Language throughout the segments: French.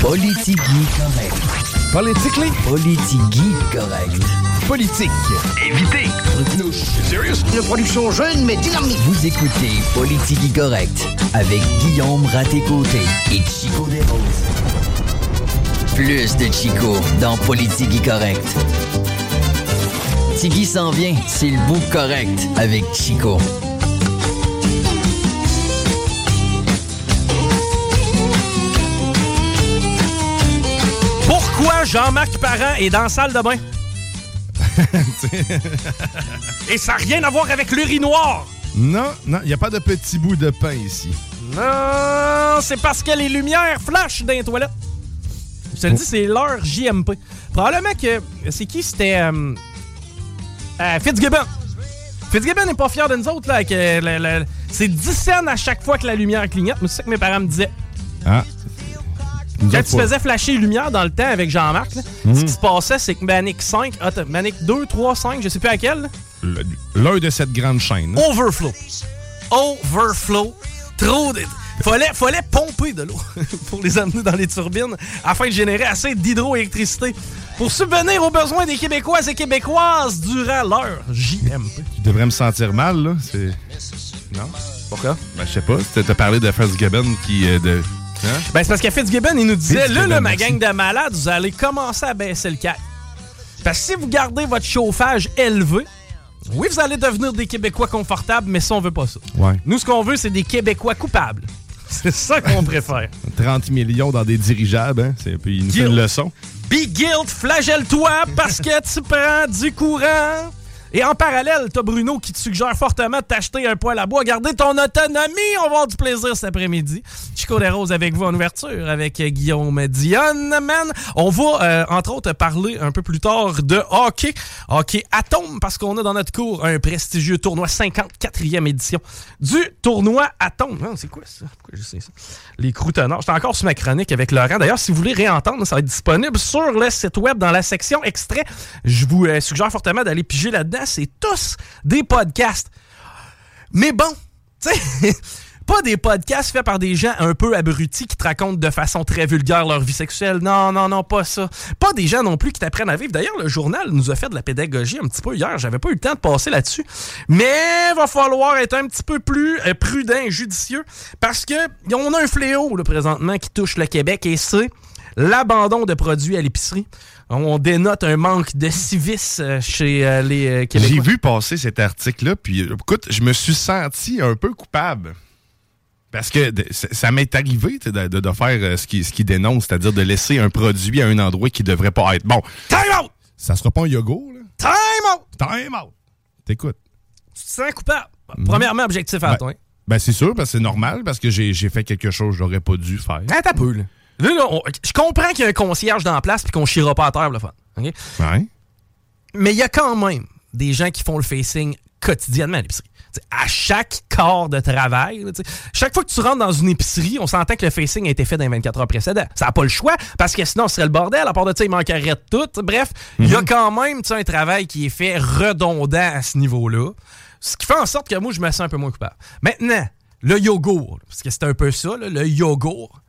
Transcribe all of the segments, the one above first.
Politigui correct. Politically? Politigui correct. Politique. Évitez. Une production jeune mais dynamique. Vous écoutez Politigui correct avec Guillaume Raté-Côté et Chico Desroses. Plus de Chico dans Politigui correct. Tigui s'en vient, c'est le bout correct avec Chico. Jean-Marc Parent est dans la salle de bain? Et ça n'a rien à voir avec l'urinoir. Non, non, il n'y a pas de petit bout de pain ici. Non, c'est parce que les lumières flashent dans les toilettes. Je te le dis, c'est leur JMP. Probablement que. C'est qui? C'était. euh, euh, Fitzgibbon. Fitzgibbon n'est pas fier de nous autres, là. Que le- le- c'est 10 cents à chaque fois que la lumière clignote. Mais c'est ça que mes parents me disaient. Ah. Quand tu faisais flasher les lumières dans le temps avec Jean-Marc, là, Mhm. ce qui se passait, c'est que Manic 5, ah, Manic 2, 3, 5, je sais plus à quel, L'un de cette grande chaîne. hein. Overflow. Overflow. Trop de. Fallait, fallait pomper de l'eau pour les amener dans les turbines afin de générer assez d'hydroélectricité pour subvenir aux besoins des Québécois et Québécoises durant leur JMP. Tu devrais me sentir mal, là. C'est. Non? Pourquoi? Ben, je sais pas. Tu t'as parlé de Fitzgibbon qui. euh, de... Hein? Ben, c'est parce que Fitzgibbon, il nous disait là, là, ma gang de malades, vous allez commencer à baisser le cap. Parce que si vous gardez votre chauffage élevé, oui, vous allez devenir des Québécois confortables, mais ça, on veut pas ça. Ouais. Nous, ce qu'on veut, c'est des Québécois coupables. C'est ça qu'on préfère. 30 millions dans des dirigeables, hein? C'est, une leçon. Be guilt, flagelle-toi parce que tu prends du courant. Et en parallèle, t'as Bruno qui te suggère fortement de t'acheter un poêle à bois. Garder ton autonomie, on va avoir du plaisir cet après-midi. Chico Desroses avec vous en ouverture, avec euh, Guillaume Dionne, man. On va, euh, entre autres, parler un peu plus tard de hockey. Hockey Atome, parce qu'on a dans notre cours un prestigieux tournoi 54e édition du tournoi Atome. C'est quoi ça? Pourquoi je sais ça? Les croutonnards. J'étais encore sur ma chronique avec Laurent. D'ailleurs, si vous voulez réentendre, ça va être disponible sur le site web dans la section extrait. Je vous euh, suggère fortement d'aller piger là-dedans. C'est tous des podcasts. Mais bon, tu pas des podcasts faits par des gens un peu abrutis qui te racontent de façon très vulgaire leur vie sexuelle. Non, non, non, pas ça. Pas des gens non plus qui t'apprennent à vivre. D'ailleurs, le journal nous a fait de la pédagogie un petit peu hier. J'avais pas eu le temps de passer là-dessus. Mais va falloir être un petit peu plus euh, prudent et judicieux parce que on a un fléau là, présentement qui touche le Québec et c'est l'abandon de produits à l'épicerie. On dénote un manque de civisme euh, chez euh, les euh, Québécois. J'ai vu passer cet article-là, puis écoute, je me suis senti un peu coupable. Parce que ça m'est arrivé de, de- de faire ce qui, ce qui dénonce, c'est-à-dire de laisser un produit à un endroit qui devrait pas être. Bon, Time out! ça sera pas un yogourt, là. Time out! Time out! T'écoutes. Tu te sens coupable. Premièrement, objectif à Ben, toi. Ben, c'est sûr, parce que c'est normal, parce que j'ai fait quelque chose que j'aurais pas dû faire. Attends un peu, là. Là, là, on- je comprends qu'il y a un concierge dans la place puis qu'on chiera pas à terre, le fun. Ouais. Mais il y a quand même des gens qui font le facing quotidiennement à l'épicerie. T'sais, à chaque corps de travail, là, chaque fois que tu rentres dans une épicerie, on s'entend que le facing a été fait dans les 24 heures précédentes. Ça n'a pas le choix, parce que sinon, ce serait le bordel. À part de ça, il manquerait de tout. Bref, il y a quand même un travail qui est fait redondant à ce niveau-là. Ce qui fait en sorte que moi, je me sens un peu moins coupable. Maintenant, le yogourt, parce que c'est un peu ça, là, le yogourt.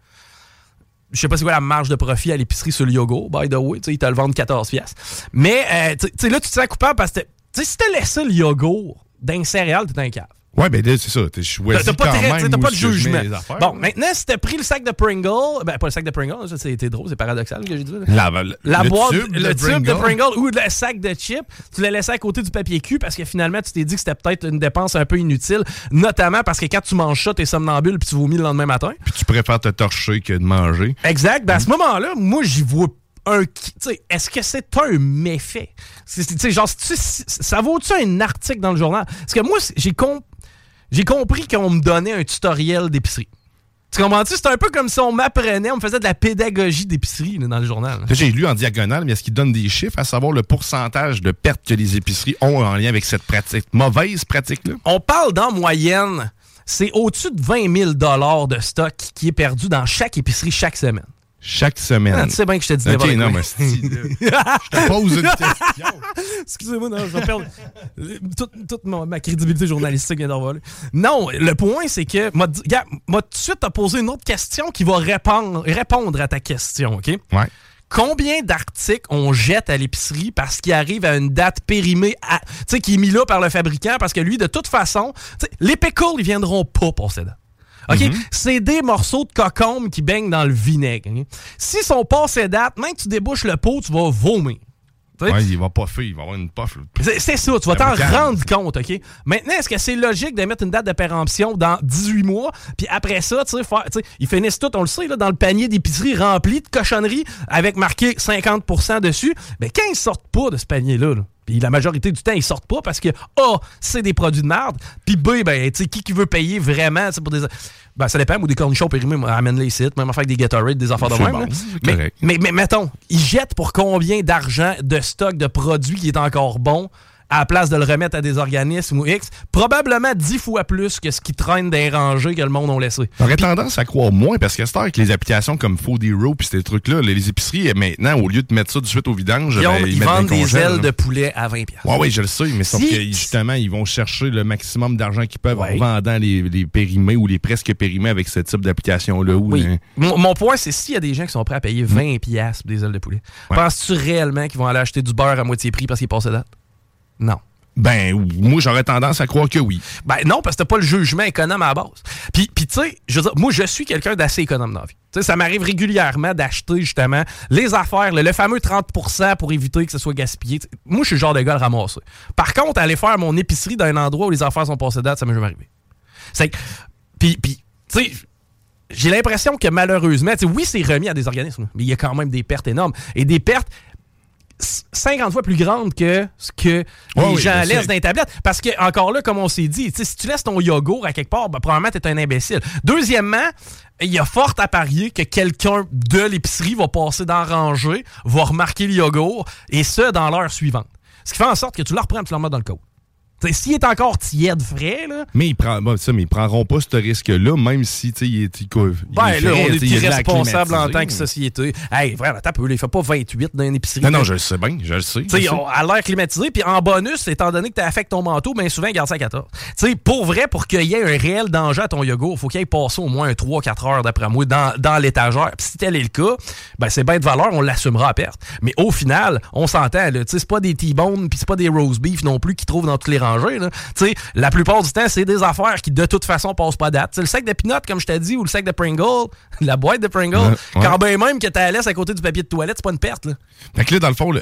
Je sais pas c'est quoi la marge de profit à l'épicerie sur le yogourt, by the way. Ils te le vendent 14 pièces. Mais euh, tu tu sais, là, tu te sens coupable parce que si tu laissé le yogourt d'un céréal, t'es un cave. Ouais, ben c'est ça. T'as pas, quand même pas de jugement. Bon, maintenant, si t'as pris le sac de Pringle, ben pas le sac de Pringle, ça c'était drôle, c'est paradoxal ce que j'ai dit. La, La le boîte, tube le de tube de Pringle. Pringle ou le sac de chips, tu l'as laissé à côté du papier cul parce que finalement, tu t'es dit que c'était peut-être une dépense un peu inutile, notamment parce que quand tu manges ça, t'es somnambule puis tu vomis le lendemain matin. Puis tu préfères te torcher que de manger. Exact. Ben à ce moment-là, moi, j'y vois un. qui- Tu sais, est-ce que c'est un méfait? C'est- c'est- Tu sais, genre, ça vaut-tu un article dans le journal? Parce que moi, j'ai com- j'ai compris qu'on me donnait un tutoriel d'épicerie. Tu comprends-tu? C'est un peu comme si on m'apprenait, on me faisait de la pédagogie d'épicerie dans le journal. J'ai lu en diagonale, mais est-ce qu'il donne des chiffres à savoir le pourcentage de pertes que les épiceries ont en lien avec cette pratique, mauvaise pratique-là? On parle d'en moyenne, c'est au-dessus de 20 000 de stock qui est perdu dans chaque épicerie chaque semaine. Chaque semaine. Ah, tu sais bien que je te dis Ok, non, mais je te pose une question. Excusez-moi, non, je vais perdre toute, toute ma crédibilité journalistique vient d'envoler. Non, le point, c'est que, gars, m'a tout de suite te poser une autre question qui va répondre, répondre à ta question, OK? Ouais. Combien d'articles on jette à l'épicerie parce qu'il arrive à une date périmée, tu sais, qui est mis là par le fabricant parce que lui, de toute façon, les pickles, ils viendront pas pour ces dates. OK? C'est des morceaux de cocombe qui baignent dans le vinaigre. ok? S'ils sont passés date, même que tu débouches le pot, tu vas vomir. Ouais, il va puffer, il va avoir une puff. C'est ça, tu vas t'en rendre compte, OK? Maintenant, est-ce que c'est logique de mettre une date de péremption dans 18 mois, puis après ça, tu sais, faire- tu sais, ils finissent tout, on le sait, là, dans le panier d'épicerie rempli de cochonneries avec marqué 50% dessus. Ben, quand ils sortent pas de ce panier-là, là, puis la majorité du temps, ils sortent pas parce que A, c'est des produits de merde, puis B, ben, tu sais, qui qui veut payer vraiment, c'est pour des... Ben, ça dépend, ou des cornichons périmés, amène-les ici, même affaire avec des Gatorade, des affaires de même. bon, mais, mais mettons, ils jettent pour combien d'argent de stock de produits qui est encore bon à la place de le remettre à des organismes ou X? Probablement dix fois plus que ce qui traîne des rangées que le monde a laissé. J'aurais tendance à croire moins parce que c'est avec les applications comme Food Hero puis ces trucs-là, les épiceries, eh, maintenant, au lieu de mettre ça tout de suite au vidange, Ils, ont- ben, ils mettent vendent des ailes là. de poulet à 20$. Ouais, oui, je le sais, mais sauf Si- que justement, ils vont chercher le maximum d'argent qu'ils peuvent Ouais. en vendant les, les périmés ou les presque périmés avec ce type d'application-là. Oui. hein, Mon, mon point, c'est s'il y a des gens qui sont prêts à payer 20$ piastres pour des ailes de poulet, Ouais. penses-tu réellement qu'ils vont aller acheter du beurre à moitié prix parce qu'il est passé date? Non. Ben, moi, j'aurais tendance à croire que oui. Ben non, parce que t'as pas le jugement économe à la base. Puis, puis tu sais, je veux dire, moi, je suis quelqu'un d'assez économe dans la vie. Tu sais, ça m'arrive régulièrement d'acheter, justement, les affaires, le, le fameux 30% pour éviter que ce soit gaspillé. Moi, je suis le genre de gars à le ramasser. Par contre, aller faire mon épicerie dans un endroit où les affaires sont passées date, ça m'est jamais arrivé. C'est que- Puis, puis tu sais, j'ai l'impression que malheureusement, tu sais, oui, c'est remis à des organismes, mais il y a quand même des pertes énormes. Et des pertes 50 fois plus grandes que ce que les oui, gens je sais. laissent d'Internet. Parce que, encore là, comme on s'est dit, si tu laisses ton yogourt à quelque part, ben, probablement t'es un imbécile. Deuxièmement, il y a fort à parier que quelqu'un de l'épicerie va passer dans la rangée, va remarquer le yogourt, et ce, dans l'heure suivante. Ce qui fait en sorte que tu le reprends et tu le remets dans le code. S'il est encore tiède frais, là, Mais ils, prend- bon, ça, mais ils prendront pas ce risque-là, même si il est, il, ben est là, frais, on est irresponsable en tant que société. Hey, vraiment, t'as peu, il fait pas 28 dans une épicerie. Non, non, je le sais bien, je le sais. Tu à l'air climatisé, puis en bonus, étant donné que tu affectes ton manteau, bien souvent, garde ça à 14. Tu sais, pour vrai, pour qu'il y ait un réel danger à ton yogourt, faut qu'il ait passé au moins un 3-4 heures, d'après moi, dans, dans l'étagère. Puis si tel est le cas, ben c'est bien de valeur, on l'assumera à perte. Mais au final, on s'entend, là, tu sais, c'est pas des T-bones, puis c'est pas des roast beef non plus qui trouvent dans toutes les là. Sais, la plupart du temps, c'est des affaires qui, de toute façon, passent pas date. Tu sais, le sac de peanuts, comme je t'ai dit, ou le sac de Pringle, la boîte de Pringle, Ouais, ouais. quand ben même que tu la laisses à côté du papier de toilette, c'est pas une perte, là. Fait que là, dans le fond, le-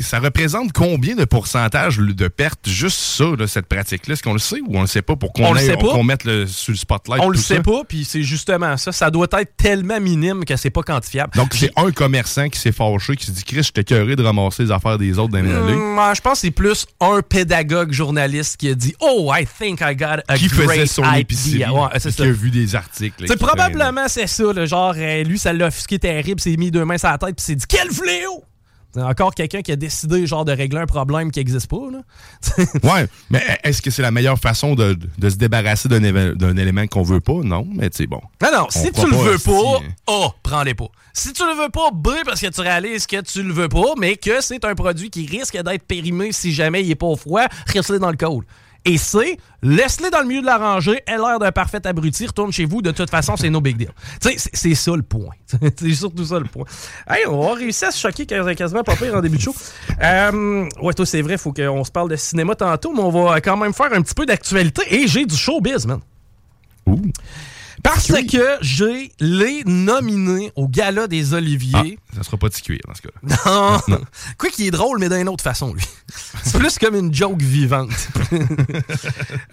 ça représente combien de pourcentage de pertes, juste ça, là, cette pratique-là? Est-ce qu'on le sait ou on le sait pas pour qu'on mette le, sur le spotlight? On le sait ça? pas, puis c'est justement ça. Ça doit être tellement minime que c'est pas quantifiable. Donc, c'est un commerçant qui s'est fâché, qui se dit, Chris, j'étais curé de ramasser les affaires des autres dans les. Hum, moi, je pense que c'est plus un pédagogue journaliste qui a dit Oh, I think I got a Qui faisait son idea. épicerie, Ouais, qui ça. a vu des articles. là, C'est probablement c'est ça, le genre euh, lui ça l'a offusqué terrible, s'est mis deux mains sur la tête puis s'est dit quel fléau. C'est encore quelqu'un qui a décidé genre de régler un problème qui n'existe pas là. Ouais, mais est-ce que c'est la meilleure façon de, de se débarrasser d'un éve- d'un élément qu'on veut pas? Non, mais tu sais, bon. Non, non, On si tu le pas, veux esti, pas, hein. A, prends-les pas. Si tu le veux pas, B, parce que tu réalises que tu le veux pas, mais que c'est un produit qui risque d'être périmé si jamais il est pas au froid, reste-le dans le code. Et C, laisse-les dans le milieu de la rangée, elle a l'air d'un parfait abruti, retourne chez vous, de toute façon, c'est no big deal. C'est- ça le point. c'est surtout ça le point. Hey, on va réussir à se choquer quas- quasiment pas pire en début de show. Euh, ouais, toi, c'est vrai, faut qu'on se parle de cinéma tantôt, mais on va quand même faire un petit peu d'actualité. Et j'ai du showbiz, man. Ouh. Parce que j'ai les nominés au Gala des Ah, Oliviers. ça sera pas de cuir dans ce cas-là. Non. Quoi qu'il est drôle, mais d'une autre façon, lui. C'est plus comme une joke vivante.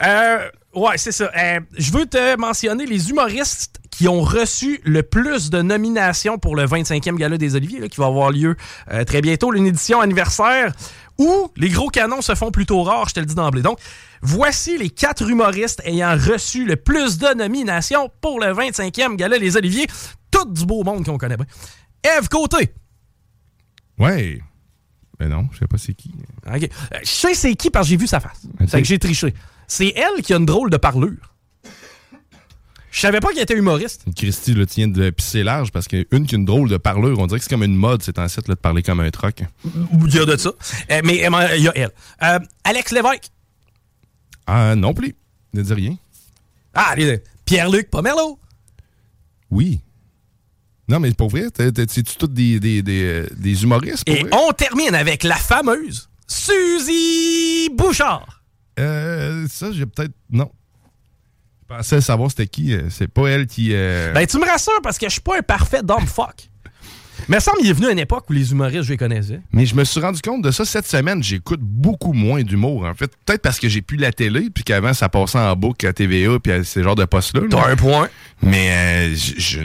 Euh, ouais, c'est ça. Euh, je veux te mentionner les humoristes qui ont reçu le plus de nominations pour le 25e Gala des Oliviers, là, qui va avoir lieu euh, très bientôt, une édition anniversaire où les gros canons se font plutôt rares, je te le dis d'emblée. Donc, voici les quatre humoristes ayant reçu le plus de nominations pour le 25e Gala des Oliviers. Tout du beau monde qu'on connaît bien. Eve Côté. Ouais. Mais non, je sais pas c'est qui. OK. Euh, Je sais c'est qui parce que j'ai vu sa face. Ok. Fait que j'ai triché. C'est elle qui a une drôle de parlure. Je savais pas qu'elle était humoriste. Christy le tient de pisser large parce qu'une qui a une drôle de parleur, on dirait que c'est comme une mode, c'est en site là, de parler comme un troc. Il y a de ça. Euh, mais euh, il y a elle. Euh, Alex Lévesque. Ah, non plus. Ne dis rien. Ah, Pierre-Luc Pomerleau? Oui. Non, mais pour vrai, c'est-tu tous des, des, des, euh, des humoristes? Pour Et vrai? on termine avec la fameuse Suzy Bouchard. Euh, ça, j'ai peut-être. Non. Je pensais savoir c'était qui. euh, C'est pas elle qui. euh, Ben, tu me rassures parce que je suis pas un parfait dumb fuck. Mais ça qu'il est venu à une époque où les humoristes, je les connaissais. Mais je me suis rendu compte de ça cette semaine. J'écoute beaucoup moins d'humour, en fait. Peut-être parce que j'ai plus la télé, puis qu'avant, ça passait en boucle à TVA, puis à ces genres de postes-là. là. T'as un point. Mais euh,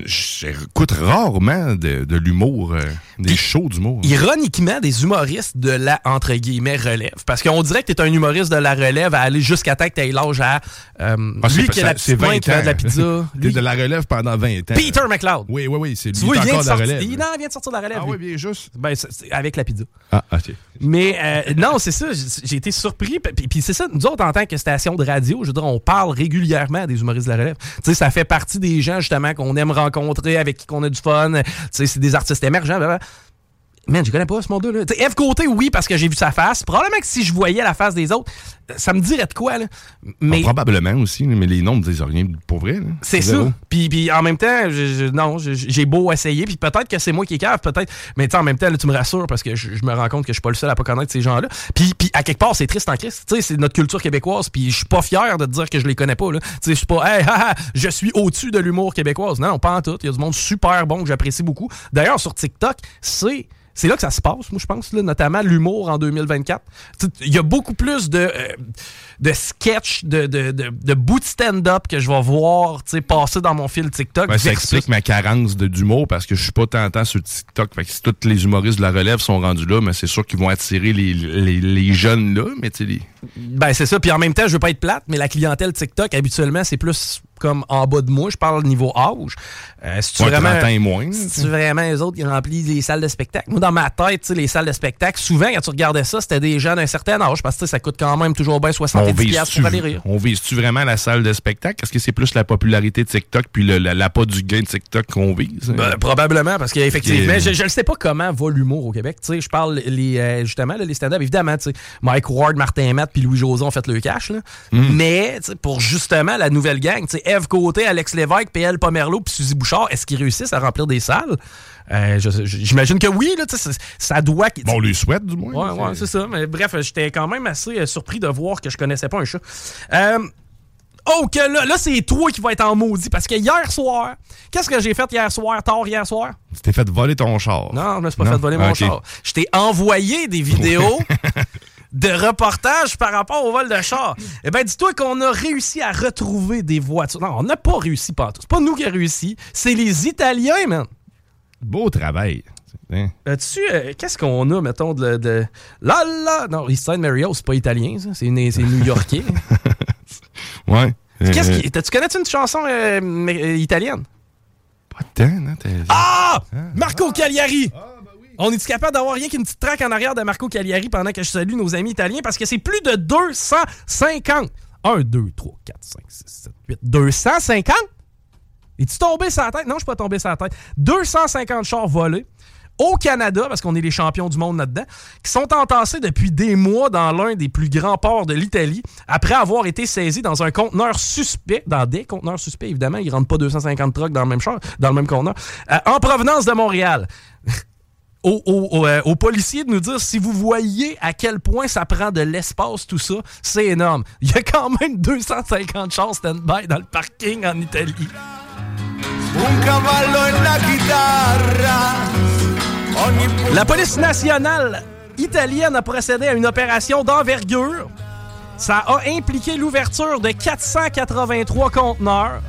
j'écoute rarement de, de l'humour, euh, des shows d'humour. ironiquement, des humoristes de la, entre guillemets, relève. Parce qu'on dirait que t'es un humoriste de la relève à aller jusqu'à temps que t'aies l'âge à... Euh, Ah, lui qui a la petite main qui de la pizza. T'es de la relève pendant 20 ans. Peter McLeod. Oui, oui, oui. C'est lui il qui encore de la relève. il, il vient de sortir de la relève. Ah oui, bien juste. Ben, avec la pizza. Ah, ok. Mais euh, non, c'est ça, j'ai été surpris. Puis, puis- puis c'est ça, nous autres, en tant que station de radio, je veux dire, on parle régulièrement des humoristes de la relève. Tu sais, ça fait partie des gens, justement, qu'on aime rencontrer, avec qui qu'on a du fun. Tu sais, c'est des artistes émergents. blablabla. Man, je connais pas ce monde-là. Eve Côté, oui, parce que j'ai vu sa face. Probablement que si je voyais la face des autres, ça me dirait de quoi, là. Mais Ah, probablement aussi, mais les noms me disent rien pour vrai. c'est ça. Puis, puis en même temps, je- je- non, j'ai beau essayer, puis peut-être que c'est moi qui cave, peut-être. Mais tu sais, en même temps, là, tu me rassures parce que je, je me rends compte que je suis pas le seul à pas connaître ces gens-là. Puis, puis à quelque part, c'est triste en Christ. Tu sais, c'est notre culture québécoise, puis je suis pas fier de te dire que je les connais pas. là. Tu sais, je suis pas, hey, haha, je suis au-dessus de l'humour québécoise. Non, pas en tout. Il y a du monde super bon que j'apprécie beaucoup. D'ailleurs, sur TikTok, c'est c'est là que ça se passe, moi, je pense, là, notamment l'humour en 2024. Tu sais, Il y a beaucoup plus de, euh, de sketchs, de, de, de, de bouts de stand-up que je vais voir passer dans mon fil TikTok. Ben, ça explique ma carence d'humour parce que je suis pas tentant sur TikTok. Fait que si tous les humoristes de la relève sont rendus là, mais c'est sûr qu'ils vont attirer les, les, les jeunes là, mais les- Ben, c'est ça. Puis en même temps, je veux pas être plate, mais la clientèle TikTok, habituellement, c'est plus comme en bas de moi. Je parle niveau âge. Euh, si tu vraiment. 30 ans et moins, Si tu vraiment les autres qui remplissent les salles de spectacle? Moi, dans ma tête, les salles de spectacle, souvent, quand tu regardais ça, c'était des gens d'un certain âge parce que ça coûte quand même toujours bien on 70$ piastres vise-tu pour aller rire. on vise-tu vraiment la salle de spectacle? Est-ce que c'est plus la popularité de TikTok puis le, la, l'appât du gain de TikTok qu'on vise? Ben, probablement, parce qu'effectivement, Ok. je, ne sais pas comment va l'humour au Québec. Je parle les, euh, justement là, les stand-up. Évidemment, Mike Ward, Martin Matt puis Louis José ont fait le cash. Là. Mais pour justement la nouvelle gang, Eve Côté, Alex Lévesque, PL Pomerleau puis Suzy Bouchard, est-ce qu'ils réussissent à remplir des salles? Euh, J'imagine que oui, là, ça- doit. Bon, on lui souhaite, du moins. Ouais, ouais, c'est ça. Mais bref, j'étais quand même assez euh, surpris de voir que je connaissais pas un chat. Euh, oh, que là, là c'est toi qui vas être en maudit. Parce que hier soir, qu'est-ce que j'ai fait hier soir, tard hier soir? Tu t'es fait voler ton char. Non, je me suis pas Non? fait voler mon Ok. char. Je t'ai envoyé des vidéos de reportages par rapport au vol de char. Eh bien, dis-toi qu'on a réussi à retrouver des voitures. Non, on n'a pas réussi pas C'est pas nous qui avons réussi. C'est les Italiens, man. Beau travail. Hein? As-tu, euh, qu'est-ce qu'on a, mettons, de. de là. Non, East Side Mario, c'est pas italien, ça. C'est new-yorkais. Ouais. Qu'est-ce Euh, qui. Tu connais-tu une chanson euh, italienne? Pas tant, non? t'as- Ah! Marco Cagliari! On est-tu capable d'avoir rien qu'une petite traque en arrière de Marco Cagliari pendant que je salue nos amis italiens? Parce que c'est plus de 250. 1, 2, 3, 4, 5, 6, 7, 8. 250? Es-tu tombé sur la tête? Non, je suis pas tombé sur la tête. 250 chars volés au Canada, parce qu'on est les champions du monde là-dedans, qui sont entassés depuis des mois dans l'un des plus grands ports de l'Italie, après avoir été saisis dans un conteneur suspect, dans des conteneurs suspects, évidemment, ils rentrent pas 250 trucks dans le même, char, dans le même conteneur, euh, en provenance de Montréal. Euh, aux, policiers de nous dire si vous voyez à quel point ça prend de l'espace, tout ça, c'est énorme. Il y a quand même 250 chars stand-by dans le parking en Italie. La police nationale italienne a procédé à une opération d'envergure. Ça a impliqué l'ouverture de 483 conteneurs.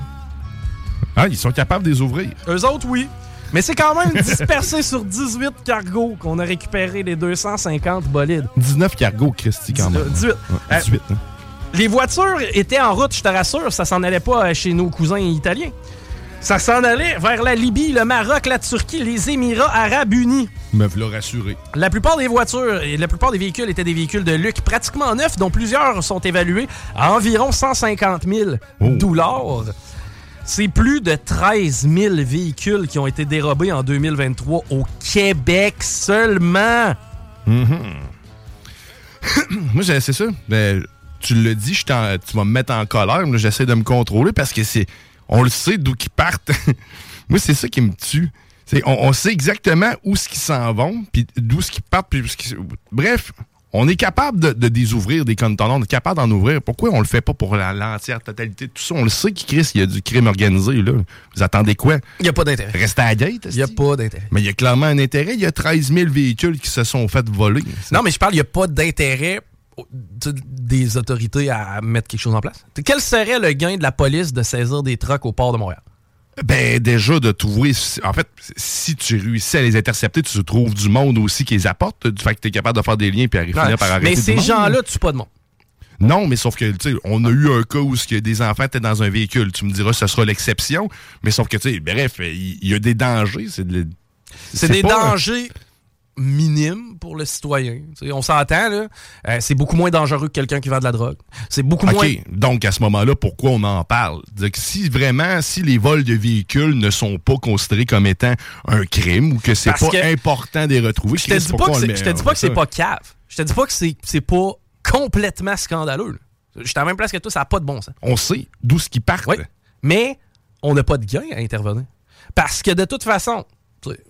Ah, ils sont capables de les ouvrir. Eux autres, oui. Mais c'est quand même dispersé sur 18 cargos qu'on a récupéré les 250 bolides. 19 cargos, Christy, quand même. 18. 18 hein. Les voitures étaient en route, je te rassure, ça s'en allait pas chez nos cousins italiens. Ça s'en allait vers la Libye, le Maroc, la Turquie, les Émirats arabes unis. Me l'a rassuré. La plupart des voitures et la plupart des véhicules étaient des véhicules de luxe pratiquement neufs, dont plusieurs sont évalués à environ 150 000 dollars. C'est plus de 13 000 véhicules qui ont été dérobés en 2023 au Québec seulement. Mm-hmm. Moi, c'est ça. Ben, tu le dis, tu vas me mettre en colère. J'essaie de me contrôler parce que c'est on le sait d'où ils partent. Moi, c'est ça qui me tue. On, on, sait exactement où ce qu'ils s'en vont, puis d'où ce qu'ils partent. Puis Bref, on est capable de, de désouvrir des conteneurs, on est capable d'en ouvrir. Pourquoi on le fait pas pour l'entière totalité tout ça? On le sait qu'il y a du crime organisé. Là. Vous attendez quoi? Il n'y a pas d'intérêt. Restez à la gate. Il n'y a pas d'intérêt. Mais il y a clairement un intérêt. Il y a 13 000 véhicules qui se sont fait voler. Non, mais je parle, il n'y a pas d'intérêt des autorités à mettre quelque chose en place? Quel serait le gain de la police de saisir des trucks au port de Montréal? Ben, déjà, de trouver. En fait, si tu réussis à les intercepter, tu trouves du monde aussi qui les apporte, du fait que tu es capable de faire des liens puis à finir par arrêter. Mais ces gens-là, tu pas de monde. Non, mais sauf que, tu sais, on a eu un cas où des enfants étaient dans un véhicule. Tu me diras, ce sera l'exception. Mais sauf que, tu sais, bref, il y, a des dangers. C'est C'est des dangers minime pour le citoyen. on s'entend, là. Euh, c'est beaucoup moins dangereux que quelqu'un qui vend de la drogue. C'est beaucoup moins. Donc, à ce moment-là, pourquoi on en parle? Que si vraiment, si les vols de véhicules ne sont pas considérés comme étant un crime ou que c'est pas important de les retrouver, je te dis pas que c'est, pas pas cave. Je te dis pas que c'est, pas complètement scandaleux. Je suis à la même place que toi, ça n'a pas de bon sens. On sait d'où ce qui part. Mais on n'a pas de gain à intervenir. Parce que de toute façon,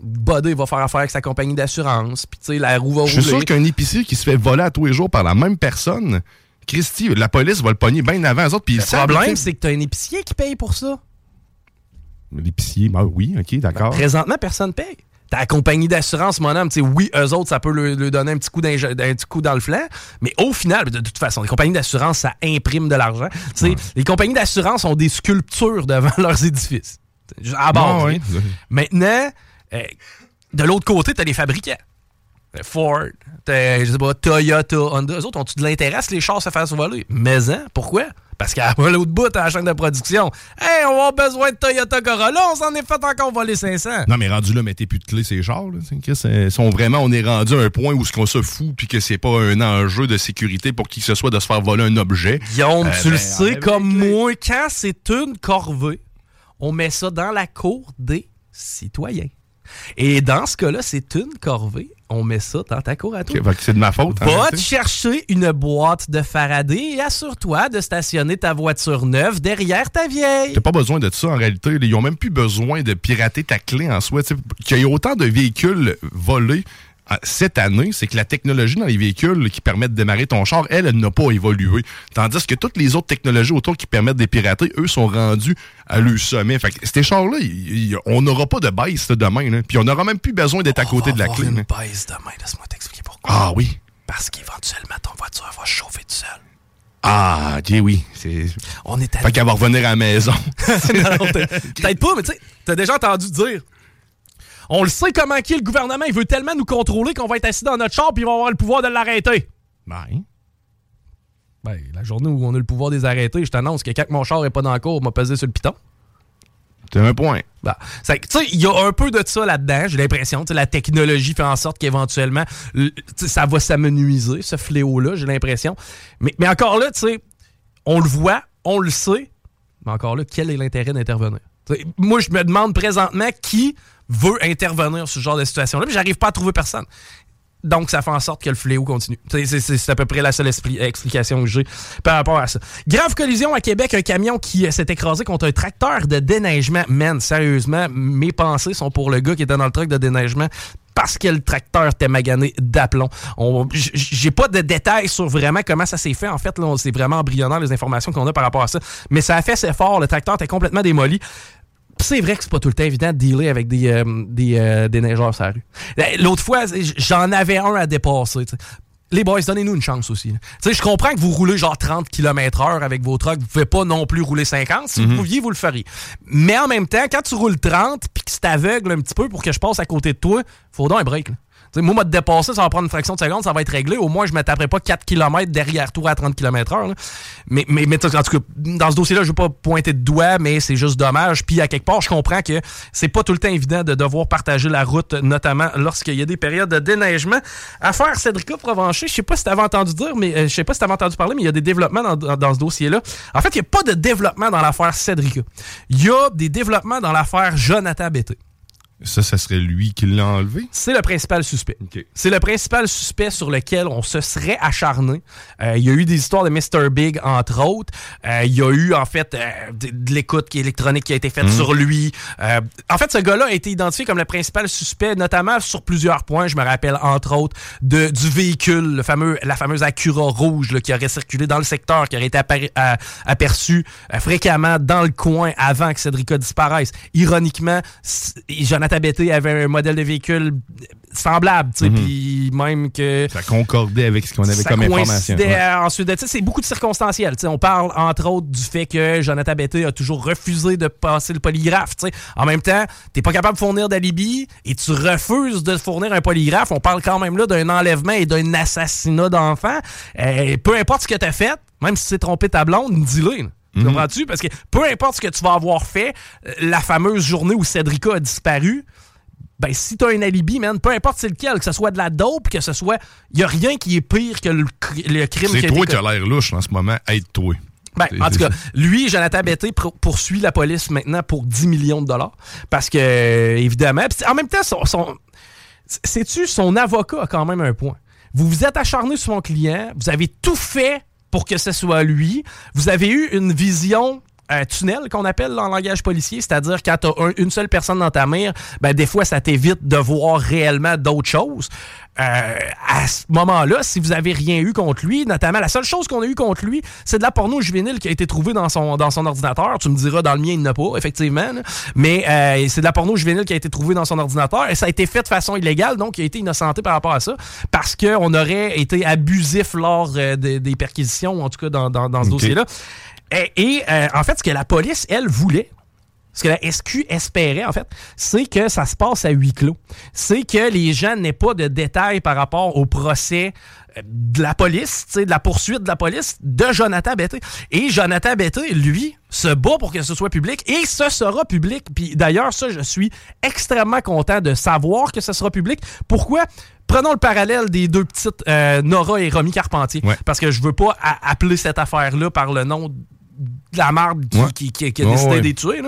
Buddy va faire affaire avec sa compagnie d'assurance, puis la roue va rouler. Je suis sûr qu'un épicier qui se fait voler à tous les jours par la même personne, Christy, la police va le pogner bien avant les autres. le problème, c'est que tu as un épicier qui paye pour ça. L'épicier, ben oui, ok, d'accord. présentement, personne paye. Ta compagnie d'assurance, mon homme, oui, eux autres, ça peut lui, donner un petit, coup petit coup dans le flanc, mais au final, de toute façon, les compagnies d'assurance, ça imprime de l'argent. Les compagnies d'assurance ont des sculptures devant leurs édifices. À bord. Maintenant, euh, de l'autre côté, t'as les fabricants. Ford, je sais pas, Toyota, Honda. Eux autres, ont-tu de l'intérêt les chars se fassent voler? Mais, hein? Pourquoi? Parce qu'à l'autre bout, à la chaîne de production, hey, on a besoin de Toyota Corolla, on s'en est fait encore voler 500. Non, mais rendu là, mettez plus de clés, ces chars. Là. Sont vraiment, on est rendu à un point où ce qu'on se fout puis que c'est pas un enjeu de sécurité pour qui que ce soit de se faire voler un objet. Guillaume, euh, tu le ben, sais comme moi, quand c'est une corvée, on met ça dans la cour des citoyens. Et dans ce cas-là, c'est une corvée. On met ça dans ta cour à toi. c'est de ma faute. Va te chercher une boîte de Faraday et assure-toi de stationner ta voiture neuve derrière ta vieille. T'as pas besoin de ça en réalité. Ils ont même plus besoin de pirater ta clé en soi. Qu'il y ait autant de véhicules volés cette année, c'est que la technologie dans les véhicules qui permettent de démarrer ton char, elle, elle n'a pas évolué. Tandis que toutes les autres technologies autour qui permettent de pirater, eux, sont rendus à leur sommet. Fait que ces chars-là, on n'aura pas de baisse demain. Puis on n'aura même plus besoin d'être à côté de la clé. une baisse demain, laisse-moi t'expliquer pourquoi. Ah oui? Parce qu'éventuellement, ton voiture va chauffer tout seul. Ah, ok, oui. On est Fait qu'elle va revenir à la maison. Peut-être pas, mais tu sais, t'as déjà entendu dire on le sait comment qui est le gouvernement. Il veut tellement nous contrôler qu'on va être assis dans notre chambre et il va avoir le pouvoir de l'arrêter. Ben. Ben, la journée où on a le pouvoir des arrêter, je t'annonce que quand mon char est pas dans le cours, m'a pesé sur le piton. C'est un point. Ben, tu sais, il y a un peu de ça là-dedans. J'ai l'impression. La technologie fait en sorte qu'éventuellement, ça va s'amenuiser, ce fléau-là, j'ai l'impression. Mais, mais encore là, tu sais, on le voit, on le sait. Mais encore là, quel est l'intérêt d'intervenir? Moi, je me demande présentement qui veut intervenir sur ce genre de situation-là, puis j'arrive pas à trouver personne. Donc, ça fait en sorte que le fléau continue. C'est à peu près la seule explication que j'ai par rapport à ça. Grave collision à Québec, un camion qui euh, s'est écrasé contre un tracteur de déneigement. Man, sérieusement, mes pensées sont pour le gars qui était dans le truc de déneigement parce que le tracteur était magané d'aplomb. J'ai pas de détails sur vraiment comment ça s'est fait. En fait, c'est vraiment embryonnant les informations qu'on a par rapport à ça. Mais ça a fait ses fort. Le tracteur était complètement démoli c'est vrai que c'est pas tout le temps évident de dealer avec des, euh, des, euh, des, neigeurs sur la rue. Euh, l'autre fois, j'en avais un à dépasser. Les boys, donnez-nous une chance aussi. Je comprends que vous roulez genre 30 km h avec vos trucks. Vous pouvez pas non plus rouler 50. Si vous mhm. pouviez, vous le feriez. Mais en même temps, quand tu roules 30 puis que c'est aveugle un petit peu pour que je passe à côté de toi, faut donc un break. Là moi, moi, te dépasser, ça va prendre une fraction de seconde, ça va être réglé. Au moins, je me taperai pas 4 km derrière toi à 30 km h Mais, mais, mais, en tout cas, dans ce dossier-là, je veux pas pointer de doigt, mais c'est juste dommage. Puis, à quelque part, je comprends que c'est pas tout le temps évident de devoir partager la route, notamment lorsqu'il y a des périodes de déneigement. Affaire Cédrica Provencher, je sais pas si tu avais entendu dire, mais euh, je sais pas si tu avais entendu parler, mais il y a des développements dans, dans, ce dossier-là. En fait, il n'y a pas de développement dans l'affaire Cédrica. Il y a des développements dans l'affaire Jonathan Bété. Ça, ça serait lui qui l'a enlevé? C'est le principal suspect. C'est le principal suspect sur lequel on se serait acharné. Euh, il y a eu des histoires de Mr. Big, entre autres. Euh, il y a eu, en fait, euh, de, l'écoute électronique qui a été faite mhm. sur lui. en fait, ce gars-là a été identifié comme le principal suspect, notamment sur plusieurs points. Je me rappelle, entre autres, de, du véhicule, le fameux, la fameuse Acura rouge qui aurait circulé dans le secteur, qui aurait été aperçu fréquemment dans le coin avant que Cédrica disparaisse. Ironiquement, Jonathan Tabetté avait un modèle de véhicule semblable, tu sais, mhm. puis même que... Ça concordait avec ce qu'on avait comme information. Ensuite de ça, c'est beaucoup de circonstanciel. sais. On parle, entre autres, du fait que Jonathan Betté a toujours refusé de passer le polygraphe. sais. En même temps, t'es pas capable de fournir d'alibi et tu refuses de fournir un polygraphe. On parle quand même là d'un enlèvement et d'un assassinat d'enfant. Euh, peu importe ce que t'as fait, même si c'est trompé ta blonde, dis-le. Mhm. Comprends-tu? Parce que peu importe ce que tu vas avoir fait, euh, la fameuse journée où Cédrica a disparu, ben si t'as un alibi, man, peu importe c'est lequel, que ce soit de la dope, que ce soit. Il y a rien qui est pire que le, crime C'est toi qui as l'air louche en ce moment, aide-toi. Ben, en tout cas, lui, Jonathan Betté poursuit la police maintenant pour 10 millions de dollars. Parce que, évidemment, en même temps, son, son sais-tu, son avocat a quand même un point? Vous vous êtes acharné sur mon client, vous avez tout fait pour que ce soit lui. Vous avez eu une vision un tunnel qu'on appelle en langage policier, c'est-à-dire quand tu as une seule personne dans ta mire, ben des fois ça t'évite de voir réellement d'autres choses. Euh, à ce moment-là, si vous avez rien eu contre lui, notamment la seule chose qu'on a eu contre lui, c'est de la porno juvénile qui a été trouvée dans son dans son ordinateur. Tu me diras dans le mien il n'y en a pas, effectivement, mais euh, c'est de la porno juvénile qui a été trouvée dans son ordinateur et ça a été fait de façon illégale, donc il a été innocenté par rapport à ça parce qu'on aurait été abusif lors euh, des, perquisitions, en tout cas dans, dans, ce dossier-là. Et, euh, en fait, ce que la police, elle, voulait, ce que la SQ espérait, en fait, c'est que ça se passe à huis clos. C'est que les gens n'aient pas de détails par rapport au procès euh, de la police, de la poursuite de la police de Jonathan Betté. Et Jonathan Betté, lui, se bat pour que ce soit public et ce sera public. Puis d'ailleurs, ça, je suis extrêmement content de savoir que ce sera public. Pourquoi? Prenons le parallèle des deux petites euh, Nora et Romy Carpentier. Parce que je veux pas appeler cette affaire-là par le nom de la marde qui, qui, a décidé de les tuer.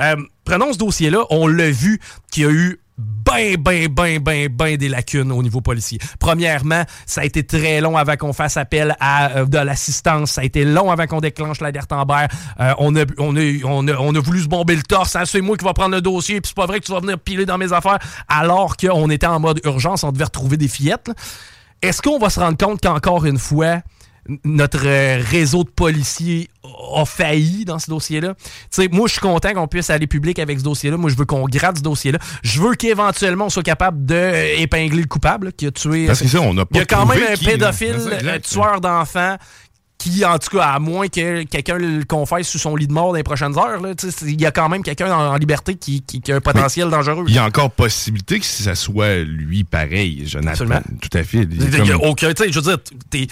Euh, prenons ce dossier-là. On l'a vu qu'il y a eu ben, ben, ben, ben, ben des lacunes au niveau policier. Premièrement, ça a été très long avant qu'on fasse appel à euh, de l'assistance. Ça a été long avant qu'on déclenche l'alerte en euh, on, a, on, a, on, a, on a voulu se bomber le torse. Hein, c'est moi qui va prendre le dossier, puis c'est pas vrai que tu vas venir piler dans mes affaires. Alors qu'on était en mode urgence, on devait retrouver des fillettes. Est-ce qu'on va se rendre compte qu'encore une fois, notre euh, réseau de policiers a failli dans ce dossier-là. moi, je suis content qu'on puisse aller public avec ce dossier-là. Moi, je veux qu'on gratte ce dossier-là. Je veux qu'éventuellement, on soit capable d'épingler euh, le coupable qui a tué. Parce que ça, on a pas Il y a quand même un pédophile, un tueur d'enfants qui, en tout cas, à moins que quelqu'un le confesse sous son lit de mort dans les prochaines heures, il y a quand même quelqu'un en, liberté qui, a un potentiel dangereux. Il y a encore possibilité que ça soit lui pareil, Jonathan. Absolument. Tout à fait. Il y a aucun, je veux dire, t'es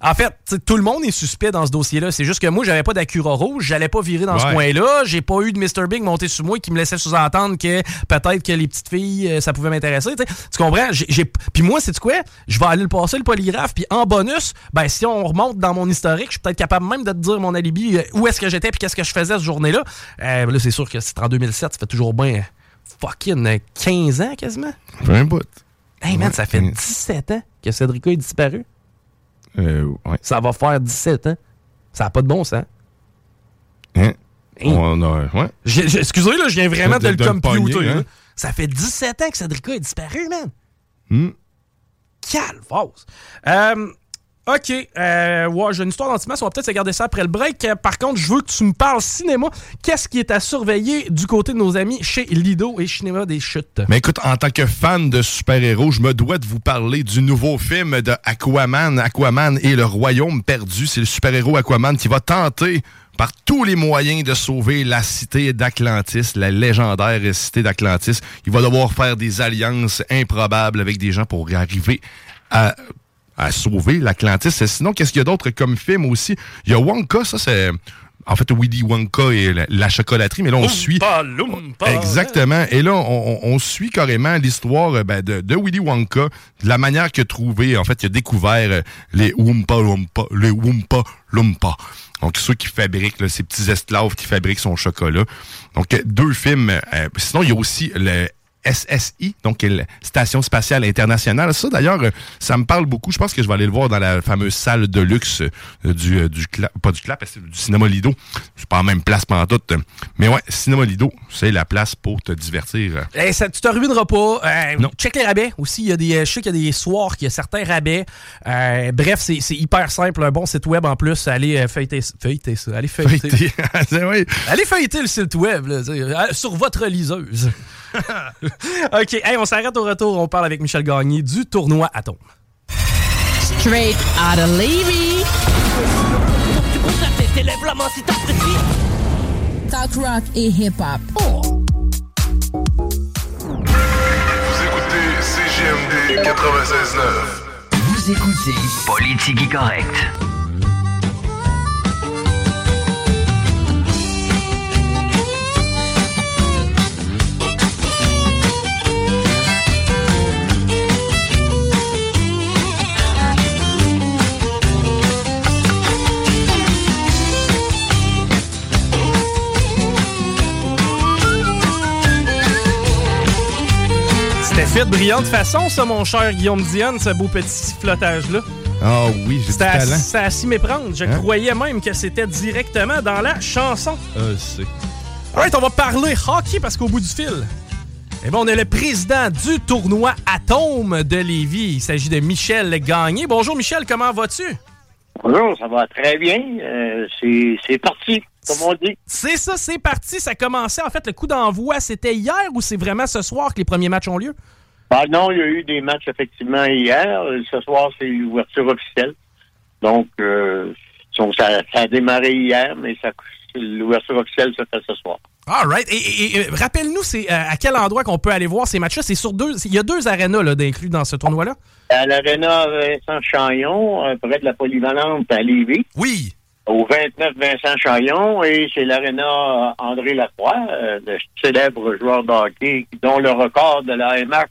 en fait, tout le monde est suspect dans ce dossier-là. C'est juste que moi, j'avais pas d'Acura rouge, j'allais pas virer dans ce coin-là. J'ai pas eu de Mr. Big monter sur moi qui me laissait sous-entendre que peut-être que les petites filles, euh, ça pouvait m'intéresser. Tu comprends? Puis moi, c'est quoi? Je vais aller le passer le polygraphe. Puis en bonus, ben si on remonte dans mon historique, je suis peut-être capable même de te dire mon alibi, euh, où est-ce que j'étais puis qu'est-ce que je faisais cette journée-là. Euh, là, c'est sûr que c'est en 2007, ça fait toujours bien fucking 15 ans quasiment. Fait un bout. Hey man, Ouais. ça fait 17 ans que Cédrico est disparu. Euh, ouais. Ça va faire 17 ans. Ça n'a pas de bon sens. Hein? Hein? On a, ouais. J'ai- j'ai- Excusez, là, je viens vraiment de, De- le de le computer. hein? Ça fait 17 ans que Cédrico est disparu, man. Hmm? Calvasse. Euh, OK. Euh, ouais, j'ai une histoire d'antimasse. On va peut-être se garder ça après le break. Euh, Par contre, je veux que tu me parles cinéma. Qu'est-ce qui est à surveiller du côté de nos amis chez Lido et Cinéma des Chutes? Mais écoute, en tant que fan de super-héros, je me dois de vous parler du nouveau film de Aquaman, Aquaman et le Royaume perdu. C'est le super-héros Aquaman qui va tenter par tous les moyens de sauver la cité d'Atlantis, la légendaire cité d'Atlantis. Il va devoir faire des alliances improbables avec des gens pour arriver à à sauver l'Atlantis. Sinon, qu'est-ce qu'il y a d'autre comme film aussi? Il y a Wonka, ça c'est... En fait, Willy Wonka et la, la chocolaterie, mais là, on suit... Loompa. Exactement. Et là, on, on- on suit carrément l'histoire euh, ben, de, de Willy Wonka, de la manière qu'il a trouvé, en fait, il a découvert euh, les Oompa Loompa, les Oompa Loompa. Donc, ceux qui fabriquent, là, ces petits esclaves qui fabriquent son chocolat. Donc, euh, deux films. euh, sinon, il y a aussi le SSI, donc Station Spatiale Internationale. Ça, d'ailleurs, euh, ça me parle beaucoup. Je pense que je vais aller le voir dans la fameuse salle de luxe euh, du, euh, du pas du Clap, du Cinéma Lido. C'est pas la même place pendant tout. Mais ouais, Cinéma Lido, c'est la place pour te divertir. Hey, ça, tu te ruineras pas. Euh, Non. Check les rabais aussi. Il y a des, je sais qu'il y a des soirs qu'il y a certains rabais. Euh, bref, c'est c'est hyper simple. Un bon site web en plus. Allez feuilleter, feuilleter ça. Allez feuilleter. Vrai. Allez feuilleter le site web là, euh, sur votre liseuse. OK, hey, on s'arrête au retour. On parle avec Michel Gagné du tournoi Atom. Straight out of Levy. Talk rock et hip-hop. Vous écoutez CGMD 96.9. Vous écoutez Politique Correct. Fait de brillante façon, ça, mon cher Guillaume Dionne, ce beau petit flottage-là. Ah oui, j'ai du C'était à, talent. c'était à s'y méprendre. Je Hein? croyais même que c'était directement dans la chanson. Euh, c'est... Alright, on va parler hockey parce qu'au bout du fil, eh ben, on est le président du tournoi Atome de Lévis. Il s'agit de Michel Gagné. Bonjour Michel, comment vas-tu? Bonjour, ça va très bien. Euh, c'est c'est parti, comme on dit. C'est ça, c'est parti. Ça a commencé. En fait, le coup d'envoi, c'était hier ou c'est vraiment ce soir que les premiers matchs ont lieu? Ah non, il y a eu des matchs effectivement hier. Ce soir, c'est l'ouverture officielle. Donc, euh, donc, ça, ça a démarré hier, mais ça- l'ouverture officielle se fait ce soir. Alright. Et, et- et, rappelle-nous, c'est euh, à quel endroit qu'on peut aller voir ces matchs-là? C'est sur deux. Il y a deux arénas là, d'inclus dans ce tournoi-là? À l'Arena Vincent Chaillon, euh, près de la polyvalente à Lévis, Oui. au 29 Vincent Chaillon, et c'est l'Arena André Lacroix, euh, le célèbre joueur de hockey dont le record de la MH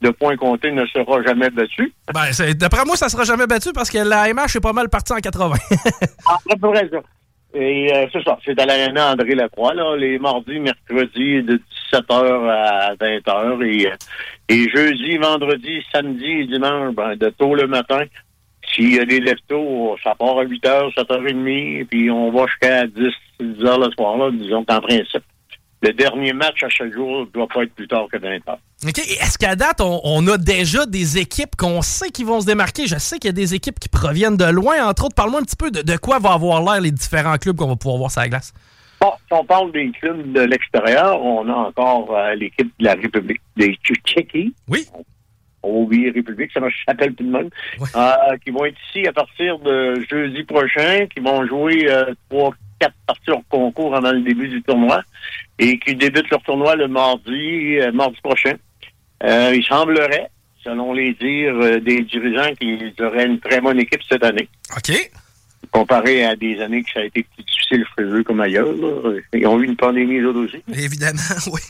de points comptés ne sera jamais battu. Ben, c'est- d'après moi, ça sera jamais battu parce que la MH est pas mal partie en 80. À peu près ça. Et euh, c'est ça, c'est à l'aréna André Lacroix, là, les mardis, mercredis, de 17h à 20h, et, euh, et jeudi, vendredi, samedi et dimanche, ben, de tôt le matin. S'il y a des leftos, ça part à 8h, 7h30, puis on va jusqu'à 10, 10h le soir, là, disons qu'en principe. Le dernier match à chaque jour ne doit pas être plus tard que 20h. OK. Et est-ce qu'à date, on, on a déjà des équipes qu'on sait qui vont se démarquer? Je sais qu'il y a des équipes qui proviennent de loin. Entre autres, parle-moi un petit peu de, de quoi va avoir l'air les différents clubs qu'on va pouvoir voir sur la glace. Bon, si on parle des clubs de l'extérieur, on a encore euh, l'équipe de la République des Tchéquies. Oui. Oh oui, République, ça s'appelle tout le monde. Ouais. Euh, qui vont être ici à partir de jeudi prochain, qui vont jouer euh, trois, quatre parties hors concours avant le début du tournoi et qui débutent leur tournoi le mardi, euh, mardi prochain. Euh, il semblerait, selon les dires euh, des dirigeants, qu'ils auraient une très bonne équipe cette année OK. comparé à des années que ça a été plus difficile chez eux comme ailleurs. là. Ils ont eu une pandémie, eux autres aussi. Évidemment, oui.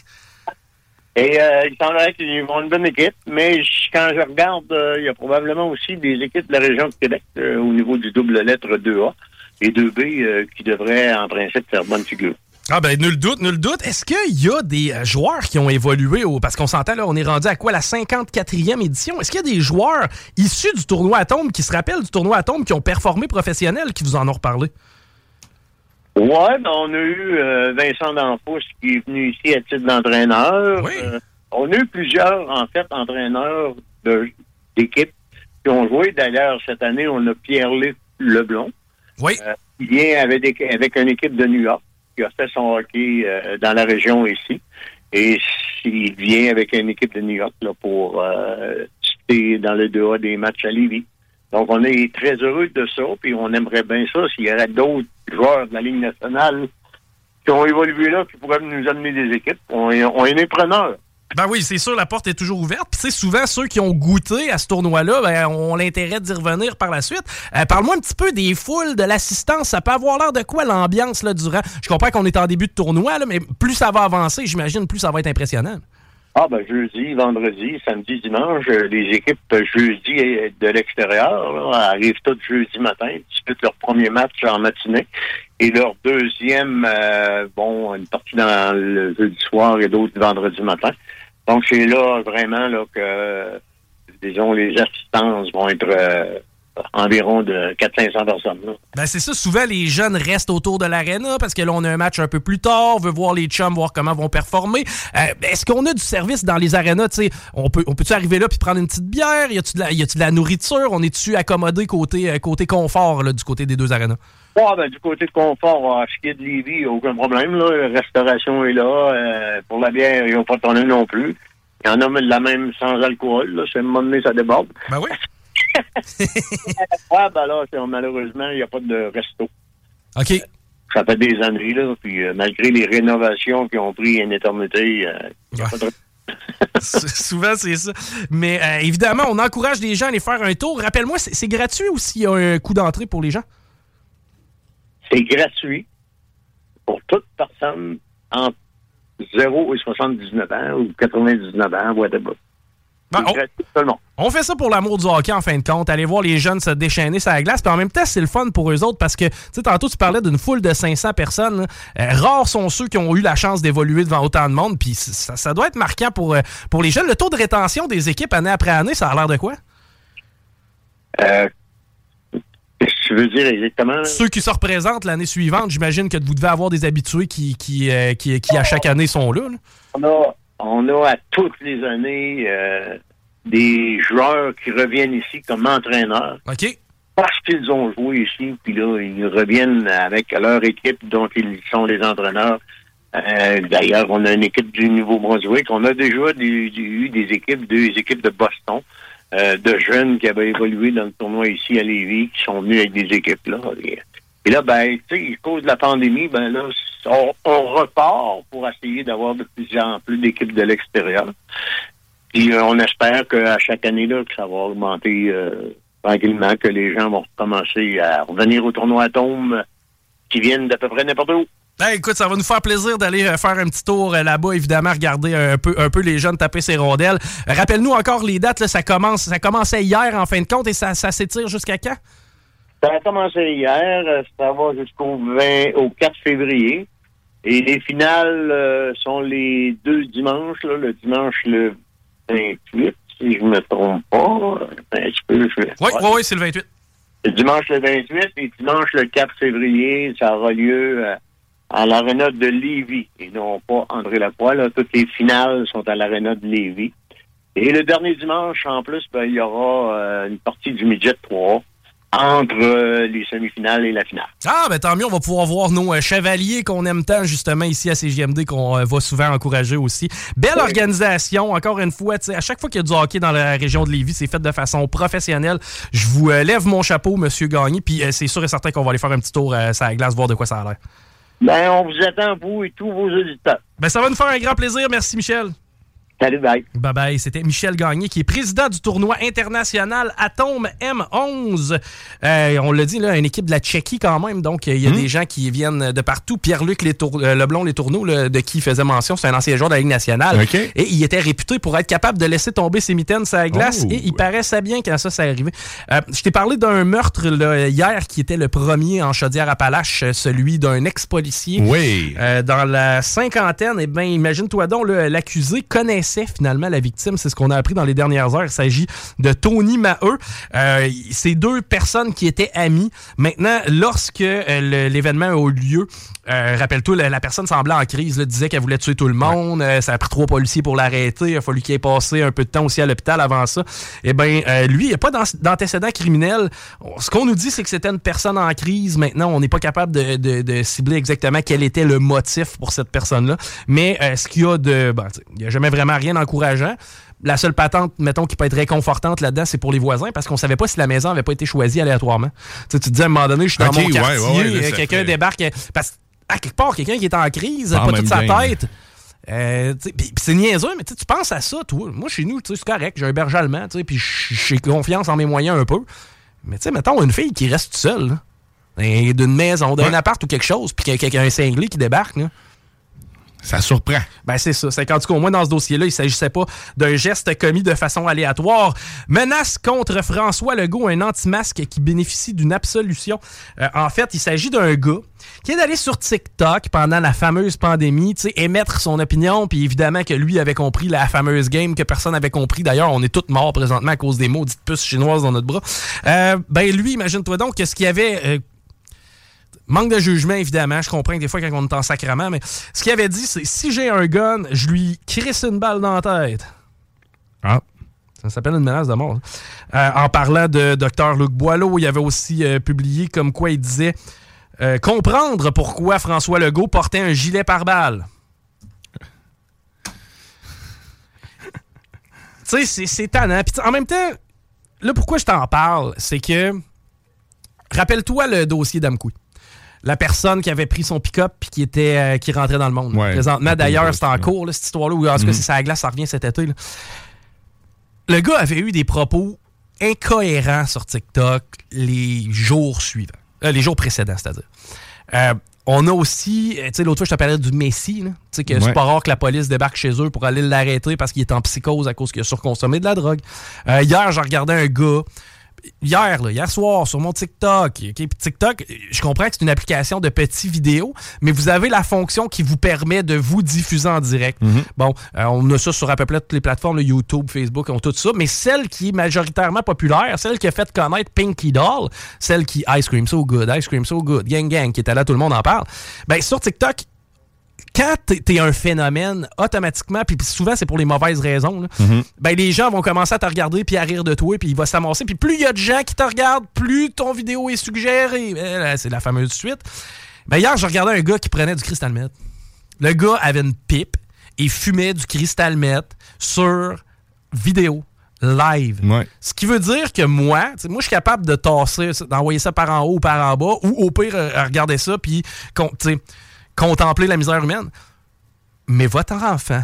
Et euh, il semblerait qu'ils ont une bonne équipe, mais je- quand je regarde, euh, il y a probablement aussi des équipes de la région de Québec euh, au niveau du double lettre 2A et 2B euh, qui devraient en principe faire bonne figure. Ah ben nul doute, nul doute. Est-ce qu'il y a des euh, joueurs qui ont évolué au parce qu'on s'entend là, on est rendu à quoi la 54e édition? Est-ce qu'il y a des joueurs issus du tournoi Atome qui se rappellent du tournoi Atome qui ont performé professionnel qui vous en ont reparlé? Ouais, ben on a eu euh, Vincent D'Anfous qui est venu ici à titre d'entraîneur. Oui. Euh, on a eu plusieurs, en fait, entraîneurs d'équipes qui ont joué. D'ailleurs, cette année, on a Pierre-Luc Leblon. Euh, il vient avec, des- avec une équipe de New York qui a fait son hockey euh, dans la région ici. Et il vient avec une équipe de New York là, pour euh, dans le 2A des matchs à Lévis. Donc, on est très heureux de ça, puis on aimerait bien ça s'il y aurait d'autres joueurs de la Ligue nationale qui ont évolué là, qui pourraient nous amener des équipes. On est, on est preneurs. Ben oui, c'est sûr, la porte est toujours ouverte. Puis, souvent, ceux qui ont goûté à ce tournoi-là, ben, ont l'intérêt d'y revenir par la suite. Euh, Parle-moi un petit peu des foules, de l'assistance. Ça peut avoir l'air de quoi l'ambiance là durant? Je comprends qu'on est en début de tournoi, mais plus ça va avancer, j'imagine, plus ça va être impressionnant. Ah, ben, jeudi, vendredi, samedi, dimanche, euh, les équipes euh, jeudi de l'extérieur arrivent toutes jeudi matin, disputent leur premier match en matinée. Et leur deuxième, bon, une partie dans le jeudi soir et d'autres vendredi matin. Donc, c'est là vraiment là que, disons, les assistances vont être euh, environ de 400-500 personnes. Ben c'est ça, souvent les jeunes restent autour de l'aréna parce que là on a un match un peu plus tard, on veut voir les chums, voir comment vont performer. Euh, Est-ce qu'on a du service dans les arénas, on peut on peut-tu arriver là puis prendre une petite bière, y a-tu de de la nourriture, on est-tu accommodé côté euh, côté confort là, du côté des deux arénas? Ah, ben, du côté de confort, à ce qui est de Lévis, il n'y a aucun problème. Là. La restauration est là. Euh, pour la bière, ils n'ont pas tourné non plus. Il y en a mais de la même sans alcool. Là. C'est un moment donné, ça déborde. Ben oui. Ah, ben là, malheureusement, il n'y a pas de resto. OK. Ça fait des années, là. Puis euh, malgré les rénovations qui ont pris une éternité, euh, il n'y a Ouais. pas de Souvent, c'est ça. Mais euh, évidemment, on encourage les gens à aller faire un tour. Rappelle-moi, c'est c'est gratuit ou s'il y a un coût d'entrée pour les gens? C'est gratuit pour toute personne entre 0 et 79 ans ou 99 ans, whatever. Ben, on-. On fait ça pour l'amour du hockey, en fin de compte. Aller voir les jeunes se déchaîner sur la glace. Puis en même temps, c'est le fun pour eux autres parce que, tu sais, tantôt, tu parlais d'une foule de 500 personnes. Euh, rares sont ceux qui ont eu la chance d'évoluer devant autant de monde. Puis ça, ça doit être marquant pour, euh, pour les jeunes. Le taux de rétention des équipes année après année, ça a l'air de quoi? Euh, tu veux dire exactement? Ceux qui se représentent l'année suivante, j'imagine que vous devez avoir des habitués qui, qui, euh, qui, qui, à chaque année, sont là. là. On a, on a à toutes les années euh, des joueurs qui reviennent ici comme entraîneurs OK? parce qu'ils ont joué ici, puis là, ils reviennent avec leur équipe dont ils sont les entraîneurs. Euh, D'ailleurs, on a une équipe du Nouveau-Brunswick. On a déjà des- eu des équipes, deux équipes de Boston, euh, de jeunes qui avaient évolué dans le tournoi ici à Lévis, qui sont venus avec des équipes là. Et, là, ben, tu sais, à cause de la pandémie, ben là, on, repart pour essayer d'avoir de plus en plus d'équipes de l'extérieur. Puis euh, on espère qu'à chaque année là, que ça va augmenter euh, tranquillement, que les gens vont commencer à revenir au tournoi Atome euh, qui viennent d'à peu près n'importe où. Ben, écoute, ça va nous faire plaisir d'aller euh, faire un petit tour euh, là-bas, évidemment, regarder un peu, un peu les jeunes taper ces rondelles. Euh, Rappelle-nous encore les dates, là, ça commence, ça commençait hier en fin de compte et ça, ça s'étire jusqu'à quand? Ça a commencé hier, ça va jusqu'au 20, au 4 février. Et les finales euh, sont les deux dimanches, là, le dimanche le 28, si je me trompe pas. Je vais- Oui, oui, oui, c'est le 28. Le dimanche le 28 et dimanche le 4 février, ça aura lieu euh, à l'aréna de Lévis et non pas André Lacroix. Là. Toutes les finales sont à l'aréna de Lévis. Et le dernier dimanche, en plus, ben, il y aura euh, une partie du midget 3 entre euh, les semi-finales et la finale. Ah, ben tant mieux, on va pouvoir voir nos euh, chevaliers qu'on aime tant, justement, ici à CGMD, qu'on euh, va souvent encourager aussi. Belle organisation, encore une fois, à chaque fois qu'il y a du hockey dans la région de Lévis, c'est fait de façon professionnelle. Je vous lève mon chapeau, Monsieur Gagné, puis c'est sûr et certain qu'on va aller faire un petit tour sur la glace, voir de quoi ça a l'air. Ben, on vous attend, vous et tous vos auditeurs. Ben ça va nous faire un grand plaisir, merci Michel. Salut, bye. Bye bye. C'était Michel Gagné, qui est président du tournoi international Atome M11. Euh, on l'a dit, là, une équipe de la Tchéquie quand même. Donc, il y a Hmm. des gens qui viennent de partout. Pierre-Luc euh, Leblond, les tourneaux, là, de qui il faisait mention, c'est un ancien joueur de la Ligue nationale. OK. Et il était réputé pour être capable de laisser tomber ses mitaines sur la glace. Oh. Et il paraissait bien quand ça s'est arrivé. Euh, je t'ai parlé d'un meurtre là, hier qui était le premier en Chaudière-Appalaches, euh, celui d'un ex-policier. Oui. Euh, dans la cinquantaine, eh ben, imagine-toi donc, là, l'accusé connaissait finalement la victime. C'est ce qu'on a appris dans les dernières heures. Il s'agit de Tony Maheu. Euh, c'est deux personnes qui étaient amies. Maintenant, lorsque euh, l'événement a eu lieu, euh, rappelle-toi, la, la personne semblait en crise, là, disait qu'elle voulait tuer tout le monde. Euh, ça a pris trois policiers pour l'arrêter. Il a fallu qu'il ait passé un peu de temps aussi à l'hôpital avant ça. Eh bien, lui, il n'y a pas d'an- d'antécédent criminel. Ce qu'on nous dit, c'est que c'était une personne en crise. Maintenant, on n'est pas capable de, de- de cibler exactement quel était le motif pour cette personne-là. Mais euh, ce qu'il y a de... sais, il n'y a jamais vraiment rien d'encourageant. La seule patente, mettons, qui peut être réconfortante là-dedans, c'est pour les voisins, parce qu'on savait pas si la maison avait pas été choisie aléatoirement. Tu sais, tu te dis à un moment donné, je suis dans mon quartier, ouais, ouais, euh, quelqu'un fait- débarque... euh, Parce à quelque part, quelqu'un qui est en crise, pas toute sa tête. Euh, c'est niaiseux, mais tu penses à ça, toi. Moi, chez nous, c'est correct, j'ai un berger allemand, puis j'ai confiance en mes moyens un peu. Mais tu sais, mettons une fille qui reste toute seule, d'une maison, d'un Ouais. appart ou quelque chose, puis qu'il y a quelqu'un un cinglé qui débarque, là. Ça surprend. Ben c'est ça. C'est qu'en tout cas, au moins dans ce dossier-là, il s'agissait pas d'un geste commis de façon aléatoire. Menace contre François Legault, un anti-masque qui bénéficie d'une absolution. Euh, en fait, il s'agit d'un gars qui est allé sur TikTok pendant la fameuse pandémie, tu sais, émettre son opinion, puis évidemment que lui avait compris la fameuse game que personne n'avait compris. D'ailleurs, on est tous morts présentement à cause des maudites puces chinoises dans notre bras. Euh, ben lui, imagine-toi donc que ce qu'il avait... euh, Manque de jugement, évidemment. Je comprends que des fois, quand on est en sacrement, mais ce qu'il avait dit, c'est si j'ai un gun, je lui crisse une balle dans la tête. Ah. Ça s'appelle une menace de mort. Euh, en parlant de Dr. Luc Boileau, il avait aussi euh, publié comme quoi il disait euh, comprendre pourquoi François Legault portait un gilet pare-balles. tu sais, c'est- c'est tannant. Puis en même temps, là, pourquoi je t'en parle, c'est que rappelle-toi le dossier d'Amkoui. La personne qui avait pris son pick-up puis qui était euh, qui rentrait dans le monde. Ouais. Présentement, d'ailleurs, c'est en cours, là, cette histoire-là, où en tout cas, si c'est à la glace, ça revient cet été. là. Le gars avait eu des propos incohérents sur TikTok les jours suivants. Euh, les jours précédents, c'est-à-dire. Euh, on a aussi, tu sais, l'autre fois, je te parlais du Messi. Tu sais, que c'est pas rare que la police débarque chez eux pour aller l'arrêter parce qu'il est en psychose à cause qu'il a surconsommé de la drogue. Hier, j'ai regardé un gars, hier, là, hier soir, sur mon TikTok. TikTok, je comprends que c'est une application de petits vidéos, mais vous avez la fonction qui vous permet de vous diffuser en direct. Bon, euh, on a ça sur à peu près toutes les plateformes, YouTube, Facebook, on tout ça, mais celle qui est majoritairement populaire, celle qui a fait connaître Pinky Doll, celle qui Ice Cream So Good, Ice Cream So Good, Gang Gang, qui était là, tout le monde en parle, ben sur TikTok, quand t'es t'es un phénomène, automatiquement, puis souvent c'est pour les mauvaises raisons, là, ben les gens vont commencer à te regarder puis à rire de toi, puis il va s'amasser. Puis plus il y a de gens qui te regardent, plus ton vidéo est suggérée. Ben, là, C'est la fameuse suite. Ben hier, je regardais un gars qui prenait du cristal meth. Le gars avait une pipe et fumait du cristal meth sur vidéo live. Ouais. Ce qui veut dire que moi, tu moi, je suis capable de tasser, d'envoyer ça par en haut ou par en bas, ou au pire, euh, regarder ça, puis tu contempler la misère humaine. Mais votre enfant,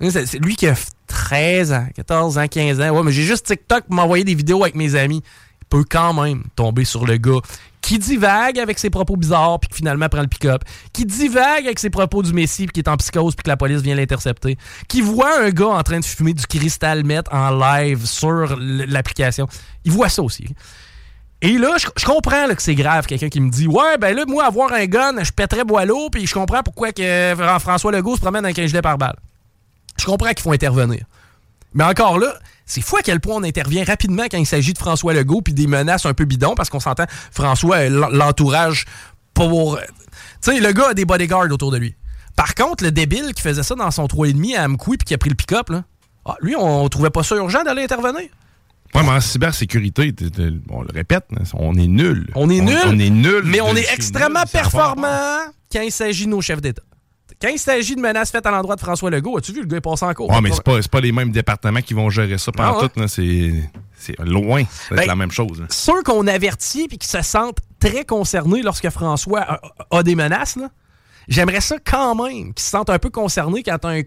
c'est lui qui a f- 13 ans, 14 ans, 15 ans, ouais, mais j'ai juste TikTok pour m'envoyer des vidéos avec mes amis. Il peut quand même tomber sur le gars qui divague avec ses propos bizarres, puis qui finalement prend le pick-up, qui divague avec ses propos du Messie, puis qui est en psychose, puis que la police vient l'intercepter, qui voit un gars en train de fumer du cristal meth en live sur l'application. Il voit ça aussi. Et là, je, comprends que c'est grave, quelqu'un qui me dit Ouais, ben là, moi, avoir un gun, je pèterais Boileau, puis je comprends pourquoi que Fran- François Legault se promène avec un gilet par balle. Je comprends qu'il faut intervenir. Mais encore là, c'est fou à quel point on intervient rapidement quand il s'agit de François Legault puis des menaces un peu bidons parce qu'on s'entend, François, l'en- l'entourage pour. euh, Tu sais, le gars a des bodyguards autour de lui. Par contre, le débile qui faisait ça dans son 3,5 à Amkoui puis qui a pris le pick-up, ah, lui, on trouvait pas ça urgent d'aller intervenir. Ouais, mais en cybersécurité, on le répète, on est nul. On est nul, On est nul. mais on est extrêmement nul, performant quand il s'agit de nos chefs d'État. Quand il s'agit de menaces faites à l'endroit de François Legault, as-tu vu le gars est passé en cours? Ouais, mais c'est pas, pas les mêmes départements qui vont gérer ça pendant Ah ouais? tout. C'est loin. C'est Ben, la même chose. là. ceux qu'on avertit et qui se sentent très concernés lorsque François a, a des menaces, j'aimerais ça quand même qu'ils se sentent un peu concernés quand un,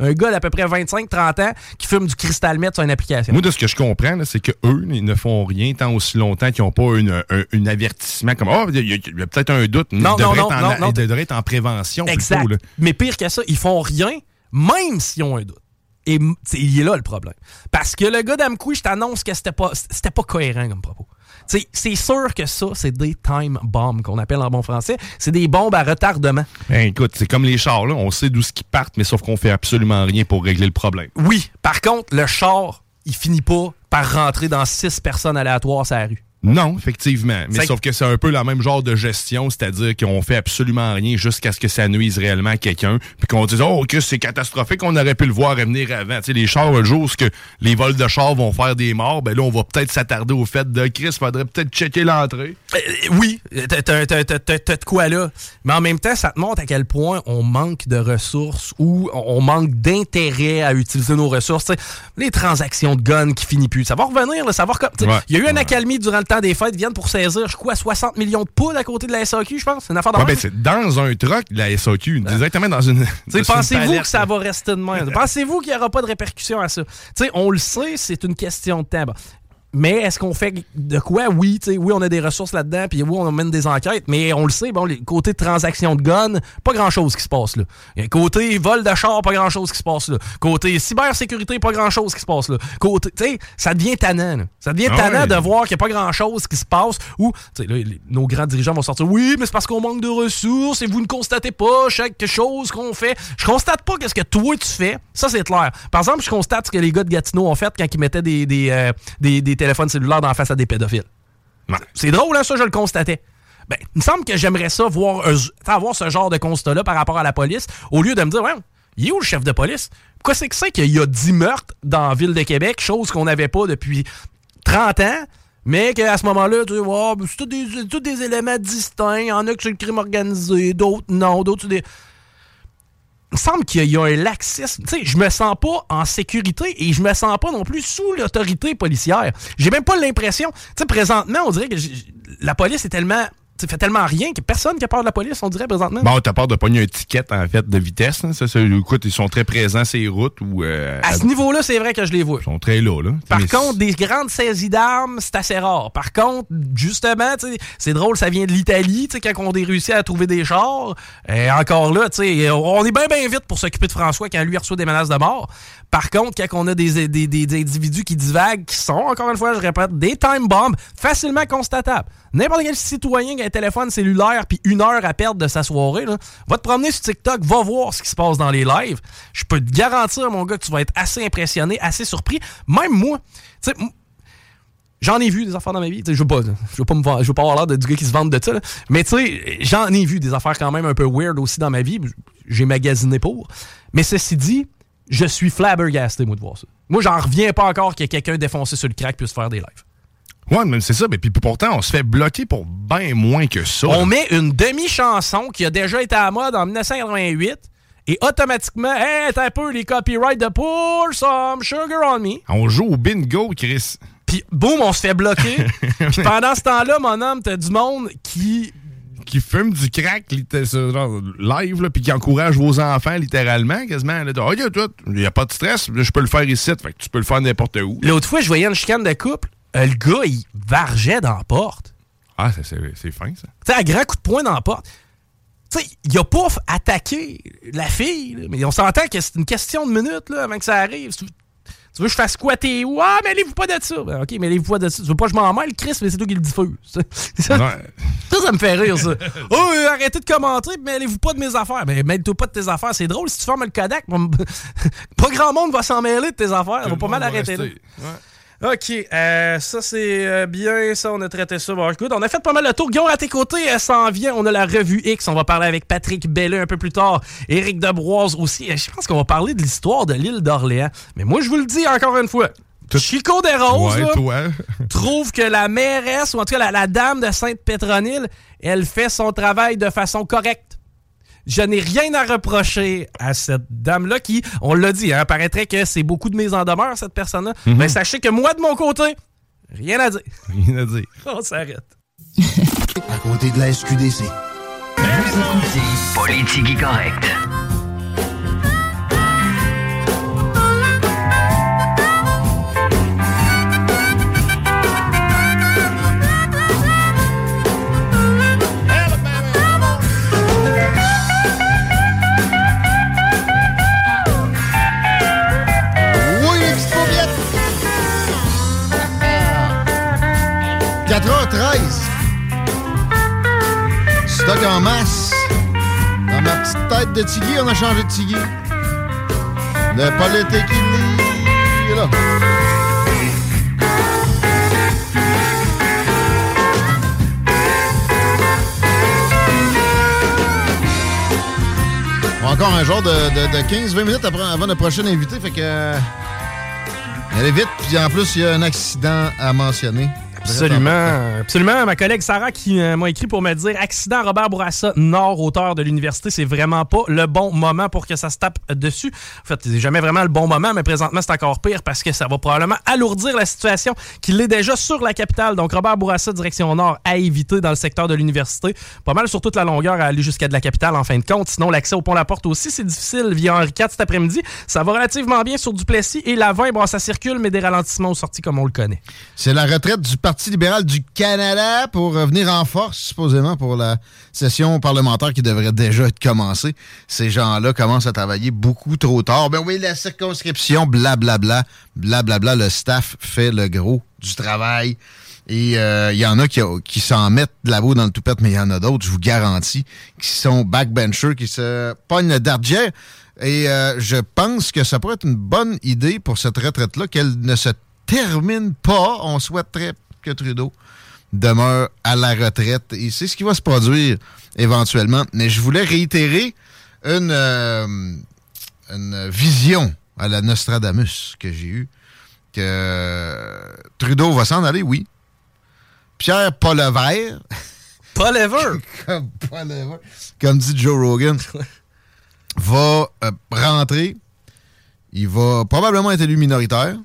Un gars d'à peu près 25-30 ans qui fume du cristal meth sur une application. Moi, de ce que je comprends, c'est qu'eux, ils ne font rien tant aussi longtemps qu'ils n'ont pas une, un, un avertissement comme Oh, il y a, peut-être un doute. Non, ils non, devraient non, être en, non, non. ils devraient être en prévention Exact. plutôt. Mais pire que ça, ils font rien, même s'ils ont un doute. Et il est là le problème. Parce que le gars d'Amkoui, je t'annonce que c'était pas, c'était pas cohérent comme propos. C'est sûr que ça, c'est des time bombs qu'on appelle en bon français. C'est des bombes à retardement. Ben, écoute, c'est comme les chars, là. On sait d'où ce qu'ils partent, mais sauf qu'on fait absolument rien pour régler le problème. Oui, par contre, le char, il finit pas par rentrer dans six personnes aléatoires sur la rue. Non, effectivement. Mais sauf que c'est un peu le même genre de gestion, c'est-à-dire qu'on fait absolument rien jusqu'à ce que ça nuise réellement à quelqu'un, puis qu'on dise oh que c'est catastrophique, on aurait pu le voir revenir avant. Tu sais, les chars le jour ce que les vols de chars vont faire des morts, ben là on va peut-être s'attarder au fait de Chris, faudrait peut-être checker l'entrée. Euh, oui, t'as- de quoi là. Mais en même temps, ça te montre à quel point on manque de ressources ou on manque d'intérêt à utiliser nos ressources. T'sais, les transactions de guns qui finissent plus. Ça va revenir, là, ça va Ouais. Il y a eu une accalmie durant le temps des fêtes. Viennent pour saisir, je crois, 60 millions de poules à côté de la SAQ, je pense. C'est une affaire de Ouais, ben c'est dans un truck de la SAQ, directement dans une. Pensez-vous que ça va rester de même? Pensez-vous qu'il n'y aura pas de répercussions à ça? T'sais, on le sait, c'est une question de temps. Mais est-ce qu'on fait de quoi? Oui, oui, on a des ressources là-dedans, puis oui, on mène des enquêtes, mais on le sait, bon, de transaction de guns, pas grand-chose qui se passe là. Côté vol de char, pas grand-chose qui se passe là. Côté cybersécurité, pas grand-chose qui se passe là. Côté, tu sais, ça devient tannant. là. Ça devient Ah tannant de voir qu'il n'y a pas grand-chose qui se passe ou, tu sais, nos grands dirigeants vont sortir, oui, mais c'est parce qu'on manque de ressources et vous ne constatez pas chaque chose qu'on fait. Je constate pas qu'est-ce que toi tu fais. Ça, c'est clair. Par exemple, je constate ce que les gars de Gatineau ont fait quand ils mettaient des, des, euh, des, des téléphones cellulaires dans la face à des pédophiles. Ouais. C'est drôle, hein, ça, je le constatais. Ben, il me semble que j'aimerais ça voir avoir ce genre de constat-là par rapport à la police, au lieu de me dire, ouais, il est où le chef de police? Pourquoi c'est que c'est qu'il y a 10 meurtres dans la ville de Québec, chose qu'on n'avait pas depuis 30 ans, mais qu'à ce moment-là, tu ben, c'est tous des, c'est tous des éléments distincts. Il y en a que c'est le crime organisé, d'autres non, d'autres c'est des. Me semble qu'il y a un laxisme. Tu sais, je me sens pas en sécurité et je me sens pas non plus sous l'autorité policière. J'ai même pas l'impression. Tu sais, présentement, on dirait que la police est tellement. Tu fait tellement rien que personne qui a peur de la police, on dirait présentement. Bon, t'as peur de pogner un ticket en fait de vitesse. Ça, ça, écoute, ils sont très présents ces routes ou euh, à ce niveau-là, c'est vrai que je les vois. ils sont très là, là. Par Mais contre, des grandes saisies d'armes, c'est assez rare. Par contre, justement, c'est drôle, ça vient de l'Italie, tu sais, quand on a réussi à trouver des chars. Et encore là, tu sais, on est bien, bien vite pour s'occuper de François quand lui reçoit des menaces de mort. Par contre, quand on a des, des, des- individus qui divaguent, qui sont, encore une fois, je répète, des time bombs, facilement constatables. N'importe quel citoyen qui a un téléphone cellulaire puis une heure à perdre de sa soirée, là, va te promener sur TikTok, va voir ce qui se passe dans les lives. Je peux te garantir, mon gars, que tu vas être assez impressionné, assez surpris. Même moi, tu sais, J'en ai vu des affaires dans ma vie. Je veux pas, je veux pas je veux pas avoir l'air de du gars qui se vante de ça. là. Mais tu sais, j'en ai vu des affaires quand même un peu weird aussi dans ma vie. J'ai magasiné pour. Mais ceci dit, je suis flabbergasté, moi, de voir ça. Moi, j'en reviens pas encore que quelqu'un défoncé sur le crack puisse faire des lives. Ouais, mais c'est ça. Mais puis pourtant, on se fait bloquer pour bien moins que ça. On met une demi-chanson qui a déjà été à la mode en 1988 et automatiquement, hey, t'as un peu les copyrights de Pour Some Sugar on Me. On joue au bingo, Chris. Puis boum, on se fait bloquer. Puis pendant ce temps-là, mon homme, t'as du monde qui Qui fume du crack genre, live, puis qui encourage vos enfants littéralement, quasiment. Là, oh, a tout. Il n'y a pas de stress. Je peux le faire ici. Fait que tu peux le faire n'importe où. L'autre fois, je voyais une chicane de couple. euh, le gars, il vargeait dans la porte. Ah, c'est- fin, ça. Tu sais, à grand coup de poing dans la porte. Tu sais, il a pas attaqué la fille, là, mais on s'entend que c'est une question de minutes là, avant que ça arrive. Tu, veux que je fasse quoi tes. Ah, mais allez-vous pas de ça. Ben, ok, mais allez-vous pas de ça. Tu veux pas que je m'en mêle, Chris, mais c'est toi qui le diffuse. ça, ça, Ouais. ça me fait rire, ça. oh, euh, arrêtez de commenter, mais allez-vous pas de mes affaires. Ben, mêle-toi pas de tes affaires. C'est drôle, si tu fermes le Kodak, pas grand monde va s'en mêler de tes affaires. Ça va pas mal arrêter là. OK, euh, ça c'est euh, bien, ça on a traité ça. Bon, écoute, on a fait pas mal le tour. Guillaume, à tes côtés, elle s'en vient. On a la revue X, on va parler avec Patrick Belleux un peu plus tard. Éric Debroise aussi. Euh, Je pense qu'on va parler de l'histoire de l'île d'Orléans. Mais moi, je vous le dis encore une fois. Chico Ouais, là, toi. trouve que la mairesse, ou en tout cas la, la dame de Sainte-Pétronille, elle fait son travail de façon correcte. Je n'ai rien à reprocher à cette dame-là qui, on l'a dit, hein, paraîtrait que c'est beaucoup de mise en demeure, cette personne-là. Mais sachez que moi, de mon côté, rien à dire. Rien à dire. On s'arrête. À côté de la SQDC. Vous écoutez Politique correcte. En masse. Dans ma petite tête de Tigui, on a changé de Tigui. Le politique, est là. Encore un genre de, de- de 15-20 minutes avant le prochain invité, fait que. euh, Allez vite, puis en plus, il y a un accident à mentionner. Absolument. Absolument. Ma collègue Sarah qui euh, m'a écrit pour me dire accident Robert Bourassa, nord hauteur de l'université, c'est vraiment pas le bon moment pour que ça se tape dessus. En fait, c'est jamais vraiment le bon moment, mais présentement, c'est encore pire parce que ça va probablement alourdir la situation qui l'est déjà sur la capitale. Donc, Robert Bourassa, direction nord, à éviter dans le secteur de l'université. Pas mal sur toute la longueur à aller jusqu'à de la capitale en fin de compte. Sinon, l'accès au pont La Porte aussi, c'est difficile via Henri IV cet après-midi. Ça va relativement bien sur Duplessis et la 20, bon, ça circule, mais des ralentissements aux sorties comme on le connaît. C'est la retraite du Parti libéral du Canada pour revenir en force, supposément, pour la session parlementaire qui devrait déjà être commencée. Ces gens-là commencent à travailler beaucoup trop tard. Ben oui, la circonscription, blablabla, blablabla, le staff fait le gros du travail. Et euh, il y en a qui, qui s'en mettent de la boue dans le toupette, mais il y en a d'autres, je vous garantis, qui sont backbenchers, qui se pognent d'ardière. Et euh, je pense que ça pourrait être une bonne idée pour cette retraite-là, qu'elle ne se termine pas. On souhaiterait que Trudeau demeure à la retraite. Et c'est ce qui va se produire éventuellement. Mais je voulais réitérer une, euh, une vision à la Nostradamus que j'ai eue. Que Trudeau va s'en aller, oui. Pierre Polevert. Polevert? comme. Comme dit Joe Rogan. va euh, rentrer. Il va probablement être élu minoritaire.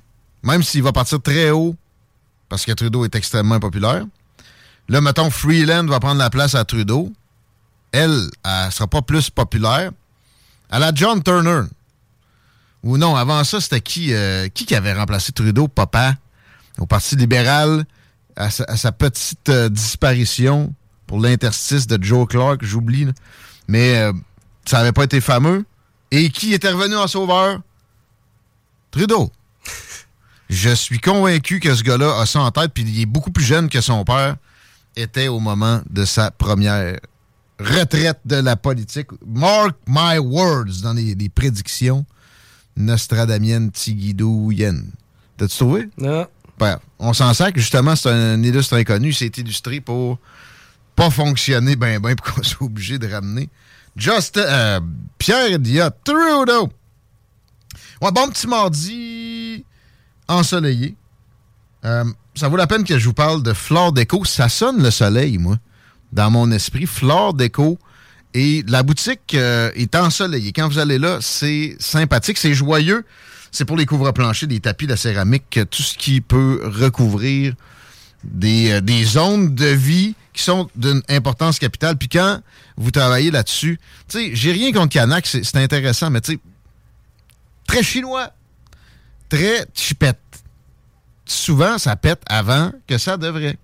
Même s'il va partir très haut parce que Trudeau est extrêmement populaire. Là, mettons, Freeland va prendre la place à Trudeau. Elle, elle sera pas plus populaire. À la John Turner. Ou non, avant ça, c'était qui, euh, qui avait remplacé Trudeau, papa, au Parti libéral, à sa, petite euh, disparition pour l'interstice de Joe Clark, j'oublie. Mais euh, ça n'avait pas été fameux. Et qui était revenu en sauveur? Trudeau. Je suis convaincu que ce gars-là a ça en tête, puis il est beaucoup plus jeune que son père était au moment de sa première retraite de la politique. Mark my words dans les, les prédictions nostradamiennes tigidouyennes. T'as-tu trouvé? Non. Ben, on s'en sert que justement, c'est un illustre inconnu. C'est illustré pour pas fonctionner ben ben pour qu'on soit obligé de ramener Just, euh, Pierre Dia Trudeau. Ouais, bon petit mardi ensoleillé. Euh, ça vaut la peine que je vous parle de Flore Déco. Ça sonne le soleil, moi, dans mon esprit. Flore Déco. Et la boutique euh, est ensoleillée. Quand vous allez là, c'est sympathique, c'est joyeux. C'est pour les couvre-planchers, des tapis, la céramique, tout ce qui peut recouvrir des, euh, zones de vie qui sont d'une importance capitale. Puis quand vous travaillez là-dessus, tu sais, j'ai rien contre Canac, c'est intéressant, mais tu sais, très chinois, très chipette. Souvent, ça pète avant que ça devrait.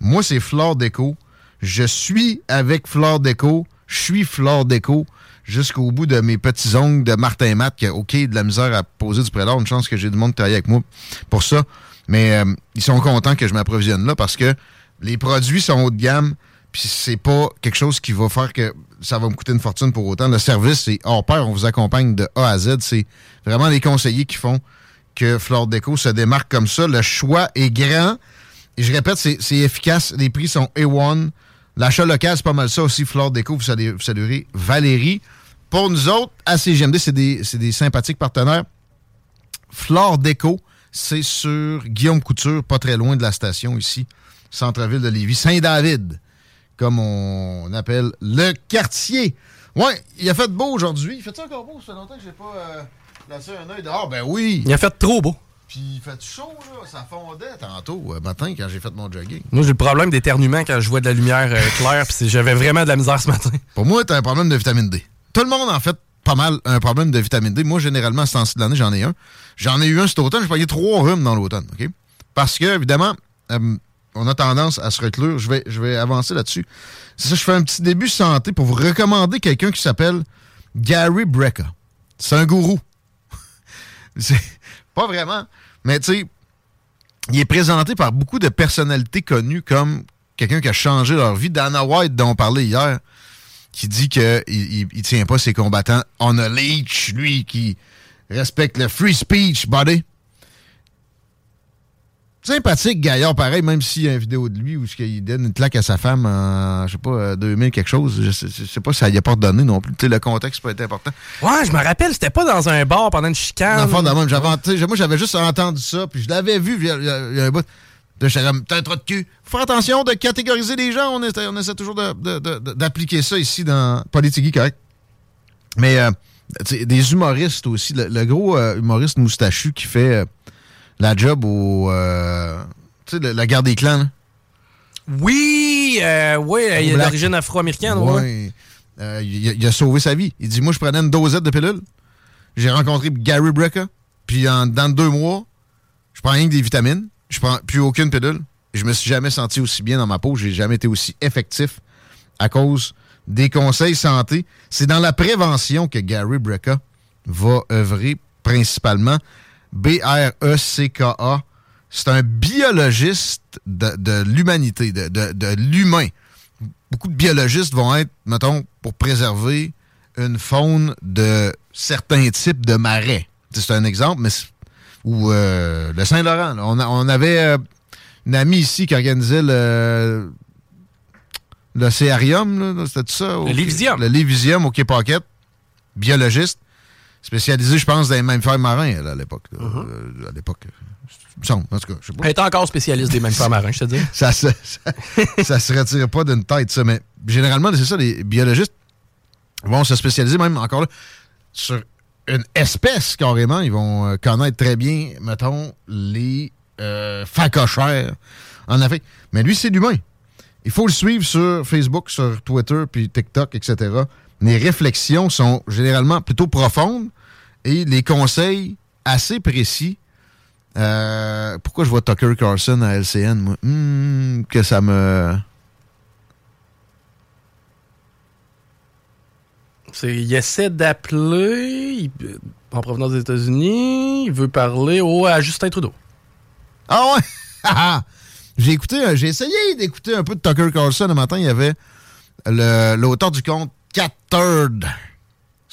Moi, c'est Flore Déco. Je suis avec Flore Déco. Je suis Flore Déco jusqu'au bout de mes petits ongles de Martin Matt qui a OK de la misère à poser du prélat. Une chance que j'ai du monde qui travaille avec moi pour ça. Mais euh, ils sont contents que je m'approvisionne là parce que les produits sont haut de gamme. Puis c'est pas quelque chose qui va faire que ça va me coûter une fortune pour autant. Le service, c'est hors pair. On vous accompagne de A à Z. C'est vraiment les conseillers qui font que Flore Déco se démarque comme ça. Le choix est grand. Et je répète, c'est efficace. Les prix sont A1. L'achat local, c'est pas mal ça aussi. Flore Déco, vous saluerez Valérie. Pour nous autres, à CGMD, c'est des, c'est des sympathiques partenaires. Flore Déco, c'est sur Guillaume Couture, pas très loin de la station ici, centre-ville de Lévis. Saint-David, comme on appelle le quartier. Ouais, il a fait beau aujourd'hui. Il fait ça encore beau? Ça fait longtemps que j'ai pas euh, placé un œil dehors. Ben oui. Il a fait trop beau. Puis il fait chaud, là. Ça fondait tantôt, euh, matin, quand j'ai fait mon jogging. Moi, j'ai le problème d'éternuement quand je vois de la lumière euh, claire, puis j'avais vraiment de la misère ce matin. Pour moi, t'as un problème de vitamine D. Tout le monde, en fait, pas mal un problème de vitamine D. Moi, généralement, à ce temps-ci de l'année, j'en ai un. J'en ai eu un cet automne. J'ai payé trois rhumes dans l'automne, OK? Parce que, évidemment, euh, on a tendance à se reclure. Je vais, je vais avancer là-dessus. C'est ça, je fais un petit début santé pour vous recommander quelqu'un qui s'appelle Gary Brecka. C'est un gourou. Pas vraiment. Mais tu sais, il est présenté par beaucoup de personnalités connues comme quelqu'un qui a changé leur vie. Dana White, dont on parlait hier, qui dit qu'il il, il tient pas ses combattants on a leash, lui qui respecte le free speech, buddy. Sympathique gaillard, pareil, même s'il y a une vidéo de lui où il donne une claque à sa femme en, je sais pas, 2000 quelque chose. Je sais, je sais pas si ça y a pas donné non plus. Le contexte peut être important. Ouais, je me rappelle, c'était pas dans un bar pendant une chicane. Fond, dans même, j'avais, moi, j'avais juste entendu ça, puis je l'avais vu, il y a, y y un bout. J'étais comme, t'as un trou de cul. Faut faire attention de catégoriser les gens. On essaie, on essaie toujours d'appliquer ça ici dans Politique correct. Mais euh, des humoristes aussi. Le, le gros euh, humoriste moustachu qui fait euh, la job au. euh, tu sais, la guerre des clans, là. Oui, euh, oui, il est d'origine afro-américaine. Ouais. Euh, il, a, il a sauvé sa vie. Il dit Moi, je prenais une dosette de pilule. J'ai rencontré Gary Brecker. Puis, en, dans deux mois, je prends rien que des vitamines. Je prends plus aucune pilule. Je me suis jamais senti aussi bien dans ma peau. J'ai jamais été aussi effectif à cause des conseils santé. C'est dans la prévention que Gary Brecker va œuvrer principalement. B-R-E-C-K-A. C'est un biologiste de, de l'humanité, de, de- de l'humain. Beaucoup de biologistes vont être, mettons, pour préserver une faune de certains types de marais. C'est un exemple, mais ou euh, le Saint-Laurent. On, avait euh, une amie ici qui organisait le l'océarium, c'était ça? au- Le Lévisium. Le Lévisium au Quai biologiste, spécialisé, je pense, dans les mammifères marins elle, à l'époque. là. Euh, à l'époque, en tout cas. je sais pas. Elle est encore spécialiste des mammifères marins, je te dis. ça, se- ça, ça se retire pas d'une tête, ça. Mais généralement, c'est ça, les biologistes vont se spécialiser même encore là sur une espèce carrément. Ils vont euh, connaître très bien, mettons, les euh, phacochères en Afrique. Mais lui, c'est l'humain. Il faut le suivre sur Facebook, sur Twitter, puis TikTok, etc. Les réflexions sont généralement plutôt profondes et les conseils assez précis. Euh, pourquoi je vois Tucker Carlson à LCN, moi? Hmm, que ça me... Il essaie d'appeler il- en provenance des États-Unis. Il veut parler au, à Justin Trudeau. Ah ouais? Ah, ah. j'ai écouté, euh, j'ai essayé d'écouter un peu de Tucker Carlson le matin. Il y avait l'auteur du compte Cat Third.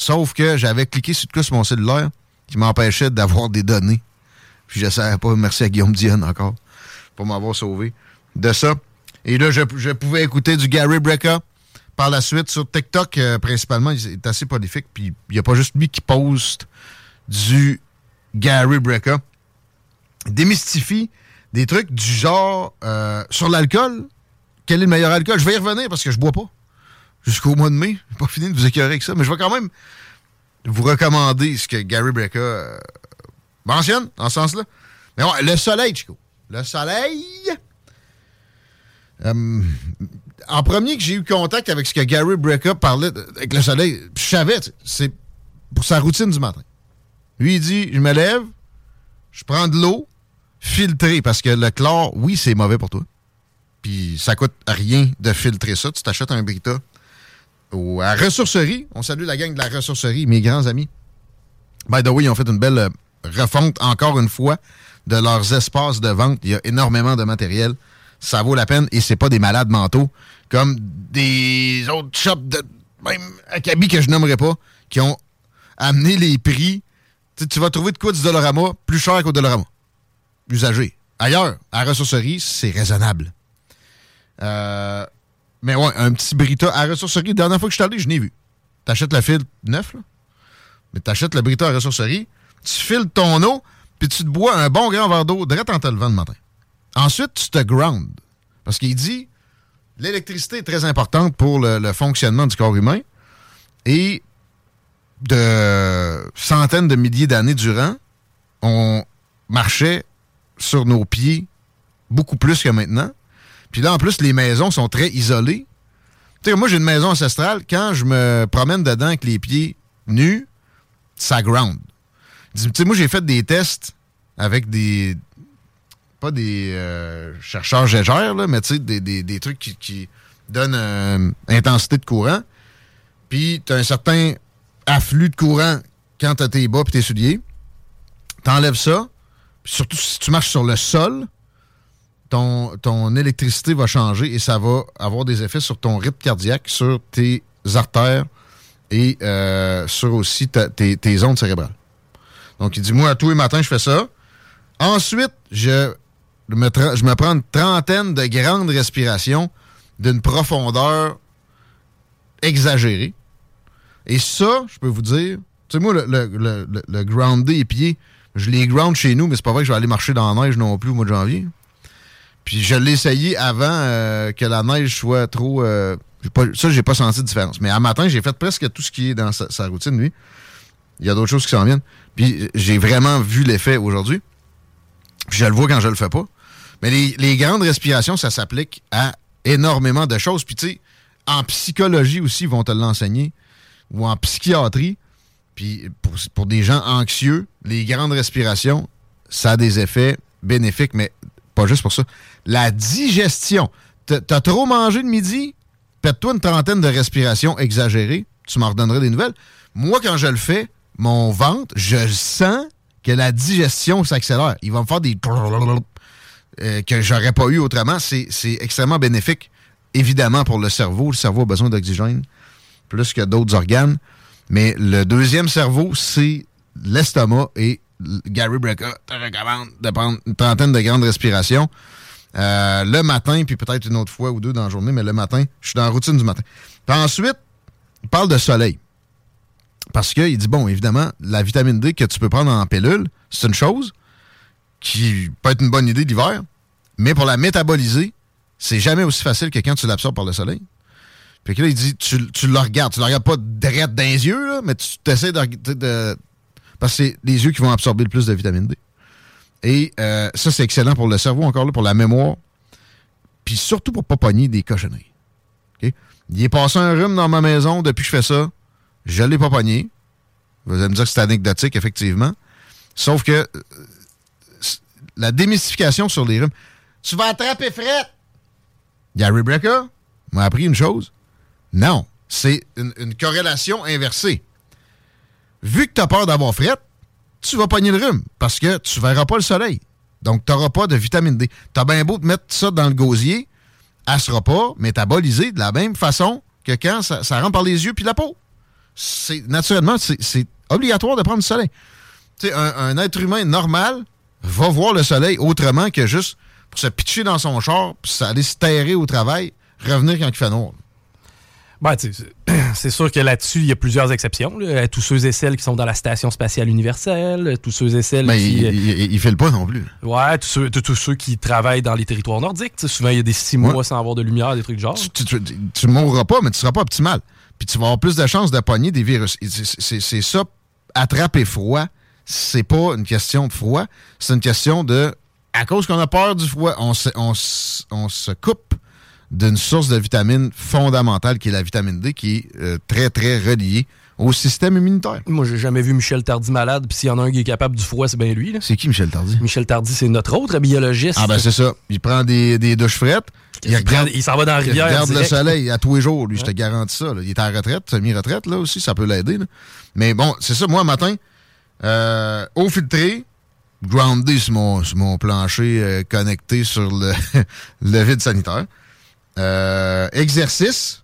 Sauf que j'avais cliqué sur, de quoi sur mon cellulaire qui m'empêchait d'avoir des données. Puis je savais pas. Merci à Guillaume Dion encore pour m'avoir sauvé de ça. Et là, je, je pouvais écouter du Gary Brecker par la suite sur TikTok euh, principalement. Il est assez prolifique. Puis il n'y a pas juste lui qui poste du Gary Brecker démystifie des trucs du genre euh, sur l'alcool. Quel est le meilleur alcool? Je vais y revenir parce que je bois pas. Jusqu'au mois de mai. J'ai pas fini de vous écœurer avec ça, mais je vais quand même vous recommander ce que Gary Brecker euh, mentionne en ce sens-là. Mais ouais, le soleil, Chico. Le soleil. Euh, en premier que j'ai eu contact avec ce que Gary Brecker parlait avec le soleil, je savais, c'est pour sa routine du matin. Lui, il dit Je me lève, je prends de l'eau filtrée parce que le chlore, oui, c'est mauvais pour toi. Puis ça coûte rien de filtrer ça. Tu t'achètes un Brita à ressourcerie. On salue la gang de la ressourcerie, mes grands amis. By the way, ils ont fait une belle euh, refonte, encore une fois, de leurs espaces de vente. Il y a énormément de matériel. Ça vaut la peine et c'est pas des malades mentaux comme des autres shops de même acabit que je nommerai pas qui ont amené les prix. Tu vas trouver de quoi du Dollarama plus cher qu'au Dollarama. Usagé. Ailleurs, à ressourcerie, c'est raisonnable. Euh, mais ouais, un petit Brita à ressourcerie, dernière fois que je suis allé, je n'ai vu. T'achètes le fil neuf, là. Mais t'achètes le Brita à ressourcerie, tu files ton eau, puis tu te bois un bon grand verre d'eau direct en te levant le matin. Ensuite, tu te ground. Parce qu'il dit l'électricité est très importante pour le, le fonctionnement du corps humain. Et de centaines de milliers d'années durant, on marchait sur nos pieds beaucoup plus que maintenant. Puis là, en plus, les maisons sont très isolées. Tu moi, j'ai une maison ancestrale. Quand je me promène dedans avec les pieds nus, ça ground. Tu moi, j'ai fait des tests avec des. Pas des euh, chercheurs gégères, là, mais tu des, trucs qui, donnent euh, intensité de courant. Puis, tu as un certain afflux de courant quand tu tes bas et tes souliers. T'enlèves ça. Puis surtout si tu marches sur le sol, ton, électricité va changer et ça va avoir des effets sur ton rythme cardiaque, sur tes artères et euh, sur aussi tes, ondes cérébrales. Donc, il dit, moi, tous les matins, je fais ça. Ensuite, je me, prends une trentaine de grandes respirations d'une profondeur exagérée. Et ça, je peux vous dire, tu sais, moi, le, le, le, les pieds, je les ground chez nous, mais c'est pas vrai que je vais aller marcher dans la neige non plus au mois de janvier. Puis je l'ai essayé avant euh, que la neige soit trop. euh, pas- ça, j'ai pas senti de différence. Mais à matin, j'ai fait presque tout ce qui est dans sa, routine, lui. Il y a d'autres choses qui s'en viennent. Puis j'ai vraiment vu l'effet aujourd'hui. Puis je le vois quand je le fais pas. Mais les, les grandes respirations, ça s'applique à énormément de choses. Puis tu sais, en psychologie aussi, ils vont te l'enseigner. Ou en psychiatrie. Puis pour, pour des gens anxieux, les grandes respirations, ça a des effets bénéfiques, mais pas juste pour ça. La digestion. T'as trop mangé de midi? Pète-toi une trentaine de respirations exagérées. Tu m'en redonneras des nouvelles. Moi, quand je le fais, mon ventre, je sens que la digestion s'accélère. Il va me faire des... euh, que j'aurais pas eu autrement. C'est extrêmement bénéfique, évidemment, pour le cerveau. Le cerveau a besoin d'oxygène plus que d'autres organes. Mais le deuxième cerveau, c'est l'estomac. Et Gary Breca te recommande de prendre une trentaine de grandes respirations euh, le matin, puis peut-être une autre fois ou deux dans la journée, mais le matin, je suis dans la routine du matin. Puis ensuite, il parle de soleil. Parce qu'il dit, bon, évidemment, la vitamine D que tu peux prendre en pilule, c'est une chose qui peut être une bonne idée l'hiver, mais pour la métaboliser, c'est jamais aussi facile que quand tu l'absorbes par le soleil. Puis là, il dit, tu, tu le regardes. Tu le regardes pas direct dans les yeux, mais tu essaies de, de- de- Parce que c'est les yeux qui vont absorber le plus de vitamine D. Et euh, ça, c'est excellent pour le cerveau, encore là, pour la mémoire. Puis surtout pour pas pogner des cochonneries. Il est passé un rhume dans ma maison depuis que je fais ça. Je l'ai pas pogné. Vous allez me dire que c'est anecdotique, effectivement. Sauf que euh, la démystification sur les rhumes. Tu vas attraper fret! Gary Brecker m'a appris une chose. Non, c'est une, corrélation inversée. Vu que tu as peur d'avoir fret, tu vas pogner le rhume parce que tu verras pas le soleil. Donc, tu n'auras pas de vitamine D. Tu as bien beau te mettre ça dans le gosier, elle sera pas métabolisée de la même façon que quand ça, ça rentre par les yeux puis la peau. C'est Naturellement, c'est obligatoire de prendre du soleil. Un, un être humain normal va voir le soleil autrement que juste pour se pitcher dans son char, puis aller se terrer au travail, revenir quand il fait noir. Ben, c'est- sûr que là-dessus, il y a plusieurs exceptions. là. Tous ceux et celles qui sont dans la Station spatiale universelle, tous ceux et celles Mais qui... il, il, il fait le pas non plus. Ouais, tous ceux, tous- tous ceux qui travaillent dans les territoires nordiques. Souvent, il y a des six mois sans avoir de lumière, des trucs du genre. tu, tu, tu- tu mourras pas, mais tu seras pas optimal. Puis tu vas avoir plus de chances de pogner des virus. C'est- ça, attraper froid, c'est pas une question de froid, c'est une question de, à cause qu'on a peur du froid, on se, on on se coupe d'une source de vitamine fondamentale qui est la vitamine D, qui est euh, très, très reliée au système immunitaire. Moi, j'ai jamais vu Michel Tardy malade, puis s'il y en a un qui est capable du froid, c'est bien lui. C'est qui Michel Tardy? Michel Tardy, c'est notre autre biologiste. Ah ben c'est ça. Il prend des, des douches frettes. Il, regarde, il s'en va dans la rivière Il regarde le soleil à tous les jours. Lui, je te garantis ça. là. Il est en retraite, semi-retraite, là aussi, ça peut l'aider. Mais bon, c'est ça, moi, matin, euh, eau filtrée, groundé sur mon, sur mon plancher euh, connecté sur le, le vide sanitaire. Euh, exercice.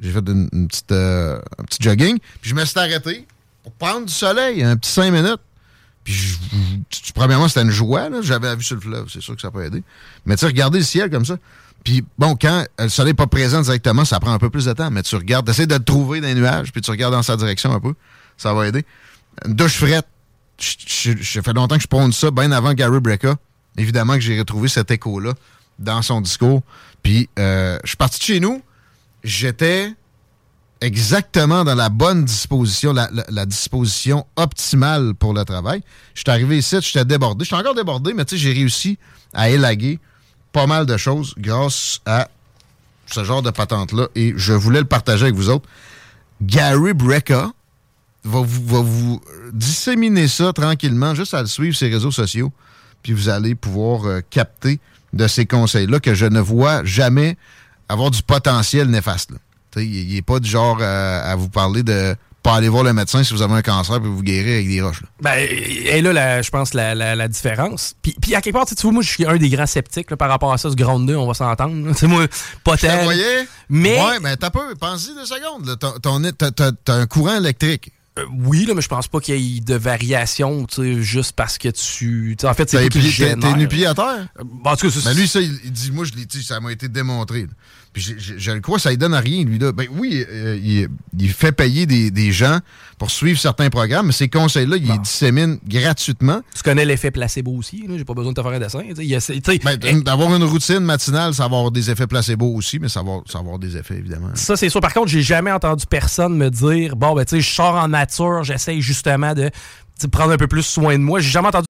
J'ai fait une, petite, euh, un petit jogging. Puis je me suis arrêté pour prendre du soleil, un petit cinq minutes. Puis, je- premièrement, c'était une joie. J'avais la vue sur le fleuve. C'est sûr que ça peut aider. Mais tu sais, regarder le ciel comme ça. Puis, bon, quand euh, le soleil n'est pas présent directement, ça prend un peu plus de temps. Mais tu regardes, tu essaies de le trouver dans les nuages, puis tu regardes dans sa direction un peu. Ça va aider. Une douche frette. Ça fait longtemps que je prône ça, bien avant Gary Breca. Évidemment que j'ai retrouvé cet écho-là dans son discours. Puis, euh, je suis parti de chez nous. J'étais exactement dans la bonne disposition, la, disposition optimale pour le travail. Je suis arrivé ici, j'étais débordé. Je suis encore débordé, mais tu sais, j'ai réussi à élaguer pas mal de choses grâce à ce genre de patente-là. Et je voulais le partager avec vous autres. Gary vous, va vous disséminer ça tranquillement, juste à le suivre ses réseaux sociaux. Puis vous allez pouvoir euh, capter de ces conseils-là que je ne vois jamais avoir du potentiel néfaste. là. Il n'est pas du genre euh, à vous parler de pas aller voir le médecin si vous avez un cancer puis vous guérir avec des roches. là. Ben, et là, je pense, la, la, la différence. Puis, puis à quelque part, tu vois, moi, je suis un des grands sceptiques là, par rapport à ça, ce Ground 2, on va s'entendre. Tu moi, pas Je te tant. voyais? Mais- Ouais, ben t'as peu. Pense-y deux secondes. t'as un courant électrique. Euh, oui, là, mais je pense pas qu'il y ait de variation, tu sais, juste parce que tu... en fait, c'est T'es toi qui le pied- t'es- génère. t'es nu pied à terre? Euh, bon, en tout cas, c'est- Ben lui, ça, il, dit, moi, je l'ai dit, ça m'a été démontré. là. Puis je, je- je le crois, ça ne donne à rien, lui, là. Ben oui, euh, il, il fait payer des, des gens pour suivre certains programmes, mais ces conseils-là, il les dissémine gratuitement. Tu connais l'effet placebo aussi, là, j'ai pas besoin de te faire un dessin. Ben, D'avoir une routine matinale, ça va avoir des effets placebo aussi, mais ça va, ça va avoir des effets, évidemment. Ça, c'est sûr. Par contre, j'ai jamais entendu personne me dire Bon, ben, tu sais, je sors en nature, j'essaye justement de prendre un peu plus soin de moi. J'ai jamais entendu.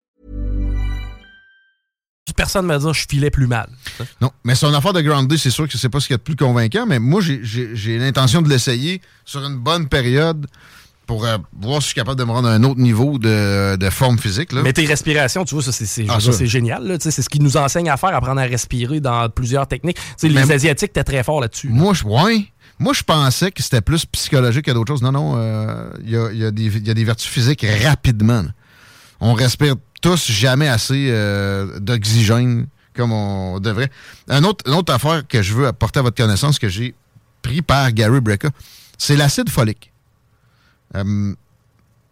Personne me dire je filais plus mal. Non, mais son affaire de Ground Day, c'est sûr que c'est pas ce qu'il y a de plus convaincant, mais moi, j'ai- l'intention de l'essayer sur une bonne période pour euh, voir si je suis capable de me rendre à un autre niveau de, de forme physique. Là. Mais tes respirations, tu vois, c'est Ah, c'est génial. C'est ce qu'ils nous enseignent à faire, apprendre à respirer dans plusieurs techniques. Mais- les Asiatiques étaient très forts là-dessus. Moi, je, ouais. Moi, je pensais que c'était plus psychologique que d'autres choses. Non, non, euh, il y, a, il y a des- il y a des vertus physiques rapidement. là. On respire tous jamais assez euh, d'oxygène comme on devrait. Un autre, une autre affaire que je veux apporter à votre connaissance que j'ai pris par Gary Brecka, c'est l'acide folique. Euh,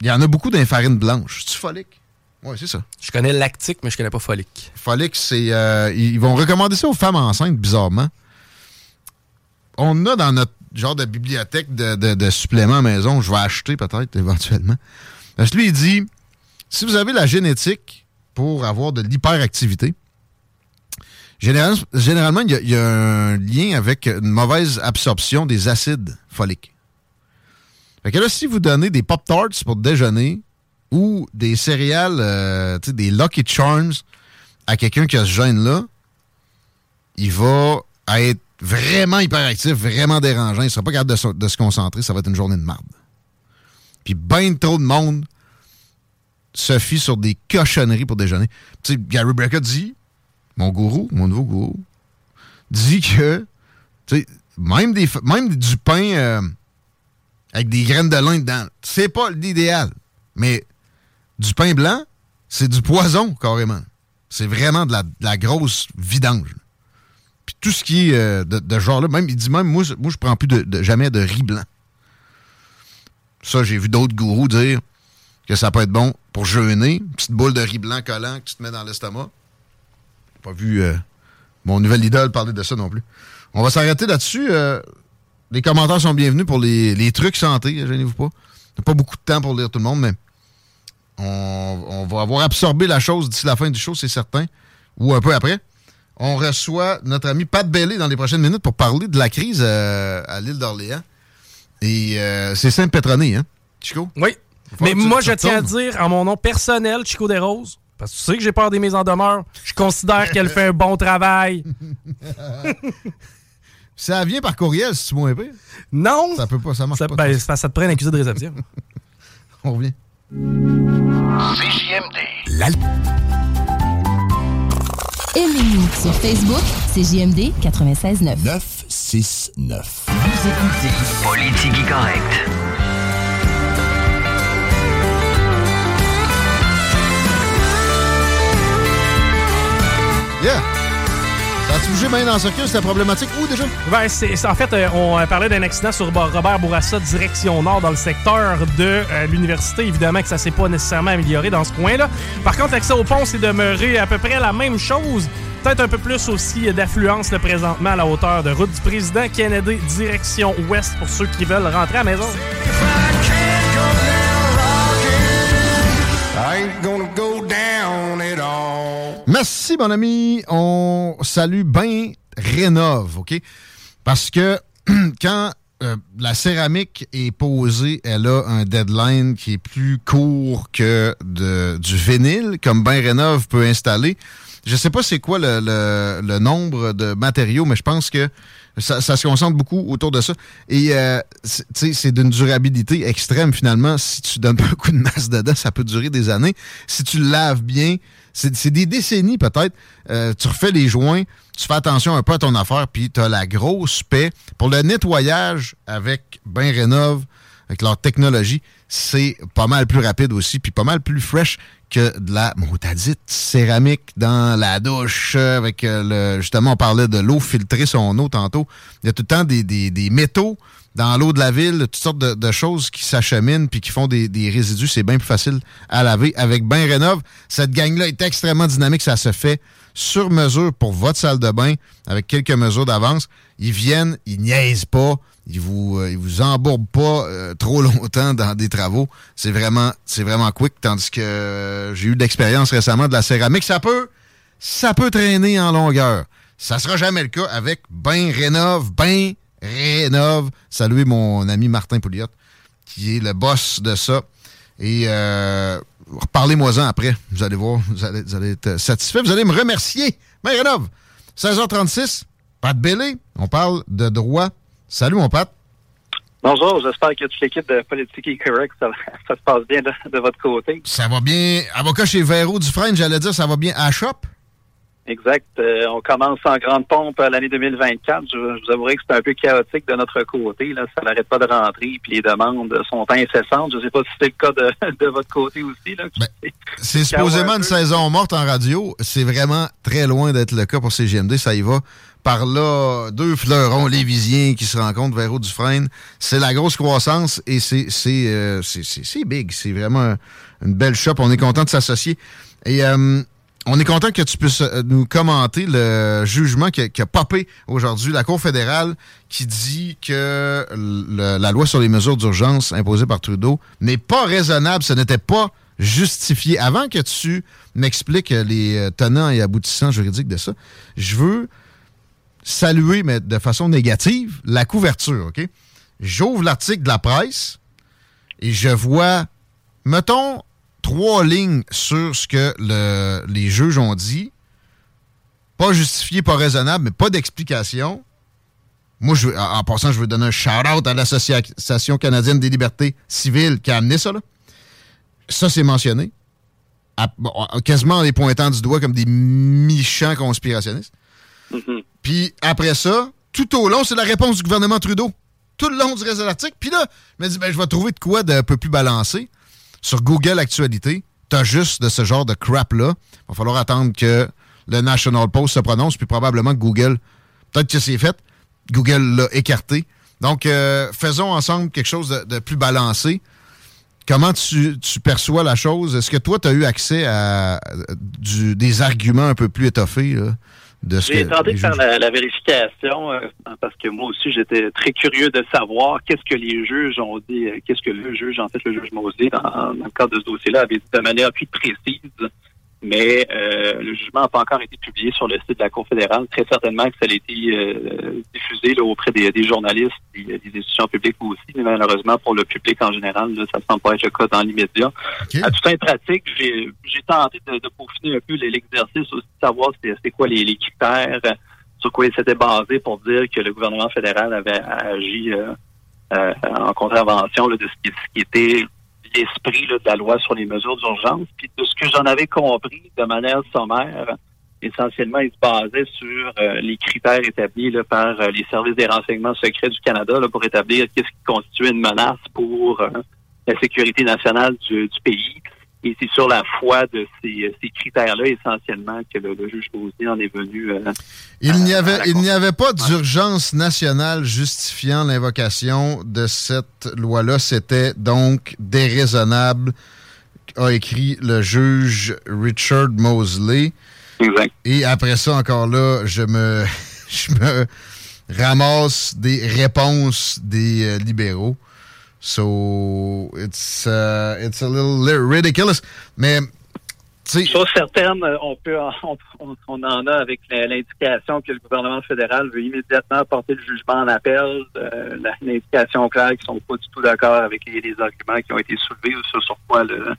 Il y en a beaucoup dans les farines blanches. C'est folique? Oui, c'est ça. Je connais lactique, mais je connais pas folique. Folique, c'est. euh, ils vont recommander ça aux femmes enceintes, bizarrement. On a dans notre genre de bibliothèque de, de- de suppléments à maison, je vais acheter peut-être éventuellement. Parce que lui, il dit si vous avez la génétique pour avoir de l'hyperactivité, général- généralement, il y, a, un lien avec une mauvaise absorption des acides foliques. Fait que là, si vous donnez des Pop-Tarts pour déjeuner ou des céréales, euh, des Lucky Charms à quelqu'un qui a ce gène-là, il va être vraiment hyperactif, vraiment dérangeant. Il ne sera pas capable de, de se concentrer. Ça va être une journée de marde. Puis ben trop de monde se sur des cochonneries pour déjeuner. Tu sais, Gary Brecker dit, mon gourou, mon nouveau gourou, dit que tu sais, même, des, même du pain euh, avec des graines de lin dedans, c'est pas l'idéal. Mais du pain blanc, c'est du poison, carrément. C'est vraiment de la, grosse vidange. Puis tout ce qui est euh, de, genre-là, même, il dit même, moi, moi je prends plus jamais de riz blanc. Ça, j'ai vu d'autres gourous dire que ça peut être bon pour jeûner. Petite boule de riz blanc collant que tu te mets dans l'estomac. Pas vu euh, mon nouvel idole parler de ça non plus. On va s'arrêter là-dessus. euh, les commentaires sont bienvenus pour les, les trucs santé, gênez-vous pas. On pas beaucoup de temps pour lire tout le monde, mais on, on va avoir absorbé la chose d'ici la fin du show, c'est certain, ou un peu après. On reçoit notre ami Pat Bellé dans les prochaines minutes pour parler de la crise euh, à l'île d'Orléans. Et c'est Saint-Pétroné, hein, Chico? Oui. Mais moi, je tiens à dire, en mon nom personnel, Chico des Roses, parce que tu sais que j'ai peur des mises en demeure, je considère qu'elle fait un bon travail. Ça vient par courriel, si tu moins pire. Non! Ça peut pas, ça marche Ça, pas. ben, ça, ça te prend un accusé de réception. On revient. La... Aimez-nous sur Facebook, c'est JMD 96.9. 969. Vous écoutez Politique Correct. Yeah! Ça a-tu bougé bien dans le circuit, c'était problématique. Où déjà? Ben, c'est, c'est- en fait, euh, on euh, parlait d'un accident sur Robert Bourassa, direction nord, dans le secteur de euh, l'université. Évidemment que ça s'est pas nécessairement amélioré dans ce coin-là. Par contre, l'accès au pont s'est demeuré à peu près la même chose. Peut-être un peu plus aussi d'affluence là, présentement à la hauteur de route du président Kennedy, direction ouest pour ceux qui veulent rentrer à la maison. Merci, mon ami. On salue bien Rénove, OK? Parce que quand euh, la céramique est posée, elle a un deadline qui est plus court que de, du vinyle, comme Ben Rénove peut installer. Je sais pas c'est quoi le, nombre de matériaux, mais je pense que ça, se concentre beaucoup autour de ça. Et euh, c'est- d'une durabilité extrême finalement. Si tu donnes pas un coup de masse dedans, ça peut durer des années. Si tu laves bien, c'est des décennies peut-être. Euh, tu refais les joints, tu fais attention un peu à ton affaire, puis tu as la grosse paix. Pour le nettoyage avec Ben Rénove, avec leur technologie, c'est pas mal plus rapide aussi, puis pas mal plus fresh que de la motadite céramique dans la douche. euh, Avec euh, le, justement, on parlait de l'eau, filtrer son eau tantôt. Il y a tout le temps des, des- des métaux dans l'eau de la ville, toutes sortes de, de choses qui s'acheminent puis qui font des, des résidus. C'est bien plus facile à laver. Avec Bain Rénov, cette gang-là est extrêmement dynamique. Ça se fait sur mesure pour votre salle de bain avec quelques mesures d'avance. Ils viennent, ils niaisent pas, ils vous, euh, ils vous embourbent pas euh, trop longtemps dans des travaux. C'est vraiment, c'est vraiment quick. Tandis que euh, j'ai eu de l'expérience récemment de la céramique. Ça peut, ça peut traîner en longueur. Ça sera jamais le cas avec Bain Rénov. Bain Rénov. Saluez mon ami Martin Pouliot, qui est le boss de ça. Et euh, reparlez-moi-en après. Vous allez voir, vous allez, vous allez être satisfait. Vous allez me remercier. Bain Rénov. 16h36, Pat Bellé. On parle de droit. Salut, mon Pat. Bonjour, j'espère que toute l'équipe de Politique est correcte. Ça, ça se passe bien de, de votre côté. Ça va bien. Avocat chez Véro Dufresne, j'allais dire, ça va bien à Shop? Exact. Euh, on commence en grande pompe à l'année 2024. Je, je vous avouerai que c'est un peu chaotique de notre côté. Là. Ça n'arrête pas de rentrer, puis les demandes sont incessantes. Je ne sais pas si c'est le cas de, de votre côté aussi. Là. C'est supposément une saison morte en radio. C'est vraiment très loin d'être le cas pour CGMD. Ça y va. Par là, deux fleurons lévisiens qui se rencontrent, Véro Dufresne. C'est la grosse croissance et c'est euh, c'est- big. C'est vraiment un- une belle shop. On est content de s'associer. Et euh, on est content que tu puisses euh, nous commenter le jugement qui a, aujourd'hui. La Cour fédérale qui dit que la loi sur les mesures d'urgence imposée par Trudeau n'est pas raisonnable. Ce n'était pas justifié. Avant que tu m'expliques les euh, tenants et aboutissants juridiques de ça, je veux saluer, mais de façon négative, la couverture, OK? J'ouvre l'article de la presse et je vois, mettons, trois lignes sur ce que le- les juges ont dit. Pas justifié, pas raisonnable, mais pas d'explication. Moi, je veux- en passant, je veux donner un shout-out à l'Association canadienne des libertés civiles qui a amené ça. Là. Ça, c'est mentionné. À- quasiment en les pointant du doigt comme des méchants conspirationnistes. Puis après ça, tout au long, c'est la réponse du gouvernement Trudeau. Tout le long du reste de l'article. Puis là, je me dis, ben, je vais trouver de quoi d'un peu plus balancé. Sur Google Actualité, t'as juste de ce genre de crap-là. Va falloir attendre que le National Post se prononce, puis probablement Google, peut-être que c'est fait, Google l'a écarté. Donc, euh, faisons ensemble quelque chose de, plus balancé. Comment tu, perçois la chose? Est-ce que toi, tu as eu accès à euh, des arguments un peu plus étoffés de ce J'ai que tenté de faire la, la vérification euh, parce que moi aussi j'étais très curieux de savoir qu'est-ce que les juges ont dit, euh, qu'est-ce que le juge, en fait le juge Mosley, dans, dans le cadre de ce dossier-là, avait dit de manière plus précise. Mais euh, le jugement n'a pas encore été publié sur le site de la Cour fédérale. Très certainement que ça a été euh, diffusé là, auprès des, des journalistes et des institutions publiques aussi. Mais malheureusement, pour le public en général, là, ça ne semble pas être le cas dans l'immédiat. À tout un pratique, j'ai j'ai tenté de, de peaufiner un peu l'exercice aussi, de savoir c'était c'était quoi les, les critères, sur quoi il s'était basé pour dire que le gouvernement fédéral avait agi euh, euh, en contravention là, de ce qui, ce qui était l'esprit de la loi sur les mesures d'urgence. Puis de ce que j'en avais compris de manière sommaire, essentiellement, il se basait sur euh, les critères établis là, par euh, les services des renseignements secrets du Canada là, pour établir qu'est-ce qui constituait une menace pour euh, la sécurité nationale du pays. Et c'est sur la foi de ces, ces critères-là essentiellement que le, le juge Gauzy en est venu. euh, Il n'y avait, il n'y avait pas d'urgence nationale justifiant l'invocation de cette loi-là. C'était donc déraisonnable, a écrit le juge Richard Mosley. Exact. Et après ça, encore là, je me, je me ramasse des réponses des euh, libéraux. So, it's, uh, it's a little li- ridiculous. Mais, Chose certaine, euh, on peut, en- on, en a avec l'indication que le gouvernement fédéral veut immédiatement porter le jugement en appel. euh, l'indication claire qu'ils sont pas du tout d'accord avec les, les arguments qui ont été soulevés ou sur, sur quoi le,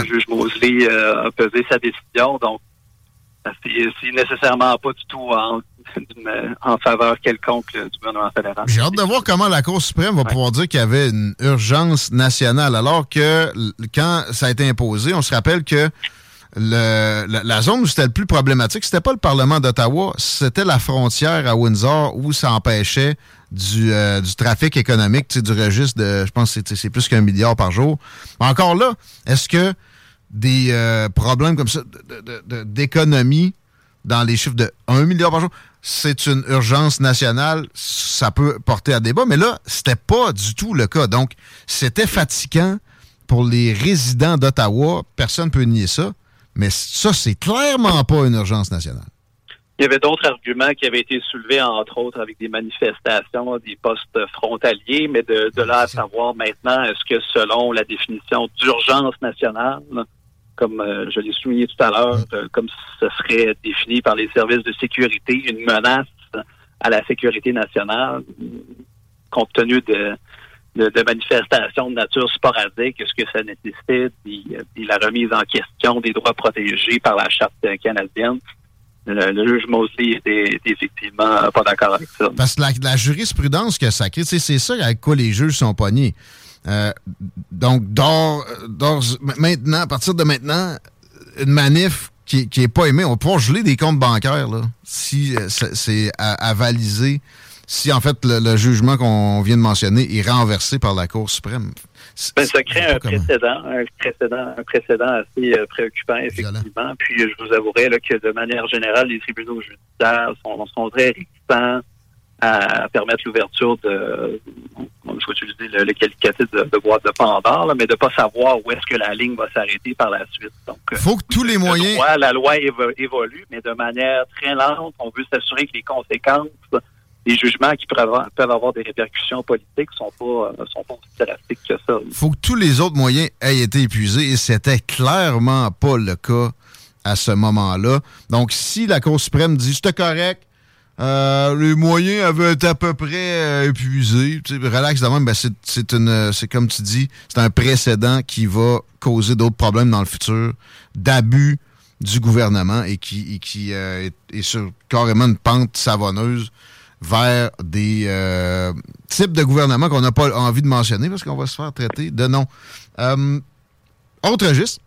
le juge Mosley euh, a pesé sa décision. Donc, c'est nécessairement pas du tout en, en faveur quelconque là, du gouvernement fédéral. J'ai hâte de voir comment la Cour suprême va pouvoir dire qu'il y avait une urgence nationale, alors que quand ça a été imposé, on se rappelle que le- la, la zone où c'était le plus problématique, c'était pas le Parlement d'Ottawa, c'était la frontière à Windsor où ça empêchait du, euh, du trafic économique, du registre de, je pense que c'est- plus qu'un milliard par jour. Mais encore là, est-ce que des euh, problèmes comme ça d'économie dans les chiffres de 1 milliard par jour, c'est une urgence nationale, ça peut porter à débat, mais là, c'était pas du tout le cas. Donc, c'était fatigant pour les résidents d'Ottawa, personne ne peut nier ça, mais ça, c'est clairement pas une urgence nationale. Il y avait d'autres arguments qui avaient été soulevés, entre autres, avec des manifestations, des postes frontaliers, mais de, de là à savoir maintenant, est-ce que selon la définition d'urgence nationale, comme euh, je l'ai souligné tout à l'heure, euh, comme ce serait défini par les services de sécurité, une menace à la sécurité nationale, compte tenu de, de, manifestations de nature sporadique, est-ce que ça nécessite des- la remise en question des droits protégés par la Charte canadienne? Le, le juge Mosley était, effectivement pas d'accord avec ça. Parce que la, la jurisprudence que ça crée, c'est ça avec quoi les juges sont pognés. Euh, donc, d'or, d'or- maintenant, à partir de maintenant, une manif qui, qui est pas aimée, on va pouvoir geler des comptes bancaires, là, si euh, c'est valiser, si en fait le, le jugement qu'on vient de mentionner est renversé par la Cour suprême. Ben, ça crée un précédent, un précédent, un précédent assez euh, préoccupant, effectivement. Puis je vous avouerai là, que de manière générale, les tribunaux judiciaires sont, sont très réticents à permettre l'ouverture de, je vais utiliser le, le qualificatif de, de boîte de Pandore, là, mais de pas savoir où est-ce que la ligne va s'arrêter par la suite. Donc, euh, faut que tous les le moyens. droit, la loi évo- évolue, mais de manière très lente. On veut s'assurer que les conséquences des jugements qui peuvent avoir, des répercussions politiques sont pas euh, sont pas aussi drastiques que ça. faut que tous les autres moyens aient été épuisés et c'était clairement pas le cas à ce moment-là. Donc, si la Cour suprême dit c'était correct, euh, les moyens avaient été à peu près euh, épuisés, relax ben c'est, une, c'est comme tu dis, c'est un précédent qui va causer d'autres problèmes dans le futur, d'abus du gouvernement et qui, euh, est, sur carrément une pente savonneuse vers des types de gouvernement qu'on n'a pas envie de mentionner parce qu'on va se faire traiter de non. Autre registre,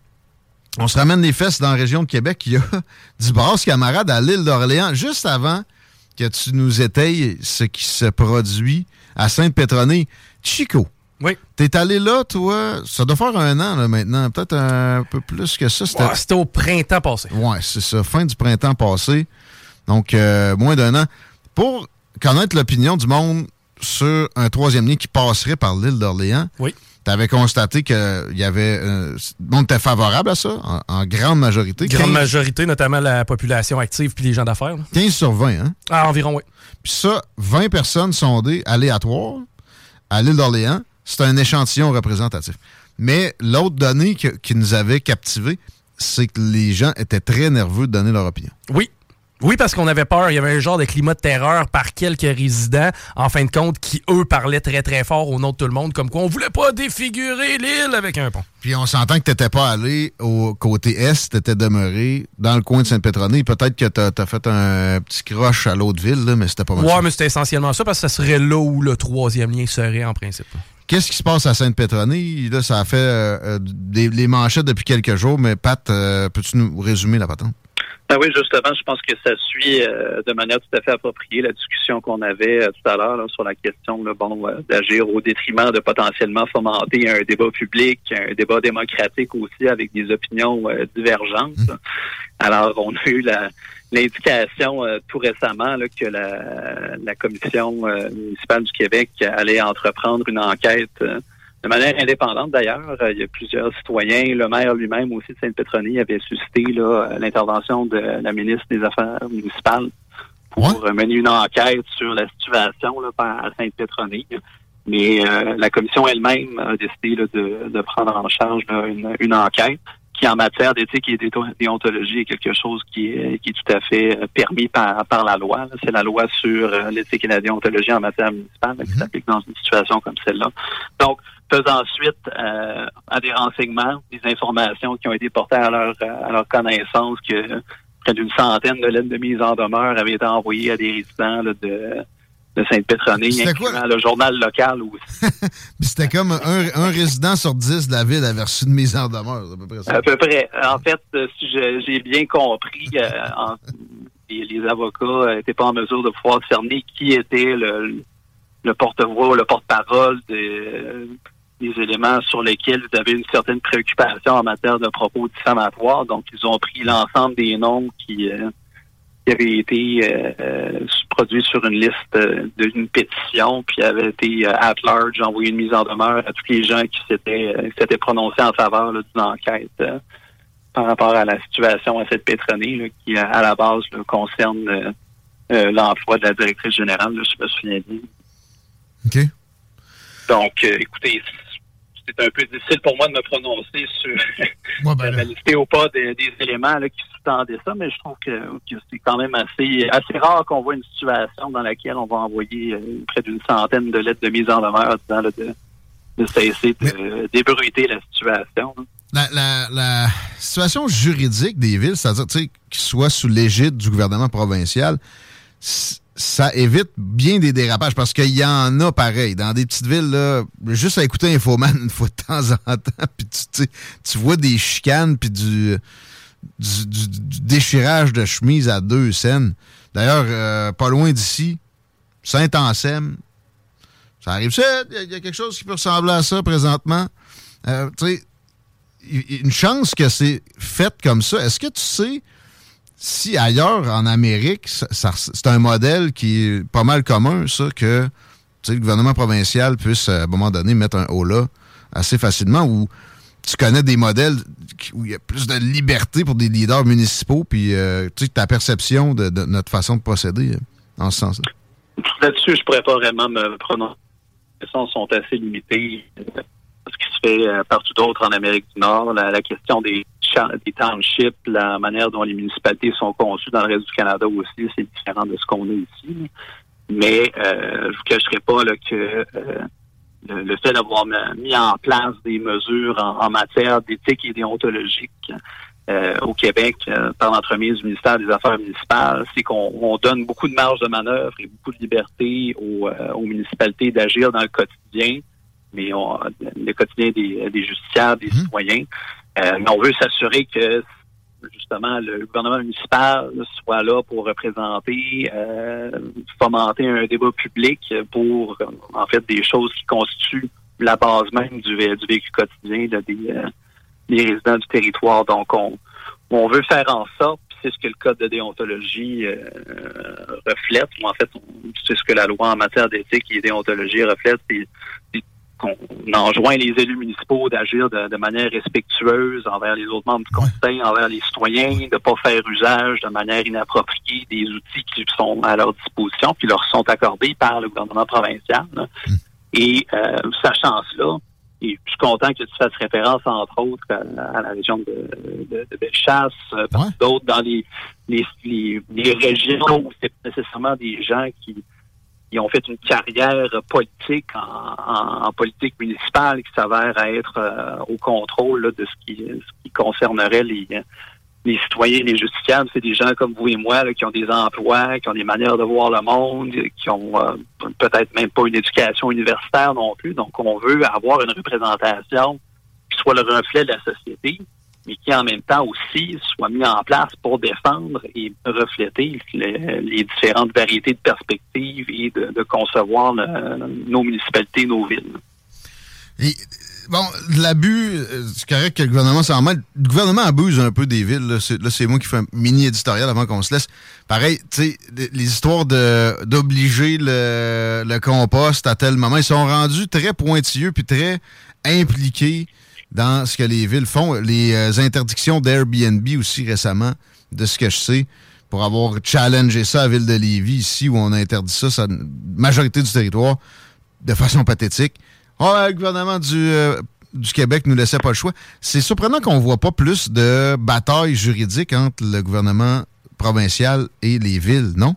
on se ramène les fesses dans la région de Québec. Il y a du brasse camarade à l'île d'Orléans, juste avant que tu nous étayes ce qui se produit à Sainte-Pétronée. Chico. Oui. T'es allé là, toi, ça doit faire un an là, maintenant, peut-être un peu plus que ça. Ouais, C'était au printemps passé. Ouais, c'est ça, fin du printemps passé. Donc, euh, moins d'un an. Pour connaître l'opinion du monde sur un troisième lien qui passerait par l'île d'Orléans, oui. tu avais constaté qu'il y avait. Euh, le monde était favorable à ça, en, en grande majorité. Grande 15 majorité, notamment la population active puis les gens d'affaires. là. 15 sur 20, hein? Ah, environ, oui. Puis ça, 20 personnes sondées aléatoires à l'île d'Orléans, c'est un échantillon représentatif. Mais l'autre donnée que- qui nous avait captivés, c'est que les gens étaient très nerveux de donner leur opinion. Oui. Oui, parce qu'on avait peur. Il y avait un genre de climat de terreur par quelques résidents, en fin de compte, qui, eux, parlaient très, très fort au nom de tout le monde, comme quoi on voulait pas défigurer l'île avec un pont. Puis on s'entend que t'étais pas allé au côté est, t'étais demeuré dans le coin de Sainte-Pétronée. Peut-être que t'as as fait un petit croche à l'autre ville, là, mais c'était pas mal. Ouais, ça. mais c'était essentiellement ça, parce que ça serait là où le troisième lien serait, en principe. Qu'est-ce qui se passe à Sainte-Pétronée? Là, ça a fait euh, euh, des, les manchettes depuis quelques jours, mais Pat, euh, peux-tu nous résumer la patente? Ben oui, justement, je pense que ça suit euh, de manière tout à fait appropriée la discussion qu'on avait euh, tout à l'heure sur la question là, bon, euh, d'agir au détriment de potentiellement fomenter un débat public, un débat démocratique aussi avec des opinions euh, divergentes. Alors, on a eu la l'indication euh, tout récemment là, que la, la commission euh, municipale du Québec allait entreprendre une enquête euh, de manière indépendante d'ailleurs. Euh, Il y a plusieurs citoyens, le maire lui-même aussi de Sainte-Pétronie avait suscité là, euh, l'intervention de la ministre des Affaires municipales pour euh, mener une enquête sur la situation là, à Sainte-Pétronie. Mais euh, la commission elle-même a décidé là, de, de prendre en charge là, une, une enquête qui, en matière d'éthique et déontologie, est quelque chose qui est, qui est tout à fait permis par, par la loi. C'est la loi sur l'éthique et la déontologie en matière municipale qui s'applique dans une situation comme celle-là. Donc, faisant suite euh, à des renseignements, des informations qui ont été portées à leur, à leur connaissance que près d'une centaine de lettres de mise en demeure avaient été envoyées à des résidents là, de, de Sainte-Pétronie, C'était quoi? incluant le journal local aussi. C'était comme un, un résident sur dix de la ville avait reçu une mise en demeure. À peu près ça. À peu près. En fait, euh, si j'ai bien compris, euh, en- les, les avocats n'étaient pas en mesure de pouvoir cerner qui était le, le porte-voix ou le porte-parole des, des éléments sur lesquels ils avaient une certaine préoccupation en matière de propos diffamatoires. Donc, ils ont pris l'ensemble des noms qui, euh, qui avaient été euh, euh, produits sur une liste d'une pétition, puis avaient été at large, envoyé une mise en demeure à tous les gens qui s'étaient s'étaient prononcés en faveur d'une enquête par rapport à la situation à cette pétronée là, qui, à la base, là, concerne l'emploi de la directrice générale, là, je me souviens bien. OK. Donc, euh, écoutez, c'est un peu difficile pour moi de me prononcer sur la validité ou pas des, des éléments là, qui sous-tendaient ça, mais je trouve que, que c'est quand même assez, assez rare qu'on voit une situation dans laquelle on va envoyer euh, près d'une centaine de lettres de mise en demeure disant là, de, de cesser de débruiter la situation. là. La, la- la situation juridique des villes, c'est-à-dire qu'ils soient sous l'égide du gouvernement provincial, ça évite bien des dérapages parce qu'il y en a pareil. Dans des petites villes, là, juste à écouter Infoman une fois de temps en temps, puis tu, vois des chicanes puis du, du, déchirage de chemise à deux scènes. D'ailleurs, euh, pas loin d'ici, Saint-Anselme, ça arrive il y a- quelque chose qui peut ressembler à ça présentement. Euh, tu sais, une chance que c'est fait comme ça. Est-ce que tu sais si ailleurs en Amérique, c'est un modèle qui est pas mal commun, ça, que le gouvernement provincial puisse à un moment donné mettre un haut là assez facilement ou tu connais des modèles où il y a plus de liberté pour des leaders municipaux, puis euh, tu sais, ta perception de, notre façon de procéder euh, en ce sens-là. Là-dessus, je pourrais pas vraiment me prononcer. Les sens sont assez limités. Ce qui se fait euh, partout d'autre en Amérique du Nord, la, question des, des townships, la manière dont les municipalités sont conçues dans le reste du Canada aussi, c'est différent de ce qu'on a ici. Mais euh, je vous cacherai pas là, que euh, le, le fait d'avoir mis- en place des mesures en, en matière d'éthique et déontologique euh, au Québec par l'entremise du ministère des Affaires municipales, c'est qu'on on donne beaucoup de marge de manœuvre et beaucoup de liberté aux, aux municipalités d'agir dans le quotidien, mais on, le quotidien des, des justiciables, des citoyens. Euh, mais on veut s'assurer que justement le gouvernement municipal soit là pour représenter, euh, fomenter un débat public pour en fait des choses qui constituent la base même du, vé- du vécu quotidien là, des, euh, des résidents du territoire. Donc on, on veut faire en sorte, c'est ce que le code de déontologie euh, reflète, ou en fait c'est ce que la loi en matière d'éthique et déontologie reflète, c'est qu'on enjoint les élus municipaux d'agir de, de manière respectueuse envers les autres membres du conseil, envers les citoyens, de ne pas faire usage de manière inappropriée des outils qui sont à leur disposition, puis leur sont accordés par le gouvernement provincial. là. Et euh, sachant cela, et je suis content que tu fasses référence, entre autres, à, à la région de, de, de Bellechasse, euh, d'autres dans les, les, les, les régions où c'est nécessairement des gens qui, qui ont fait une carrière politique en, politique municipale qui s'avère être euh, au contrôle de ce qui, ce qui concernerait les, citoyens, les justiciables. C'est des gens comme vous et moi qui ont des emplois, qui ont des manières de voir le monde, qui ont euh, peut-être même pas une éducation universitaire non plus. Donc, on veut avoir une représentation qui soit le reflet de la société, mais qui en même temps aussi soit mis en place pour défendre et refléter le- les différentes variétés de perspectives et de, concevoir nos municipalités, nos villes. Bon, l'abus, euh, c'est correct que le gouvernement s'en mêle. Le gouvernement abuse un peu des villes. Là, c'est, moi qui fais un mini éditorial avant qu'on se laisse. Pareil, tu sais, les histoires d'obliger le, le compost à tel moment, ils sont rendus très pointilleux puis très impliqués dans ce que les villes font. Les euh, interdictions d'Airbnb aussi récemment, de ce que je sais, pour avoir challengé ça à Ville de Lévis, ici, où on a interdit ça, ça majorité du territoire, de façon pathétique. Oh, le gouvernement du, euh, du Québec nous laissait pas le choix. C'est surprenant qu'on voit pas plus de batailles juridiques entre le gouvernement provincial et les villes, non?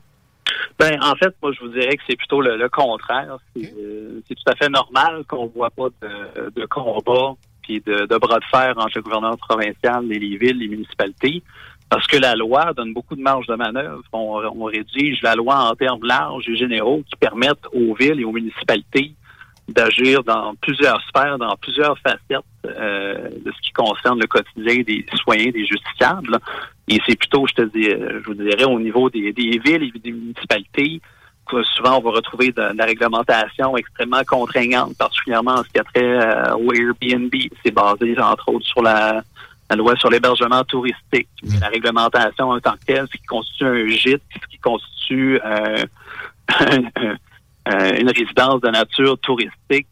Ben, en fait, moi, je vous dirais que c'est plutôt le, le contraire. C'est euh, c'est tout à fait normal qu'on voit pas de, de combat puis de, bras de fer entre le gouvernement provincial et les villes, les municipalités, parce que la loi donne beaucoup de marge de manœuvre. On, rédige la loi en termes larges et généraux qui permettent aux villes et aux municipalités d'agir dans plusieurs sphères, dans plusieurs facettes euh, de ce qui concerne le quotidien des citoyens, des justiciables. Et c'est plutôt, je te dis, euh, je vous dirais, au niveau des, villes et des municipalités, souvent on va retrouver de, de la réglementation extrêmement contraignante, particulièrement en ce qui a trait euh, au Airbnb. C'est basé, entre autres, sur la, la loi sur l'hébergement touristique. Mais La réglementation en tant que telle, ce qui constitue un gîte, ce qui constitue euh, une résidence de nature touristique,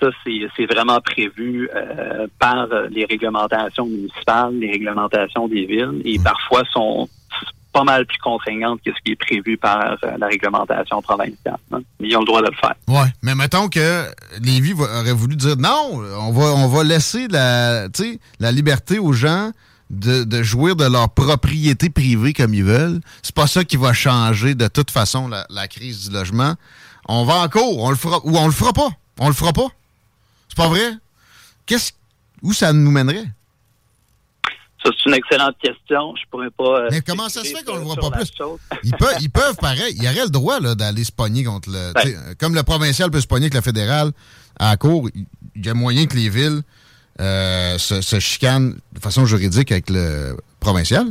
ça, c'est vraiment prévu euh, par les réglementations municipales, les réglementations des villes, et parfois sont pas mal plus contraignantes que ce qui est prévu par euh, la réglementation provinciale. hein. Ils ont le droit de le faire. Ouais, mais mettons que Lévis aurait voulu dire non, on va, on va laisser la, la liberté aux gens de, de jouir de leur propriété privée comme ils veulent. C'est pas ça qui va changer de toute façon la, la crise du logement. On va en cours, on le fera ou on le fera pas. On le fera pas. C'est pas vrai? Qu'est-ce où ça nous mènerait? Ça, c'est une excellente question. Je pourrais pas. euh, Mais comment ça se fait qu'on le voit pas plus? Ils peuvent, ils peuvent pareil. Ils auraient le droit d'aller se pogner contre le. Comme le provincial peut se pogner avec le fédéral à la cour, il y a moyen que les villes euh, se, se chicanent de façon juridique avec le provincial?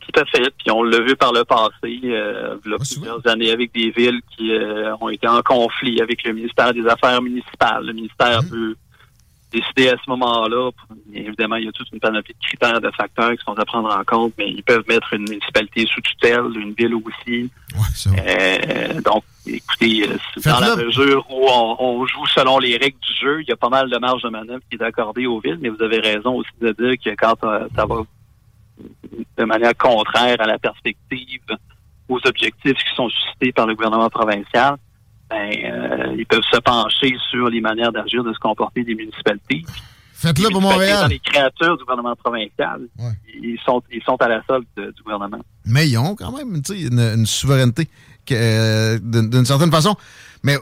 Tout à fait. Puis on l'a vu par le passé, euh, il y a plusieurs années, avec des villes qui euh, ont été en conflit avec le ministère des Affaires municipales. Le ministère peut décider à ce moment-là. Évidemment, il y a toute une panoplie de critères, de facteurs qui sont à prendre en compte, mais ils peuvent mettre une municipalité sous tutelle, une ville aussi. Euh, donc, écoutez, euh, dans la mesure où on, on joue selon les règles du jeu, il y a pas mal de marge de manœuvre qui est accordée aux villes, mais vous avez raison aussi de dire que quand ça va de manière contraire à la perspective, aux objectifs qui sont suscités par le gouvernement provincial, ben, euh, ils peuvent se pencher sur les manières d'agir, de se comporter des municipalités. Faites-le pour Montréal. les créatures du gouvernement provincial. Ils sont ils sont à la solde de- du gouvernement. Mais ils ont quand même une, une souveraineté euh, d'une certaine façon. Mais euh,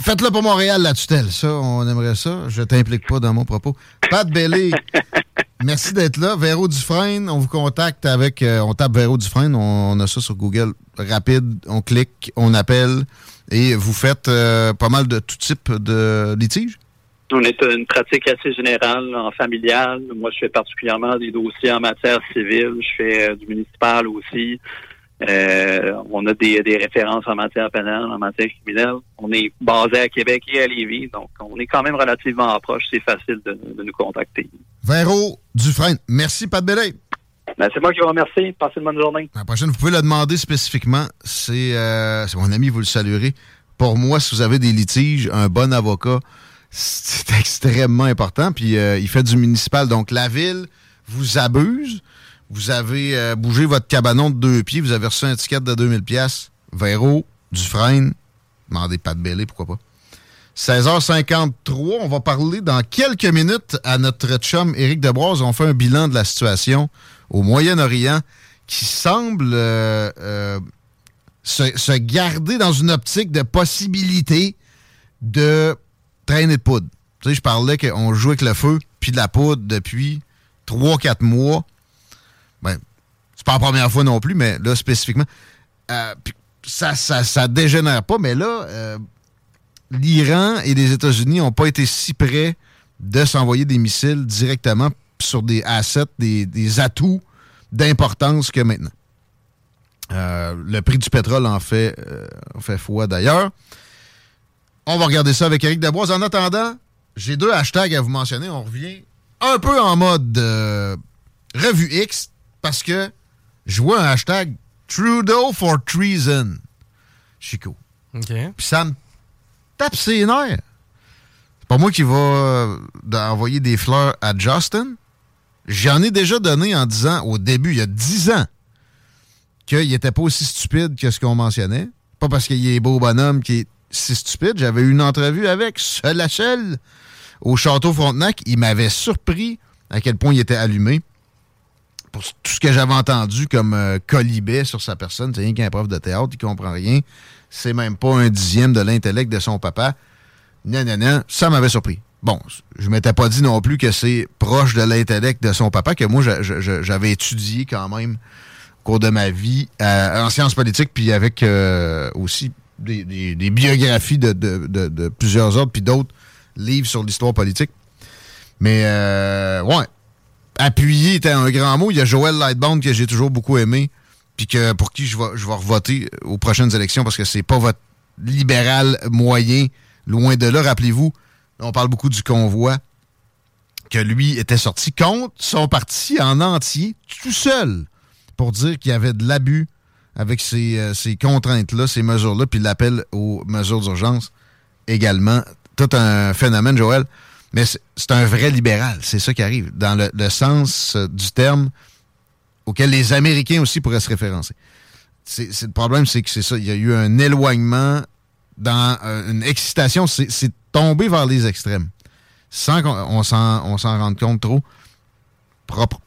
faites-le pour Montréal, la tutelle. Ça, on aimerait ça. Je t'implique pas dans mon propos. Pat Bellé, merci d'être là. Véro Dufresne, on vous contacte avec... euh, on tape Véro Dufresne, on, on a ça sur Google. Rapide, on clique, on appelle. Et vous faites euh, pas mal de tout type de litiges? On est une pratique assez générale en familial. Moi, je fais particulièrement des dossiers en matière civile. Je fais euh, du municipal aussi. Euh, on a des, des références en matière pénale, en matière criminelle. On est basé à Québec et à Lévis, donc on est quand même relativement proche. C'est facile de, de nous contacter. Véro Dufresne, merci Pat Bellé. Ben, c'est moi qui vous remercie. Passez une bonne journée. La prochaine, vous pouvez le demander spécifiquement. C'est euh, mon ami, vous le saluerez. Pour moi, si vous avez des litiges, un bon avocat, c'est extrêmement important. Puis euh, il fait du municipal. Donc la ville vous abuse. Vous avez euh, bougé votre cabanon de deux pieds. Vous avez reçu un ticket de 2000 pièces. Véro, Dufresne, demandez pas de Bellé, pourquoi pas. 16h53, on va parler dans quelques minutes à notre chum Éric Debroise. On fait un bilan de la situation au Moyen-Orient qui semble euh, euh, se, garder dans une optique de possibilité de traîner de poudre. Tu sais, je parlais qu'on joue avec le feu puis de la poudre depuis 3-4 mois. Ben, c'est pas la première fois non plus, mais là, spécifiquement. Euh, ça, ça, ça dégénère pas, mais là, l'Iran et les États-Unis n'ont pas été si près de s'envoyer des missiles directement sur des assets, des, des atouts d'importance que maintenant. Euh, le prix du pétrole en fait, euh, en fait foi d'ailleurs. On va regarder ça avec Eric Deboise. En attendant, j'ai deux hashtags à vous mentionner. On revient un peu en mode euh, revue X parce que je vois un hashtag Trudeau for treason. Chico. OK. Puis ça me tape ses nerfs. C'est pas moi qui va euh, envoyer des fleurs à Justin. J'en ai déjà donné en disant au début, il y a 10 ans, qu'il était pas aussi stupide que ce qu'on mentionnait. Pas parce qu'il est beau bonhomme qui est si stupide. J'avais eu une entrevue avec seul à seul au Château Frontenac. Il m'avait surpris à quel point il était allumé pour tout ce que j'avais entendu comme euh, colibet sur sa personne. C'est rien qu'un prof de théâtre, il comprend rien. C'est même pas un dixième de l'intellect de son papa. Non, non, non, ça m'avait surpris. Bon, je m'étais pas dit non plus que c'est proche de l'intellect de son papa, que moi, j'avais étudié quand même au cours de ma vie en sciences politiques, puis avec euh, aussi des, biographies de plusieurs autres, puis d'autres livres sur l'histoire politique. Mais, euh, ouais, appuyer était un grand mot. Il y a Joël Lightbound que j'ai toujours beaucoup aimé, puis que pour qui je vais, je vais revoter aux prochaines élections parce que c'est pas votre libéral moyen, loin de là. Rappelez-vous, on parle beaucoup du convoi, que lui était sorti contre son parti en entier, tout seul, pour dire qu'il y avait de l'abus avec ces, euh, ces contraintes-là, ces mesures-là, puis l'appel aux mesures d'urgence également. Tout un phénomène, Joël. Mais c'est un vrai libéral, c'est ça qui arrive, dans le, le sens euh, du terme auquel les Américains aussi pourraient se référencer. C'est, le problème, c'est que c'est ça. Il y a eu un éloignement dans euh, une excitation. C'est, tombé vers les extrêmes. Sans qu'on on s'en, rende compte trop. Propre.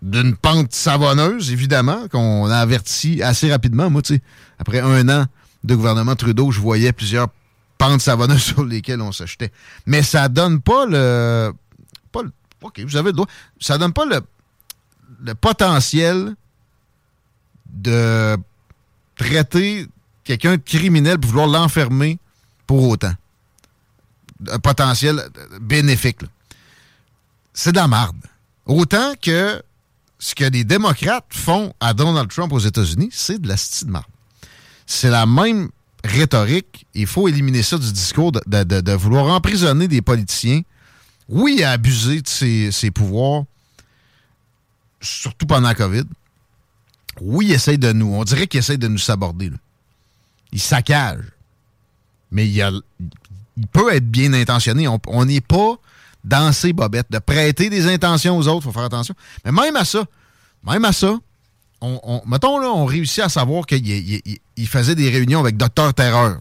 D'une pente savonneuse, évidemment, qu'on a averti assez rapidement. Moi, tu sais, après un an de gouvernement Trudeau, je voyais plusieurs pentes savonneuses sur lesquelles on se jetait. Mais ça donne pas le. Pas OK, vous avez le droit. Ça donne pas le, le potentiel de traiter quelqu'un de criminel pour vouloir l'enfermer pour autant. Un potentiel bénéfique. C'est de la marde. Autant que ce que les démocrates font à Donald Trump aux États-Unis, c'est de la de marde. C'est la même rhétorique. Il faut éliminer ça du discours de, de- vouloir emprisonner des politiciens. Oui, à abuser de ses pouvoirs, surtout pendant la COVID. Oui, il essaye de nous. On dirait qu'il essaye de nous saborder. là. Il saccage. Mais il, peut être bien intentionné. On- n'est pas dans ses bobettes. De prêter des intentions aux autres, il faut faire attention. Mais même à ça, même à ça, on, on- mettons, là, on réussit à savoir qu'il il- il- il faisait des réunions avec Docteur Terreur.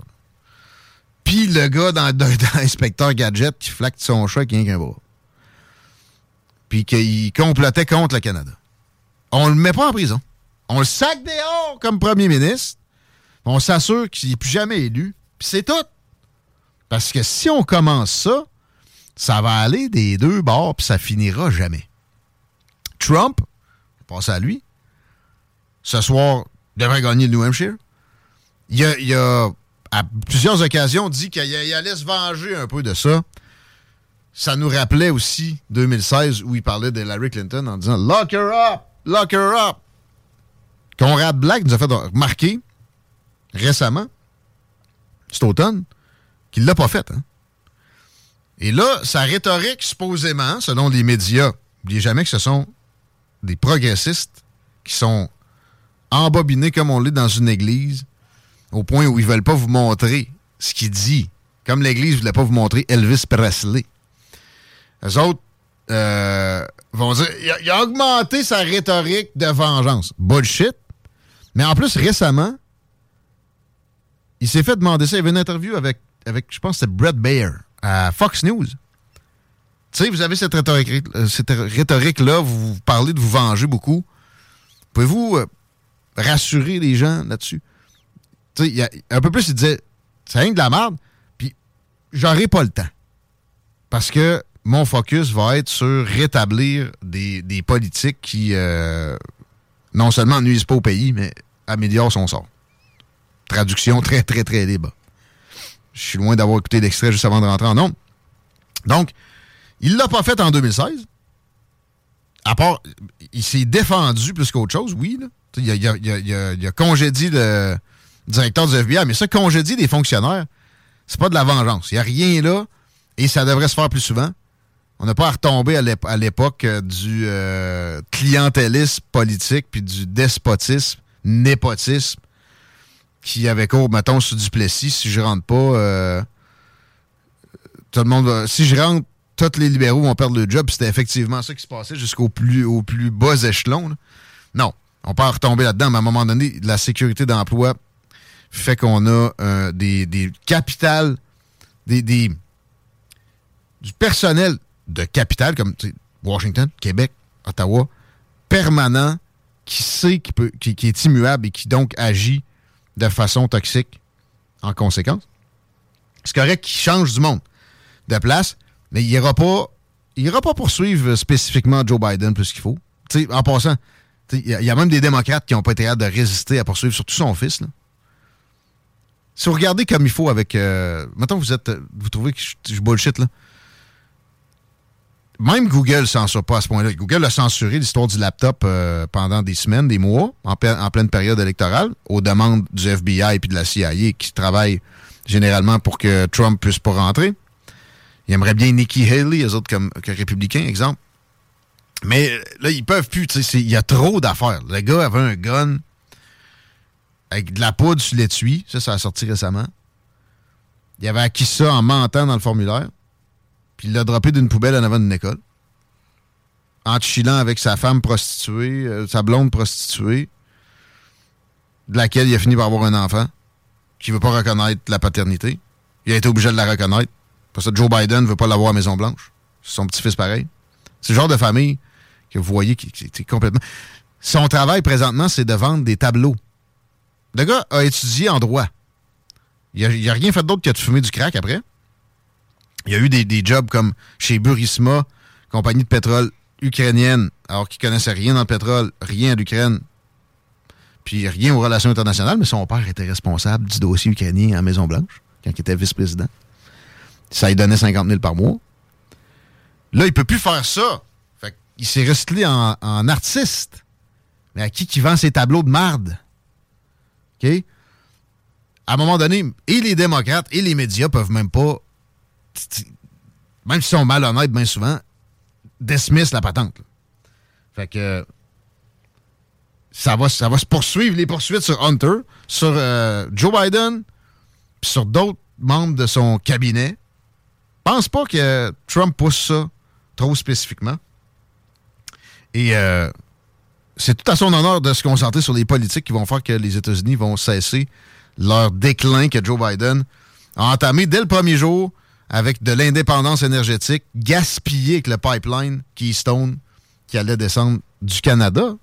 Puis le gars dans, Inspecteur Gadget qui flaque son chat qui rien qu'un. Puis qu'il complotait contre le Canada. On le met pas en prison. On le sac dehors comme premier ministre. On s'assure qu'il n'est plus jamais élu. Puis c'est tout. Parce que si on commence ça, ça va aller des deux bords, puis ça finira jamais. Trump, passe à lui, ce soir, devrait gagner le New Hampshire. Il a, il a, à plusieurs occasions, dit qu'il il allait se venger un peu de ça. Ça nous rappelait aussi 2016 où il parlait de Hillary Clinton en disant Lock her up! Lock her up! Conrad Black nous a fait remarquer récemment, cet automne, qu'il l'a pas fait. Hein? Et là, sa rhétorique, supposément, selon les médias, n'oubliez jamais que ce sont des progressistes qui sont embobinés comme on l'est dans une église, au point où ils veulent pas vous montrer ce qu'il dit. Comme l'église ne voulait pas vous montrer Elvis Presley. Les autres euh, vont dire il a, augmenté sa rhétorique de vengeance. Bullshit. Mais en plus, récemment, il s'est fait demander ça. Il y avait une interview avec, avec je pense c'était Brett Baer à Fox News. Tu sais, vous avez cette rhétorique- euh, cette rhétorique-là, vous, parlez de vous venger beaucoup. Pouvez-vous euh, rassurer les gens là-dessus? Tu sais, un peu plus, il disait, c'est rien de la merde, puis j'aurai pas le temps. Parce que mon focus va être sur rétablir des, des politiques qui, euh, non seulement nuisent pas au pays, mais améliorent son sort. Traduction très, très, très libre. Je suis loin d'avoir écouté l'extrait juste avant de rentrer en nombre. Donc, il l'a pas fait en 2016. à part, il s'est défendu plus qu'autre chose, oui. Là. Il, a, il, a, il, a, il, a, congédié directeur du FBI, mais ça, congédier des fonctionnaires, c'est pas de la vengeance. Il n'y a rien là et ça devrait se faire plus souvent. On n'a pas à retomber à l'époque euh, du euh, clientélisme politique puis du despotisme, népotisme qui avait cours, mettons, sous Duplessis. Si je rentre pas, euh, tout le monde va, Si je rentre, tous les libéraux vont perdre le job. C'était effectivement ça qui se passait jusqu'au plus, au plus bas échelon. Non, on peut retomber là-dedans, mais à un moment donné, la sécurité d'emploi fait qu'on a des, des capitales, des, du personnel de capital, comme Washington, Québec, Ottawa, permanent, qui sait qui, peut, qui, est immuable et qui donc agit de façon toxique en conséquence. C'est correct qu'il change du monde de place, mais il n'ira pas, il ira pas poursuivre spécifiquement Joe Biden plus qu'il faut. En passant, il y, a même des démocrates qui n'ont pas été hâte de résister à poursuivre, surtout son fils. Si vous regardez comme il faut avec... Euh, mettons vous êtes... Vous trouvez que je, je bullshit, là. Même Google censure pas à ce point-là. Google a censuré l'histoire du laptop euh, pendant des semaines, des mois, en, pleine période électorale, aux demandes du FBI et de la CIA qui travaillent généralement pour que Trump puisse pas rentrer. Il aimerait bien Nikki Haley, les autres comme républicains, exemple. Mais là, ils peuvent plus. Il y a trop d'affaires. Le gars avait un gun avec de la poudre sur l'étui. Ça, ça a sorti récemment. Il avait acquis ça en mentant dans le formulaire. Il l'a droppé d'une poubelle en avant d'une école. En chillant avec sa femme prostituée, euh, sa blonde prostituée, de laquelle il a fini par avoir un enfant, qui ne veut pas reconnaître la paternité. Il a été obligé de la reconnaître. Parce que Joe Biden ne veut pas l'avoir à Maison-Blanche. C'est son petit-fils pareil. C'est le genre de famille que vous voyez qui, est complètement... Son travail présentement, c'est de vendre des tableaux. Le gars a étudié en droit. Il n'a rien fait d'autre que de fumer du crack après. Il y a eu des, jobs comme chez Burisma, compagnie de pétrole ukrainienne, alors qu'il connaissait rien le pétrole, rien à l'Ukraine, puis rien aux relations internationales, mais son père était responsable du dossier ukrainien à Maison-Blanche, quand il était vice-président. Ça lui donnait 50 000 par mois. Là, il peut plus faire ça. Il s'est recyclé en, en, artiste. Mais à qui qui vend ses tableaux de marde? OK? À un moment donné, et les démocrates et les médias peuvent même pas même s'ils sont malhonnêtes bien souvent, dismiss la patente. Fait que ça va, ça va se poursuivre les poursuites sur Hunter, sur euh, Joe Biden, puis sur d'autres membres de son cabinet. Pense pas que Trump pousse ça trop spécifiquement. Et euh, c'est tout à son honneur de se concentrer sur les politiques qui vont faire que les États-Unis vont cesser leur déclin que Joe Biden a entamé dès le premier jour avec de l'indépendance énergétique gaspillée avec le pipeline Keystone qui allait descendre du Canada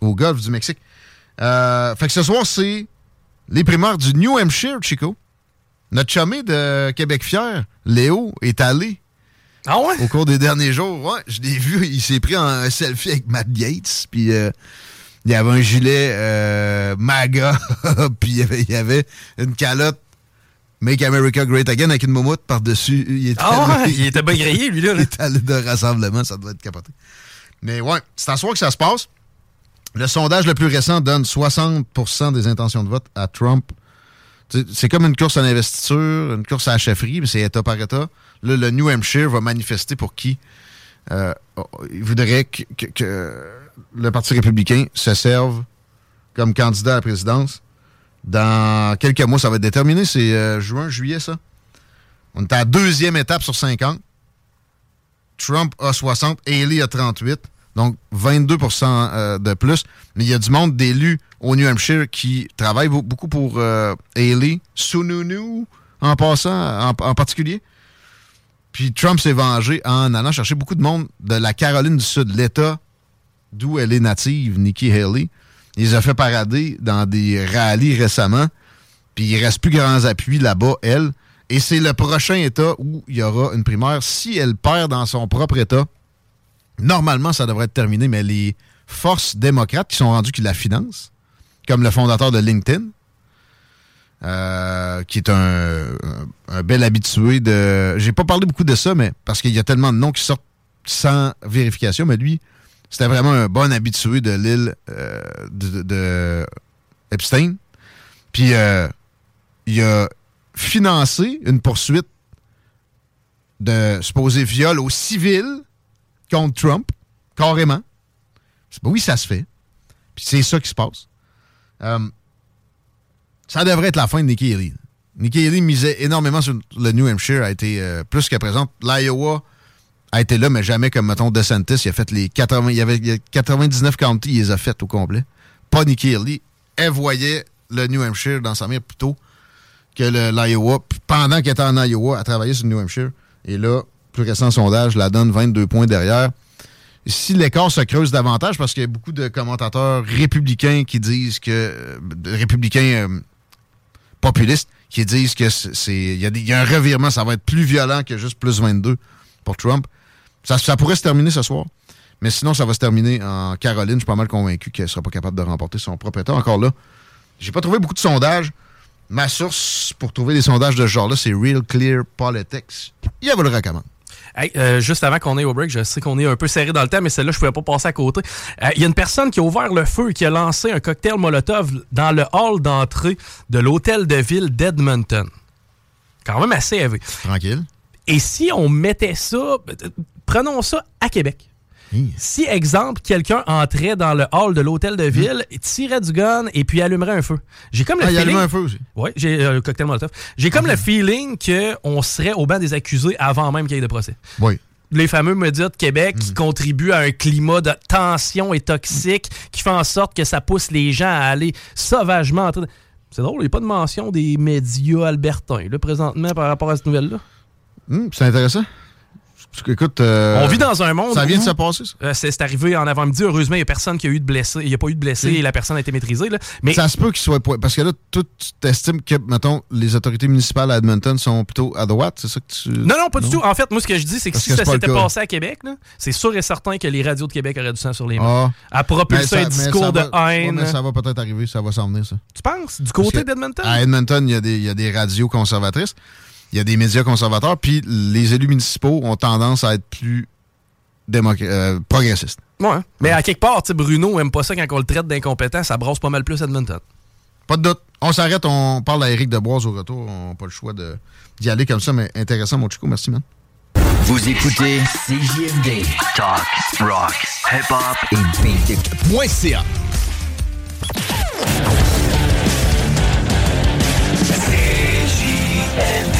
au golfe du Mexique. Euh, fait que ce soir, c'est les primaires du New Hampshire, Chico. Notre chumé de Québec Fier, Léo, est allé. Ah ouais? Au cours des derniers jours. Ouais, je l'ai vu. Il s'est pris un selfie avec Matt Gates. Puis euh, il y avait un gilet euh, MAGA. puis il y, avait, il y avait une calotte Make America Great Again avec une moumoute par-dessus. Il était, ah ouais, il était bien grillé, lui, là. il était allé de rassemblement, ça doit être capoté. Mais ouais, c'est à soir que ça se passe. Le sondage le plus récent donne 60% des intentions de vote à Trump. C'est comme une course à l'investiture, une course à la chefferie, mais c'est État par État. Là, le New Hampshire va manifester pour qui? Euh, il voudrait que, que, que, le Parti républicain se serve comme candidat à la présidence. Dans quelques mois, ça va être déterminé. C'est euh, juin, juillet, ça. On est à la deuxième étape sur 50. Trump a 60, Haley a 38. Donc, 22% euh, de plus. Mais il y a du monde d'élus au New Hampshire qui travaillent beaucoup pour euh, Haley. Sununu, en passant, en, en particulier. Puis Trump s'est vengé en allant chercher beaucoup de monde de la Caroline du Sud, l'État d'où elle est native, Nikki Haley. Il les a fait parader dans des rallyes récemment. Puis il reste plus grands appuis là-bas, elle. Et c'est le prochain État où il y aura une primaire. Si elle perd dans son propre État, normalement, ça devrait être terminé, mais les forces démocrates qui sont rendues qui la financent, comme le fondateur de LinkedIn, euh, qui est un, un, bel habitué de... J'ai pas parlé beaucoup de ça, mais parce qu'il y a tellement de noms qui sortent sans vérification, mais lui, C'était vraiment un bon habitué de l'île euh, de, Epstein. Puis euh, il a financé une poursuite de supposé viol au civil contre Trump, carrément. Oui, ça se fait. Puis c'est ça qui se passe. Euh, ça devrait être la fin de Nikki Haley. Nikki Haley misait énormément sur le New Hampshire, a été euh, plus qu'à présent. L'Iowa a été là, mais jamais comme, mettons, DeSantis. Il a fait les 80, il y avait il y a 99 counties, il les a faites au complet. Pas Nikki Haley. Elle voyait le New Hampshire dans sa mire plutôt que l'Iowa. Pendant qu'elle était en Iowa, elle travaillait sur le New Hampshire. Et là, plus récent sondage, la donne 22 points derrière. Si l'écart se creuse davantage, parce qu'il y a beaucoup de commentateurs républicains qui disent que. euh, républicains euh, populistes qui disent que c'est il y, y a un revirement, ça va être plus violent que juste plus 22 pour Trump. Ça, ça pourrait se terminer ce soir. Mais sinon, ça va se terminer en Caroline. Je suis pas mal convaincu qu'elle sera pas capable de remporter son propre État. Encore là, j'ai pas trouvé beaucoup de sondages. Ma source pour trouver des sondages de ce genre-là, c'est Real Clear Politics. Il vous le recommande. Hey, euh, juste avant qu'on aille au break, je sais qu'on est un peu serré dans le temps, mais celle-là, je pouvais pas passer à côté. Euh, Il y a une personne qui a ouvert le feu et qui a lancé un cocktail Molotov dans le hall d'entrée de l'hôtel de ville d'Edmonton. Quand même assez élevé. Tranquille. Et si on mettait ça, euh, prenons ça à Québec. Si, exemple, quelqu'un entrait dans le hall de l'hôtel de ville, tirait du gun et puis allumerait un feu. J'ai comme le Ah, il feeling... allume un feu aussi. Oui, j'ai euh, le cocktail Molotov. J'ai comme le feeling qu'on serait au banc des accusés avant même qu'il y ait de procès. Oui. Les fameux médias de Québec qui contribuent à un climat de tension et toxique qui fait en sorte que ça pousse les gens à aller sauvagement en train de- C'est drôle, il n'y a pas de mention des médias albertains, là, présentement, par rapport à cette nouvelle-là? Hum, c'est intéressant. Écoute, euh, On vit dans un monde. Ça vient de se passer, ça. Euh, c'est arrivé en avant-midi. Heureusement, il n'y a personne qui a eu de blessé. Il n'y a pas eu de blessé Ok. et la personne a été maîtrisée. là. Mais Ça se peut qu'il soit. Parce que là, tu t'estimes que, mettons, les autorités municipales à Edmonton sont plutôt à droite, c'est ça que tu. Non, non, pas du tout. En fait, moi, ce que je dis, c'est que Parce si que ça pas s'était passé à Québec, c'est sûr et certain que les radios de Québec auraient du sang sur les mains. Ah. À propulser un discours de va- haine. ça va peut-être arriver, ça va s'en venir, ça. Tu penses? Du côté d'Edmonton? À Edmonton, y, il y a des radios conservatrices, il y a des médias conservateurs, puis les élus municipaux ont tendance à être plus euh, progressistes. Ouais. Mais à quelque part, Bruno aime pas ça quand on le traite d'incompétent. Ça brasse pas mal plus Edmonton. Pas de doute. On s'arrête, on parle à Éric Deboise au retour. On n'a pas le choix de- d'y aller comme ça, mais intéressant, mon Chico. Merci, man. Vous écoutez CJMD. Talk, rock, hip-hop et beat.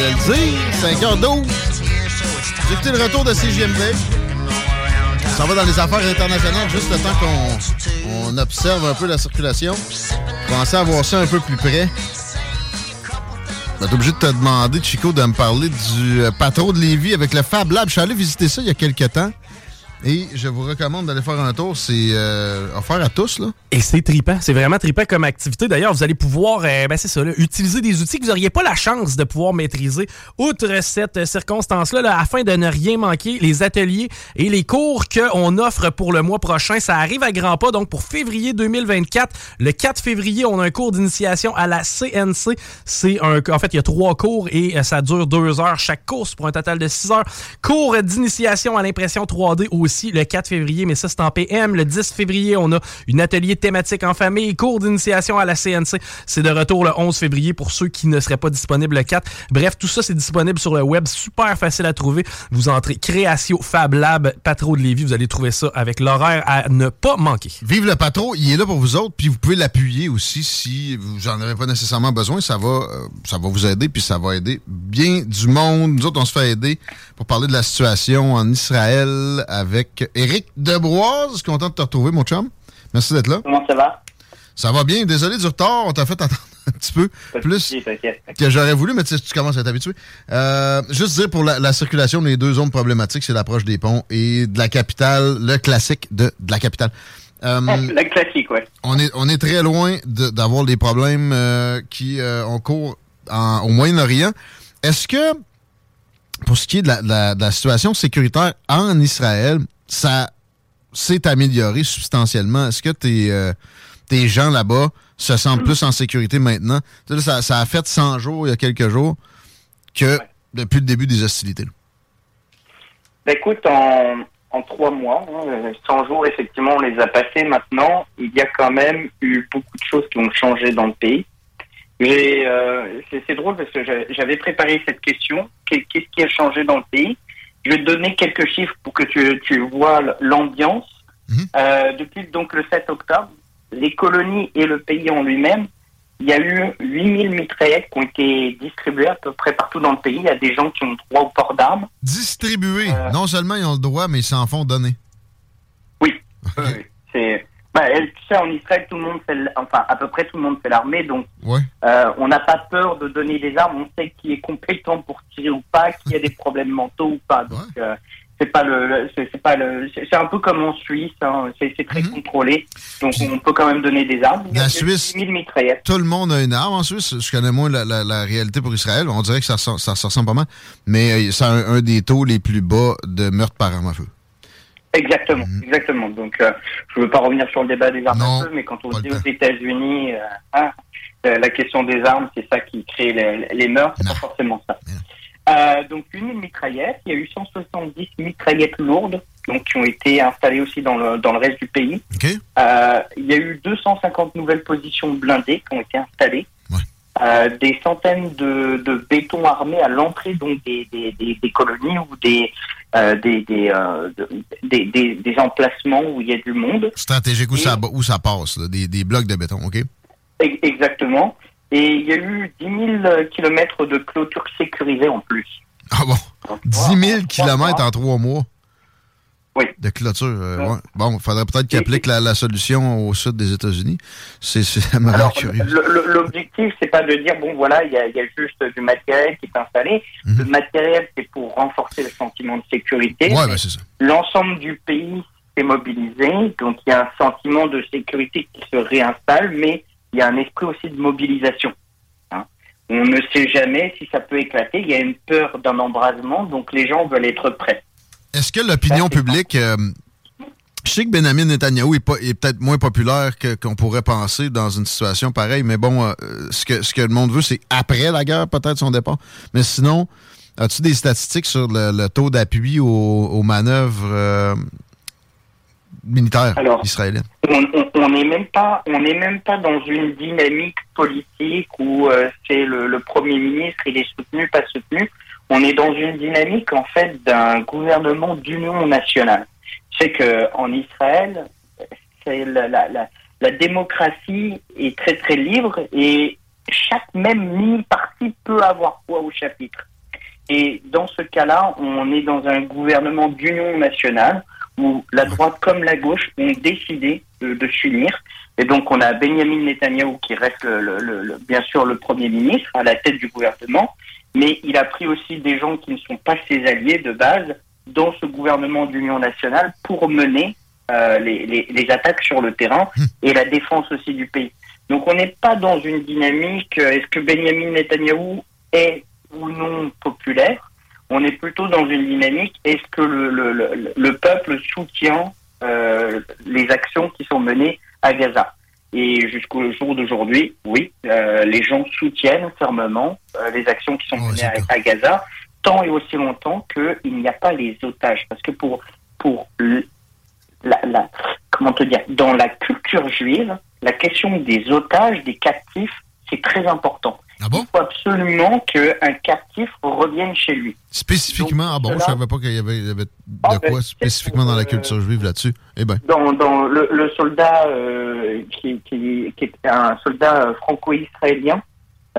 Je pensais pas qu'elle allait le dire. 5h12. J'ai écouté le retour de CGMD. Ça va dans les affaires internationales juste le temps qu'on on observe un peu la circulation. Pensez à voir ça un peu plus près. Ben, T'es obligé de te demander, Chico, de me parler du euh, patron de Lévis avec le Fab Lab. Je suis allé visiter ça il y a quelques temps. Et je vous recommande d'aller faire un tour. C'est euh, offert à tous, là. Et c'est trippant. C'est vraiment trippant comme activité. D'ailleurs, vous allez pouvoir, euh, ben c'est ça, là, utiliser des outils que vous n'auriez pas la chance de pouvoir maîtriser. Outre cette euh, circonstance-là, là, afin de ne rien manquer, les ateliers et les cours qu'on offre pour le mois prochain, ça arrive à grands pas. Donc, pour février 2024, le 4 février, on a un cours d'initiation à la CNC. C'est un, en fait, il y a trois cours et euh, ça dure deux heures chaque course pour un total de six heures. Cours d'initiation à l'impression 3D le 4 février, mais ça, c'est en PM. Le 10 février, on a une atelier thématique en famille. Cours d'initiation à la CNC. C'est de retour le 11 février pour ceux qui ne seraient pas disponibles le 4. Bref, tout ça, c'est disponible sur le web. Super facile à trouver. Vous entrez Créatio Fab Lab, Patro de Lévis. Vous allez trouver ça avec l'horaire à ne pas manquer. Vive le patron, il est là pour vous autres, puis vous pouvez l'appuyer aussi si vous en avez pas nécessairement besoin. Ça va, euh, ça va vous aider, puis ça va aider bien du monde. Nous autres, on se fait aider pour parler de la situation en Israël avec Éric Debroise. Content de te retrouver, mon chum. Merci d'être là. Comment ça va? Ça va bien. Désolé du retard. On t'a fait attendre un petit peu plus que j'aurais voulu, mais tu, sais, tu commences à t'habituer. Euh, juste dire pour la, la circulation, les deux zones problématiques, c'est l'approche des ponts et de la capitale, le classique de, de la capitale. Euh, Le classique, ouais. on est, on est très loin de- d'avoir des problèmes euh, qui euh, ont cours en- au Moyen-Orient. Est-ce que, pour ce qui est de la, de la- de la situation sécuritaire en Israël, ça s'est amélioré substantiellement? Est-ce que tes, euh, tes gens là-bas se sentent plus en sécurité maintenant? Là, ça, ça a fait 100 jours, il y a quelques jours, que depuis le début des hostilités. Ben, écoute, en, en trois mois, hein, euh, 100 jours, effectivement, on les a passés. Maintenant, il y a quand même eu beaucoup de choses qui ont changé dans le pays. Euh, c'est, drôle parce que j'a- j'avais préparé cette question. Qu'est- Qu'est-ce qui a changé dans le pays? Je vais te donner quelques chiffres pour que tu, tu vois l'ambiance. Euh, depuis donc le 7 octobre, les colonies et le pays en lui-même, il y a eu 8000 mitraillettes qui ont été distribuées à peu près partout dans le pays. Il y a des gens qui ont droit au port d'armes. Distribués. Non seulement ils ont le droit, mais ils s'en font donner. C'est, bah, elle- tu sais, en Israël, tout le monde fait, enfin, à peu près tout le monde fait l'armée, donc Ouais. euh, on n'a pas peur de donner des armes. On sait qui est compétent pour tirer ou pas, qui a des problèmes mentaux ou pas. Donc, euh, c'est pas le, c'est pas le, c'est un peu comme en Suisse. Hein, c'est très contrôlé, donc on peut quand même donner des armes. A La Suisse, 10 000 mitraillettes. tout le monde a une arme en Suisse. Je connais moins la, la- la réalité pour Israël. On dirait que ça, ça, se ressemble pas mal. Mais euh, c'est un, un des taux les plus bas de meurtre par arme à feu. Exactement, Mhm. exactement. Donc, euh, je veux pas revenir sur le débat des armes à feu, mais quand on dit aux États-Unis, euh, hein, euh, la question des armes, c'est ça qui crée les, les meurtres, c'est pas forcément ça. Euh, donc, une mitraillette, il y a eu 170 mitraillettes lourdes, donc qui ont été installées aussi dans le, dans le reste du pays. Il y a eu 250 nouvelles positions blindées qui ont été installées. Euh, des centaines de, de béton armés à l'entrée donc des, des, des, des colonies ou des euh, des, des, euh, de- des, des, des emplacements où il y a du monde. Stratégique où, ça, où ça passe, là, des, des blocs de béton, OK? Exactement. Et il y a eu 10 000 kilomètres de clôture sécurisée en plus. Ah bon? 10 000 kilomètres en trois mois? Oui. De clôture. euh, ouais. Bon, il faudrait peut-être qu'ils appliquent la, la solution au sud des États-Unis. C'est curieux. L'objectif, c'est pas de dire, bon voilà, il y a, il y a juste du matériel qui est installé. Le matériel, c'est pour renforcer le sentiment de sécurité. Mhm. Ouais, ben, c'est ça. L'ensemble du pays s'est mobilisé, donc il y a un sentiment de sécurité qui se réinstalle, mais il y a un esprit aussi de mobilisation. hein. On ne sait jamais si ça peut éclater. Il y a une peur d'un embrasement, donc les gens veulent être prêts. Est-ce que l'opinion publique. euh, je sais que Benjamin Netanyahu est, pas- est peut-être moins populaire que- qu'on pourrait penser dans une situation pareille, mais bon, euh, ce, que, ce que le monde veut, c'est après la guerre, peut-être son départ. Mais sinon, as-tu des statistiques sur le, le taux d'appui aux, aux manœuvres euh, militaires Alors, israéliennes? on on- on n'est même pas on n'est même pas dans une dynamique politique où euh, c'est le, le premier ministre il est soutenu pas soutenu on est dans une dynamique en fait d'un gouvernement d'union nationale. C'est que en Israël la, démocratie est très très libre et chaque même mini parti peut avoir poids au chapitre. Et dans ce cas-là, on est dans un gouvernement d'union nationale où la droite comme la gauche ont décidé de, s'unir. Et donc, on a Benjamin Netanyahu qui reste bien sûr le Premier ministre à la tête du gouvernement, mais il a pris aussi des gens qui ne sont pas ses alliés de base dans ce gouvernement d'union nationale pour mener euh, les, les- les attaques sur le terrain et la défense aussi du pays. Donc, on n'est pas dans une dynamique, euh, est-ce que Benjamin Netanyahu est ou non populaire? On est plutôt dans une dynamique, est-ce que le, le, le, le peuple soutient euh, les actions qui sont menées à Gaza? Et jusqu'au jour d'aujourd'hui, oui, euh, les gens soutiennent fermement euh, les actions qui sont menées à, à Gaza, tant et aussi longtemps qu'il n'y a pas les otages. Parce que pour, pour la, comment te dire, dans la culture juive, la question des otages, des captifs, c'est très important. Il faut absolument qu'un captif revienne chez lui. Spécifiquement, ah bon, cela- je savais pas qu'il y avait, il y avait de Ah, ben, quoi spécifiquement dans la culture juive là-dessus. Eh ben. dans, dans le, le soldat euh, qui, qui, qui est un soldat euh, franco-israélien,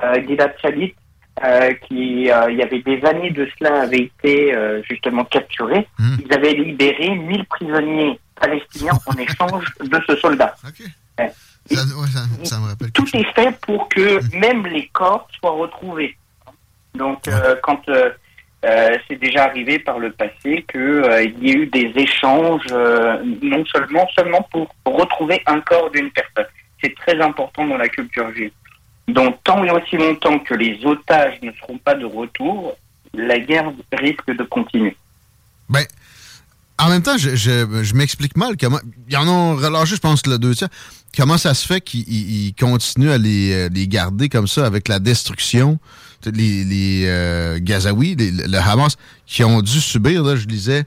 euh, Gilad Shalit, euh, qui euh, il y avait des années de cela avait été euh, justement capturé. Ils avaient libéré 1000 prisonniers palestinien en échange de ce soldat. Eh, Ça, ouais, ça- ça me rappelle. Tout est fait pour que même les corps soient retrouvés. Donc, euh, quand euh, euh, c'est déjà arrivé par le passé qu'il y ait eu des échanges, non seulement seulement pour retrouver un corps d'une personne. C'est très important dans la culture juive. Donc, tant et aussi longtemps que les otages ne seront pas de retour, la guerre risque de continuer. Ben, en même temps, je, je, je m'explique mal comment. Ils en ont relâché, je pense, le deux tiers. Comment ça se fait qu'ils ils- ils continuent à les, euh, les garder comme ça avec la destruction? Les, les euh, Gazaouis, les- le Hamas, qui ont dû subir, là, je disais,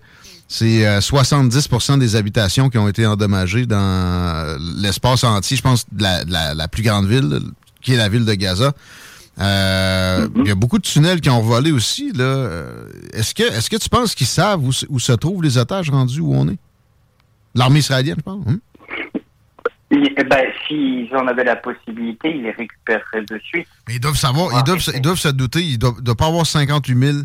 c'est euh, 70% des habitations qui ont été endommagées dans euh, l'espace entier, je pense, de la, la, plus grande ville, qui est la ville de Gaza. Euh, Il y a beaucoup de tunnels qui ont volé aussi. Là. Euh, Est-ce que, est que tu penses qu'ils savent où, se- où se trouvent les otages rendus où on est? L'armée israélienne, je pense. hein? Eh ben, s'ils en avaient la possibilité, ils les récupéreraient de suite. Mais ils doivent savoir, ils doivent, se- ils doivent se douter, il ne doit pas avoir 58 000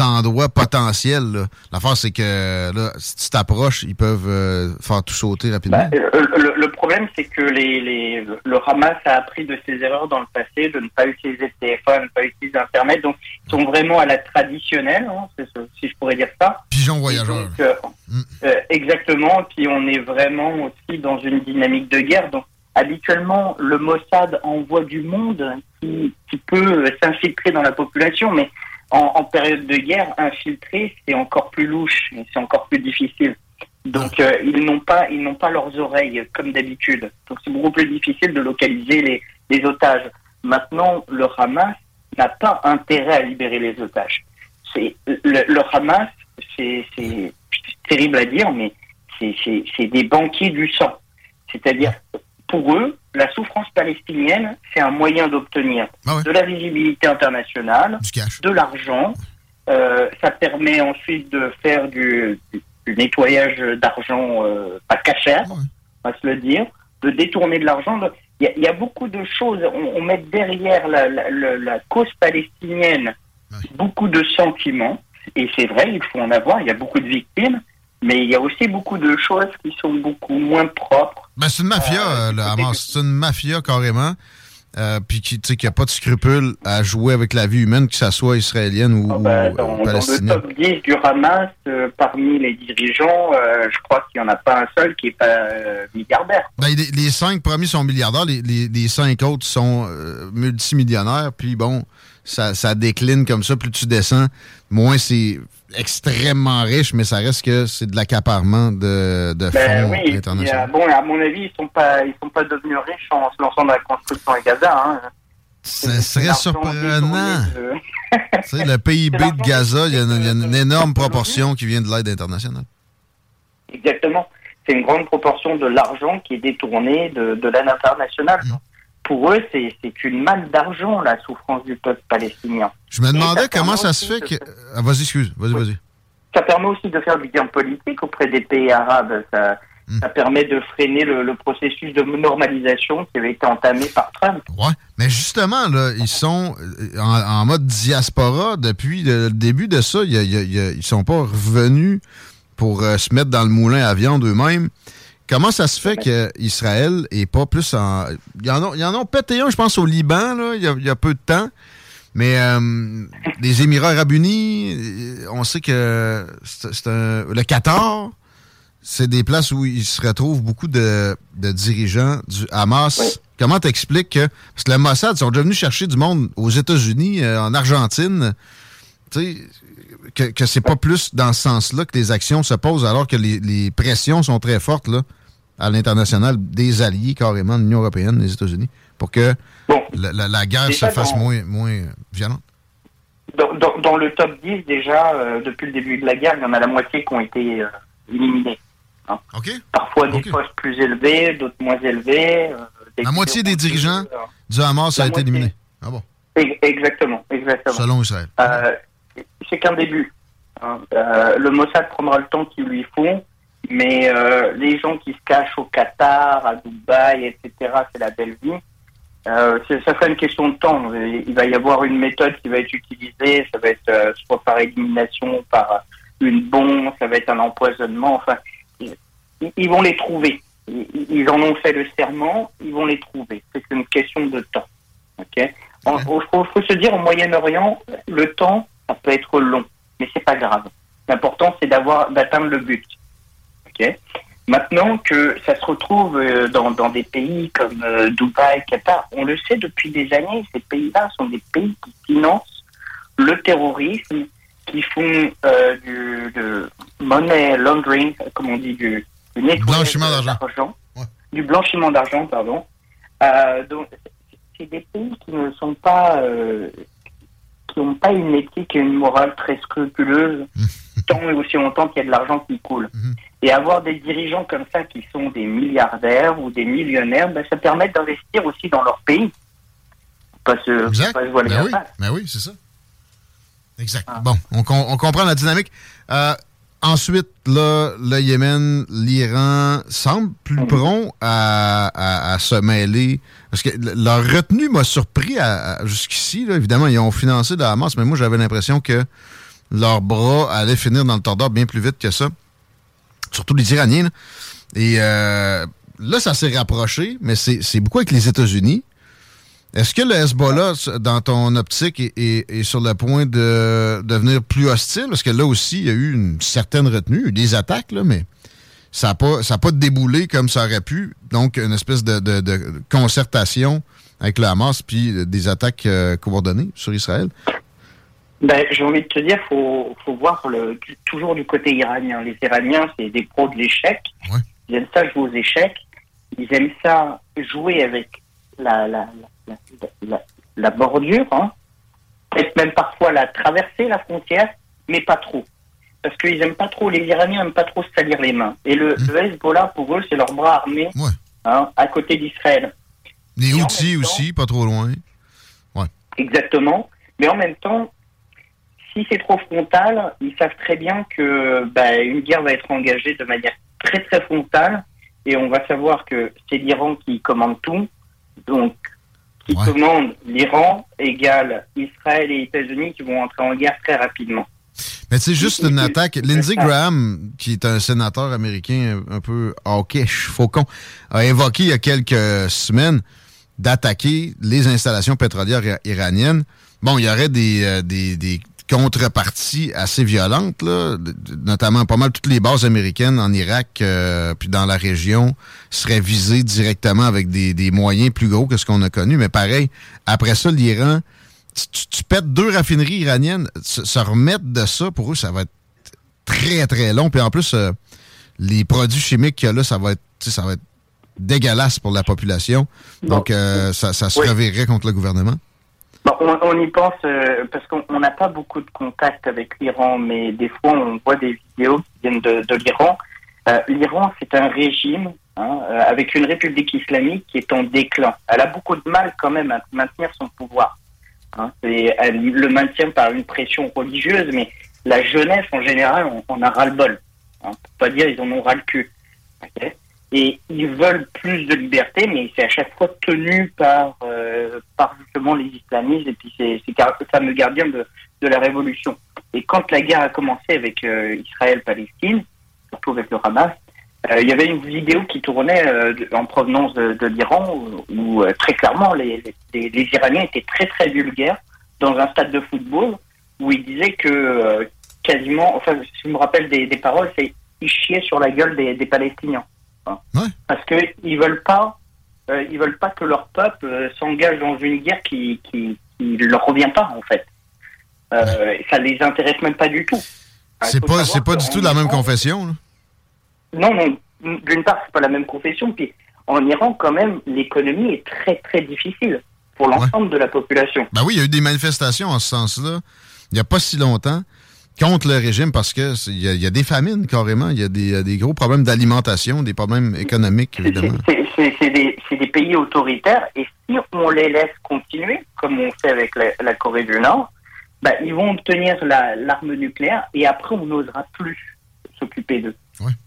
endroits potentiels. L'affaire, c'est que là, si tu t'approches, ils peuvent euh, faire tout sauter rapidement. Euh, Le, le problème, c'est que les, les, le Hamas a appris de ses erreurs dans le passé, de ne pas utiliser de téléphone, de ne pas utiliser Internet. Donc, ils sont vraiment à la traditionnelle, hein, ce- si je pourrais dire ça. Pigeon voyageur. Donc, euh, euh, exactement. Puis on est vraiment aussi dans une dynamique de guerre. Donc, habituellement, le Mossad envoie du monde qui, qui peut s'infiltrer dans la population, mais en, en période de guerre, infiltrer, c'est encore plus louche, c'est encore plus difficile. Donc, euh, ils n'ont pas, ils n'ont pas leurs oreilles comme d'habitude. Donc, c'est beaucoup plus difficile de localiser les, les otages. Maintenant, le Hamas n'a pas intérêt à libérer les otages. C'est le, le Hamas, c'est terrible à dire, mais c'est des banquiers du sang. C'est-à-dire, pour eux, la souffrance palestinienne, c'est un moyen d'obtenir de la visibilité internationale, de l'argent. Euh, ça permet ensuite de faire du, du- du nettoyage d'argent euh, pas cachère, on va se le dire, de détourner de l'argent. Il y, a- il y a beaucoup de choses. On, on met derrière la, la- la- la cause palestinienne beaucoup de sentiments. Et c'est vrai, il faut en avoir. Il y a beaucoup de victimes. Mais il y a aussi beaucoup de choses qui sont beaucoup moins propres. Ben, c'est une mafia, euh, le Hamas. C'est une mafia carrément. Euh, puis qui tu sais, qui a pas de scrupule à jouer avec la vie humaine, que ça soit israélienne ou, ou, Bah, euh, dans, dans le palestinienne. top 10 du Hamas, euh, parmi les dirigeants, euh, je crois qu'il n'y en a pas un seul qui n'est pas euh, milliardaire. Ben, les, les cinq premiers sont milliardaires, les, les- les cinq autres sont multimillionnaires. Puis bon, ça, ça décline comme ça. Plus tu descends, moins c'est extrêmement riche, mais ça reste que c'est de l'accaparement de, de Ben fonds oui, internationaux. bon, à mon avis, ils sont pas, ils sont pas devenus riches en se lançant dans la construction à Gaza. Hein. Ce serait surprenant. De... Le PIB de Gaza, il y, a une, il y a une énorme proportion qui vient de l'aide internationale. Exactement. C'est une grande proportion de l'argent qui est détourné de, de l'aide internationale. Mm. Pour eux, c'est une manne d'argent, la souffrance du peuple palestinien. Je me demandais ça comment ça se fait de que. Ah, vas-y, excuse. Vas-y, vas-y. Ça permet aussi de faire du bien politique auprès des pays arabes. Ça, Hmm. ça permet de freiner le, le processus de normalisation qui avait été entamé par Trump. Ouais. Mais justement, là, ils sont euh, en, en mode diaspora depuis le début de ça. Ils sont pas revenus pour euh, se mettre dans le moulin à viande eux-mêmes. Comment ça se fait qu'Israël est pas plus en. Ils en ont, ils en ont pété un, je pense, au Liban, là, il y a, il y a peu de temps. Mais euh, les Émirats arabes unis, euh, on sait que c'est un. Le Qatar, c'est des places où il se retrouve beaucoup de, de dirigeants du Hamas. Comment t'expliques que. Parce que le Mossad, ils sont déjà venus chercher du monde aux États-Unis, euh, en Argentine. Tu sais, que, que c'est pas plus dans ce sens-là que les actions se posent, alors que les, les pressions sont très fortes là, à l'international, des alliés carrément de l'Union européenne, des États-Unis, pour que la, la- la guerre Déjà, se fasse dans- moins, moins violente. Dans, dans- dans le top 10, déjà, euh, depuis le début de la guerre, il y en a la moitié qui ont été euh, éliminés. hein. Parfois des postes plus élevés, d'autres moins élevés. euh, La moitié des dirigeants du Hamas a été éliminé. Ah bon? Ex- Exactement, exactement. Selon Israël. Euh, c'est qu'un début. hein. Euh, le Mossad prendra le temps qu'il lui faut, mais euh, les gens qui se cachent au Qatar, à Dubaï, etc., c'est la belle vie. Euh, ça sera une question de temps. Il va y avoir une méthode qui va être utilisée. Ça va être soit par élimination, par une bombe, ça va être un empoisonnement. Enfin, il ils, ils vont les trouver. Ils, ils en ont fait le serment, ils vont les trouver. C'est une question de temps. Ok? Il faut, faut se dire au Moyen-Orient, le temps, ça peut être long, mais c'est pas grave. L'important, c'est d'avoir d'atteindre le but. Ok. Maintenant que ça se retrouve euh, dans, dans des pays comme euh, Dubaï, Qatar, on le sait depuis des années, ces pays-là sont des pays qui financent le terrorisme, qui font euh, du de money laundering, comme on dit, du, du Blanchiment d'argent. du blanchiment d'argent, pardon. Euh, donc, c'est des pays qui ne sont pas, qui n'ont pas une éthique et une morale très scrupuleuse, tant et aussi longtemps qu'il y a de l'argent qui coule. Et avoir des dirigeants comme ça qui sont des milliardaires ou des millionnaires, ben, ça permet d'investir aussi dans leur pays. Pas se, Exact. pas se Ben oui, ben oui, c'est ça. Exact. Bon, on, on comprend la dynamique. Euh, ensuite, là, le Yémen, l'Iran semblent plus prompts à, à- à se mêler. Parce que leur retenue m'a surpris à- jusqu'ici. là. Évidemment, ils ont financé de la Hamas, mais moi, j'avais l'impression que leurs bras allaient finir dans le tordeur bien plus vite que ça. Surtout les Iraniens. là. Et euh, là, ça s'est rapproché, mais c'est c'est beaucoup avec les États-Unis. Est-ce que le Hezbollah, dans ton optique, est, est- est sur le point de devenir plus hostile? Parce que là aussi, il y a eu une certaine retenue, des attaques, là, mais ça n'a pas, ça a pas déboulé comme ça aurait pu. Donc, une espèce de, de- de concertation avec le Hamas, puis des attaques euh, coordonnées sur Israël. Ben, j'ai envie de te dire, faut, faut voir le, toujours du côté iranien. Les Iraniens, c'est des pros de l'échec. Ils aiment ça jouer aux échecs. Ils aiment ça jouer avec la, la, la, la, la- la bordure, hein. peut-être même parfois la traverser la frontière, mais pas trop. Parce qu'ils aiment pas trop, les Iraniens aiment pas trop se salir les mains. Et le, le Hezbollah, pour eux, c'est leur bras armé hein, à côté d'Israël. Les temps- aussi, pas trop loin. Exactement. Mais en même temps, si c'est trop frontal, ils savent très bien que bah, une guerre va être engagée de manière très très frontale et on va savoir que c'est l'Iran qui commande tout. Donc, qui commande l'Iran égale Israël et États-Unis qui vont entrer en guerre très rapidement. Mais c'est juste une attaque. Lindsey Graham, qui est un sénateur américain un peu hawkish, faucon, a évoqué il y a quelques semaines d'attaquer les installations pétrolières ira- iraniennes. Bon, il y aurait des, euh, des, des contreparties assez violentes, là, notamment pas mal toutes les bases américaines en Irak euh, puis dans la région seraient visées directement avec des, des moyens plus gros que ce qu'on a connu. Mais pareil, après ça, l'Iran, tu, tu pètes deux raffineries iraniennes, se, se remettre de ça, pour eux, ça va être très, très long. Puis en plus, euh, les produits chimiques qu'il y a là, ça va être, ça va être dégueulasse pour la population. Donc, euh, ça, ça se Oui. reverrait contre le gouvernement. Bon, on, on y pense euh, parce qu'on on n'a pas beaucoup de contact avec l'Iran, mais des fois on voit des vidéos qui viennent de, de l'Iran. Euh, L'Iran, c'est un régime hein, euh, avec une république islamique qui est en déclin. Elle a beaucoup de mal quand même à maintenir son pouvoir. Hein. Elle le maintient par une pression religieuse, mais la jeunesse en général, on, on a ras-le-bol. Hein, pour pas dire ils en ont ras le cul. Ok? Et ils veulent plus de liberté, mais c'est à chaque fois tenu par, euh, par justement les islamistes et puis ces, ces fameux gardiens de, de la révolution. Et quand la guerre a commencé avec euh, Israël-Palestine, surtout avec le Hamas, euh, il y avait une vidéo qui tournait en provenance de, l'Iran où, très clairement les, les, Iraniens étaient très très vulgaires dans un stade de football où ils disaient que quasiment, enfin si je me rappelle des, paroles, c'est ils chiaient sur la gueule des Palestiniens hein. parce que ils veulent pas, euh, ils veulent pas que leur peuple euh, s'engage dans une guerre qui qui, qui leur revient pas en fait. Euh, Ça les intéresse même pas du tout. C'est pas, c'est pas du tout la même confession. là. non, non. D'une part, c'est pas la même confession. Puis en Iran, quand même, l'économie est très très difficile pour l'ensemble de la population. Ben oui, il y a eu des manifestations en ce sens-là, il n'y a pas si longtemps, contre le régime parce que il y, a- il y a des famines carrément, il y a des, il y a des gros problèmes d'alimentation, des problèmes économiques, évidemment. C'est- des, pays autoritaires et si on les laisse continuer, comme on fait avec la, la Corée du Nord, bah, ils vont obtenir la- l'arme nucléaire et après on n'osera plus s'occuper d'eux.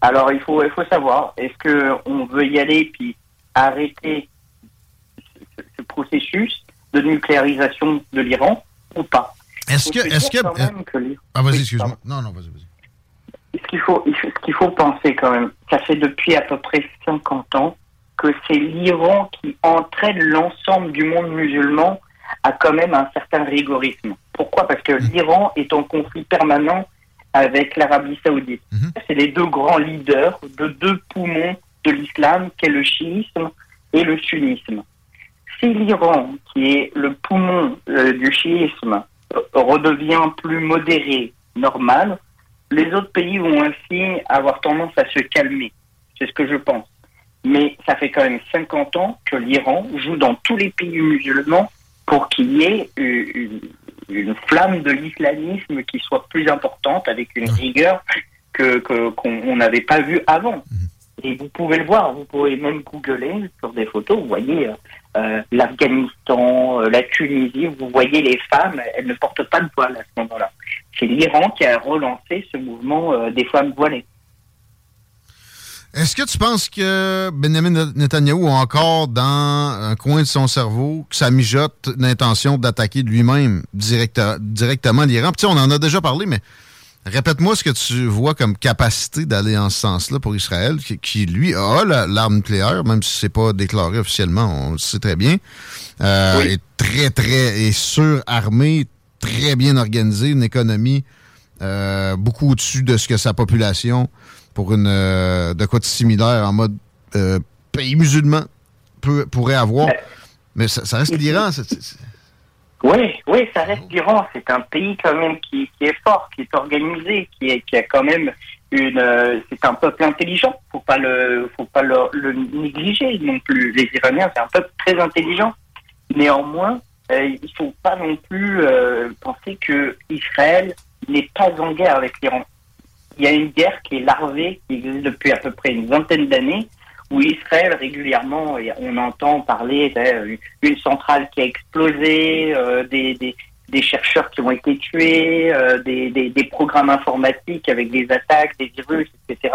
Alors il faut, il faut savoir, est-ce que on veut y aller puis arrêter ce, ce processus de nucléarisation de l'Iran ou pas? Est-ce que, est-ce ah vas-y, Oui, excuse-moi. pardon. Non, non, vas-y, vas-y. Ce qu'il faut, ce qu'il faut penser quand même, ça fait depuis à peu près 50 ans que c'est l'Iran qui entraîne l'ensemble du monde musulman à quand même un certain rigorisme. Pourquoi? Parce que l'Iran est en conflit permanent avec l'Arabie saoudite. C'est les deux grands leaders de deux poumons de l'islam, qu'est le chiisme et le sunnisme. Si l'Iran, qui est le poumon euh, du chiisme, redevient plus modéré, normal, les autres pays vont ainsi avoir tendance à se calmer. C'est ce que je pense. Mais ça fait quand même 50 ans que l'Iran joue dans tous les pays musulmans pour qu'il y ait une, une- flamme de l'islamisme qui soit plus importante, avec une rigueur que que- qu'on on n'avait pas vue avant. Et vous pouvez le voir, vous pouvez même googler sur des photos, vous voyez euh, l'Afghanistan, euh, la Tunisie, vous voyez les femmes, elles ne portent pas de voile à ce moment-là. C'est l'Iran qui a relancé ce mouvement euh, des femmes voilées. Est-ce que tu penses que Benjamin Netanyahu a encore dans un coin de son cerveau que ça mijote l'intention d'attaquer lui-même directe- directement l'Iran? Puis, on en a déjà parlé, mais répète-moi ce que tu vois comme capacité d'aller en ce sens-là pour Israël, qui, qui, lui a la- l'arme nucléaire, même si c'est pas déclaré officiellement, on le sait très bien, euh, est très, très, est surarmé, très bien organisé, une économie euh, beaucoup au-dessus de ce que sa population pour une euh, de quoi de similaire en mode pays musulman peut, pourrait avoir. Mais ça, ça reste l'Iran. c'est- Oui, oui, ça reste l'Iran. C'est un pays quand même qui, qui est fort, qui est organisé, qui, est, qui a quand même une. euh, c'est un peuple intelligent. Faut pas le, faut pas le, le négliger non plus. Les Iraniens, c'est un peuple très intelligent. Néanmoins, euh, il faut pas non plus euh, penser que Israël n'est pas en guerre avec l'Iran. Il y a une guerre qui est larvée, qui existe depuis à peu près une vingtaine d'années, où Israël régulièrement, et on entend parler d'une centrale qui a explosé, euh, des, des, des chercheurs qui ont été tués, euh, des, programmes informatiques avec des attaques, des virus, etc.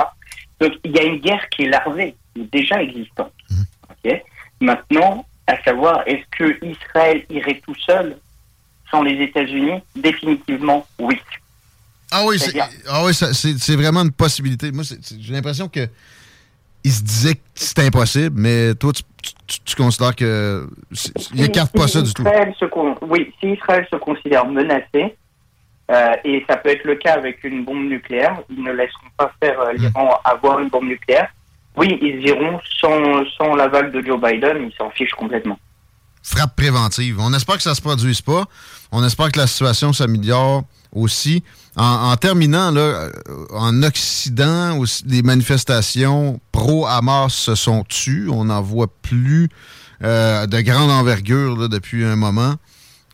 Donc il y a une guerre qui est larvée, déjà existante. Ok? Maintenant, à savoir, est-ce que Israël irait tout seul sans les États-Unis? Définitivement, oui. Ah oui, c'est ah oui, vraiment une possibilité. Moi, j'ai l'impression que il se disait que c'était impossible, mais toi, tu, tu- tu considères que il écarte pas Si ça du tout. Israël se con- oui, si Israël se considère menacé, euh, et ça peut être le cas avec une bombe nucléaire, ils ne laisseront pas faire euh, l'Iran avoir une bombe nucléaire. Oui, ils iront sans, sans l'aval de Joe Biden, ils s'en fichent complètement. frappe préventive. On espère que ça se produise pas. On espère que la situation s'améliore aussi. En, en terminant, là, euh, en Occident, aussi, les manifestations pro-Hamas se sont tues. On n'en voit plus euh, de grande envergure là, depuis un moment.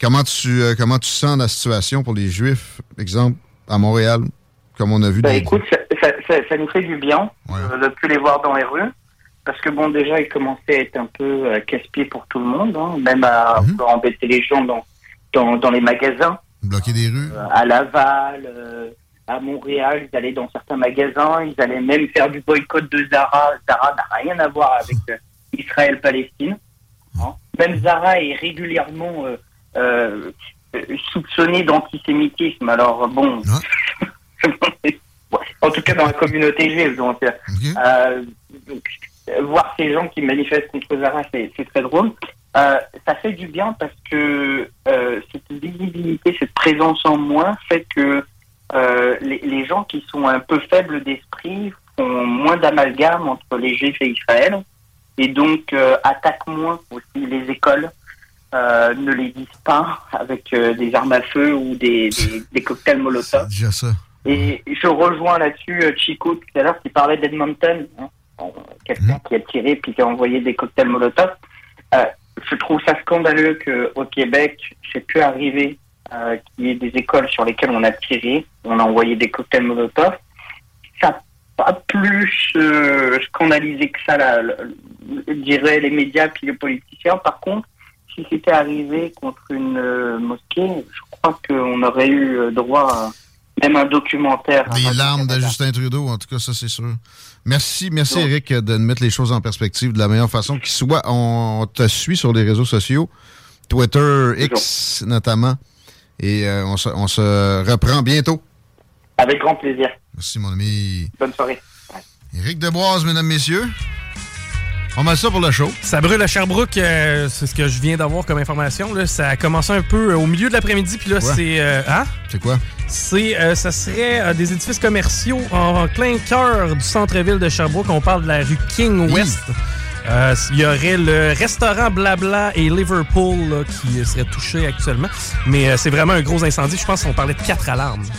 Comment tu, euh, comment tu sens la situation pour les Juifs, exemple, à Montréal, comme on a vu des- écoute, ça, ça- ça- ça nous fait du bien euh, de plus les voir dans les rues. Parce que bon, déjà, ils commençaient à être un peu casse-pied pour tout le monde, hein, même à Mhm. vouloir embêter les gens dans, dans, dans les magasins. Bloquer des rues? Euh, à Laval, euh, à Montréal, ils allaient dans certains magasins, ils allaient même faire du boycott de Zara. Zara n'a rien à voir avec euh, Israël-Palestine. hein? Même Zara est régulièrement euh, soupçonnée d'antisémitisme. Alors bon, Ouais, en tout cas dans la communauté juive. Donc, euh, donc, voir ces gens qui manifestent contre Zara, c'est très drôle. Euh, ça fait du bien parce que euh, cette visibilité, cette présence en moins fait que euh, les, les gens qui sont un peu faibles d'esprit font moins d'amalgame entre les Juifs et Israël et donc attaquent moins aussi les écoles, ne les disent pas avec des armes à feu ou des, des, des cocktails Molotov. déjà ça. Et je rejoins là-dessus Chico tout à l'heure qui parlait d'Edmonton, hein, quelqu'un qui a tiré puis qui a envoyé des cocktails Molotov. Euh, je trouve ça scandaleux qu'au Québec, c'est pu arriver euh, qu'il y ait des écoles sur lesquelles on a tiré, on a envoyé des cocktails Molotov. Ça n'a pas plus euh, scandalisé que ça, diraient les médias puis les politiciens. Par contre, si c'était arrivé contre une euh, mosquée, je crois qu'on aurait eu euh, droit à même un documentaire. Des larmes de Justin Trudeau, en tout cas, ça, c'est sûr. Merci, merci, Donc- Eric, de nous mettre les choses en perspective de la meilleure façon qui soit. On te suit sur les réseaux sociaux, Twitter, X notamment, et euh, on, se, on se reprend bientôt. Avec grand plaisir. Merci, mon ami. Bonne soirée. Éric Deboise, mesdames, messieurs. On met ça pour le show. Ça brûle à Sherbrooke, euh, c'est ce que je viens d'avoir comme information. Là. Ça a commencé un peu au milieu de l'après-midi, puis là, c'est. euh, hein? C'est quoi? C'est, euh, ça serait euh, des édifices commerciaux en plein cœur du centre-ville de Sherbrooke. On parle de la rue King West. Euh, Il y aurait le restaurant Blabla et Liverpool là, qui seraient touchés actuellement. Mais euh, c'est vraiment un gros incendie. Je pense qu'on parlait de quatre alarmes. Là.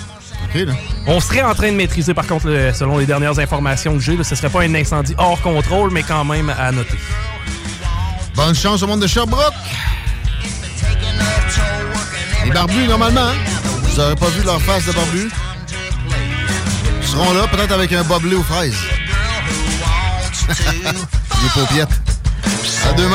On serait en train de maîtriser, par contre, le- selon les dernières informations que j'ai, ce serait pas un incendie hors contrôle, mais quand même à noter. Bonne chance au monde de Sherbrooke. Les barbus, normalement, hein? Vous n'aurez pas vu leur face de barbus? Ils seront là, peut-être avec un boblé aux fraises. Les paupiettes. À deux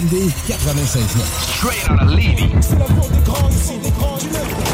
96.9. Straight out of Levy. C'est la cour d'écran ici, d'écran du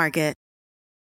Market.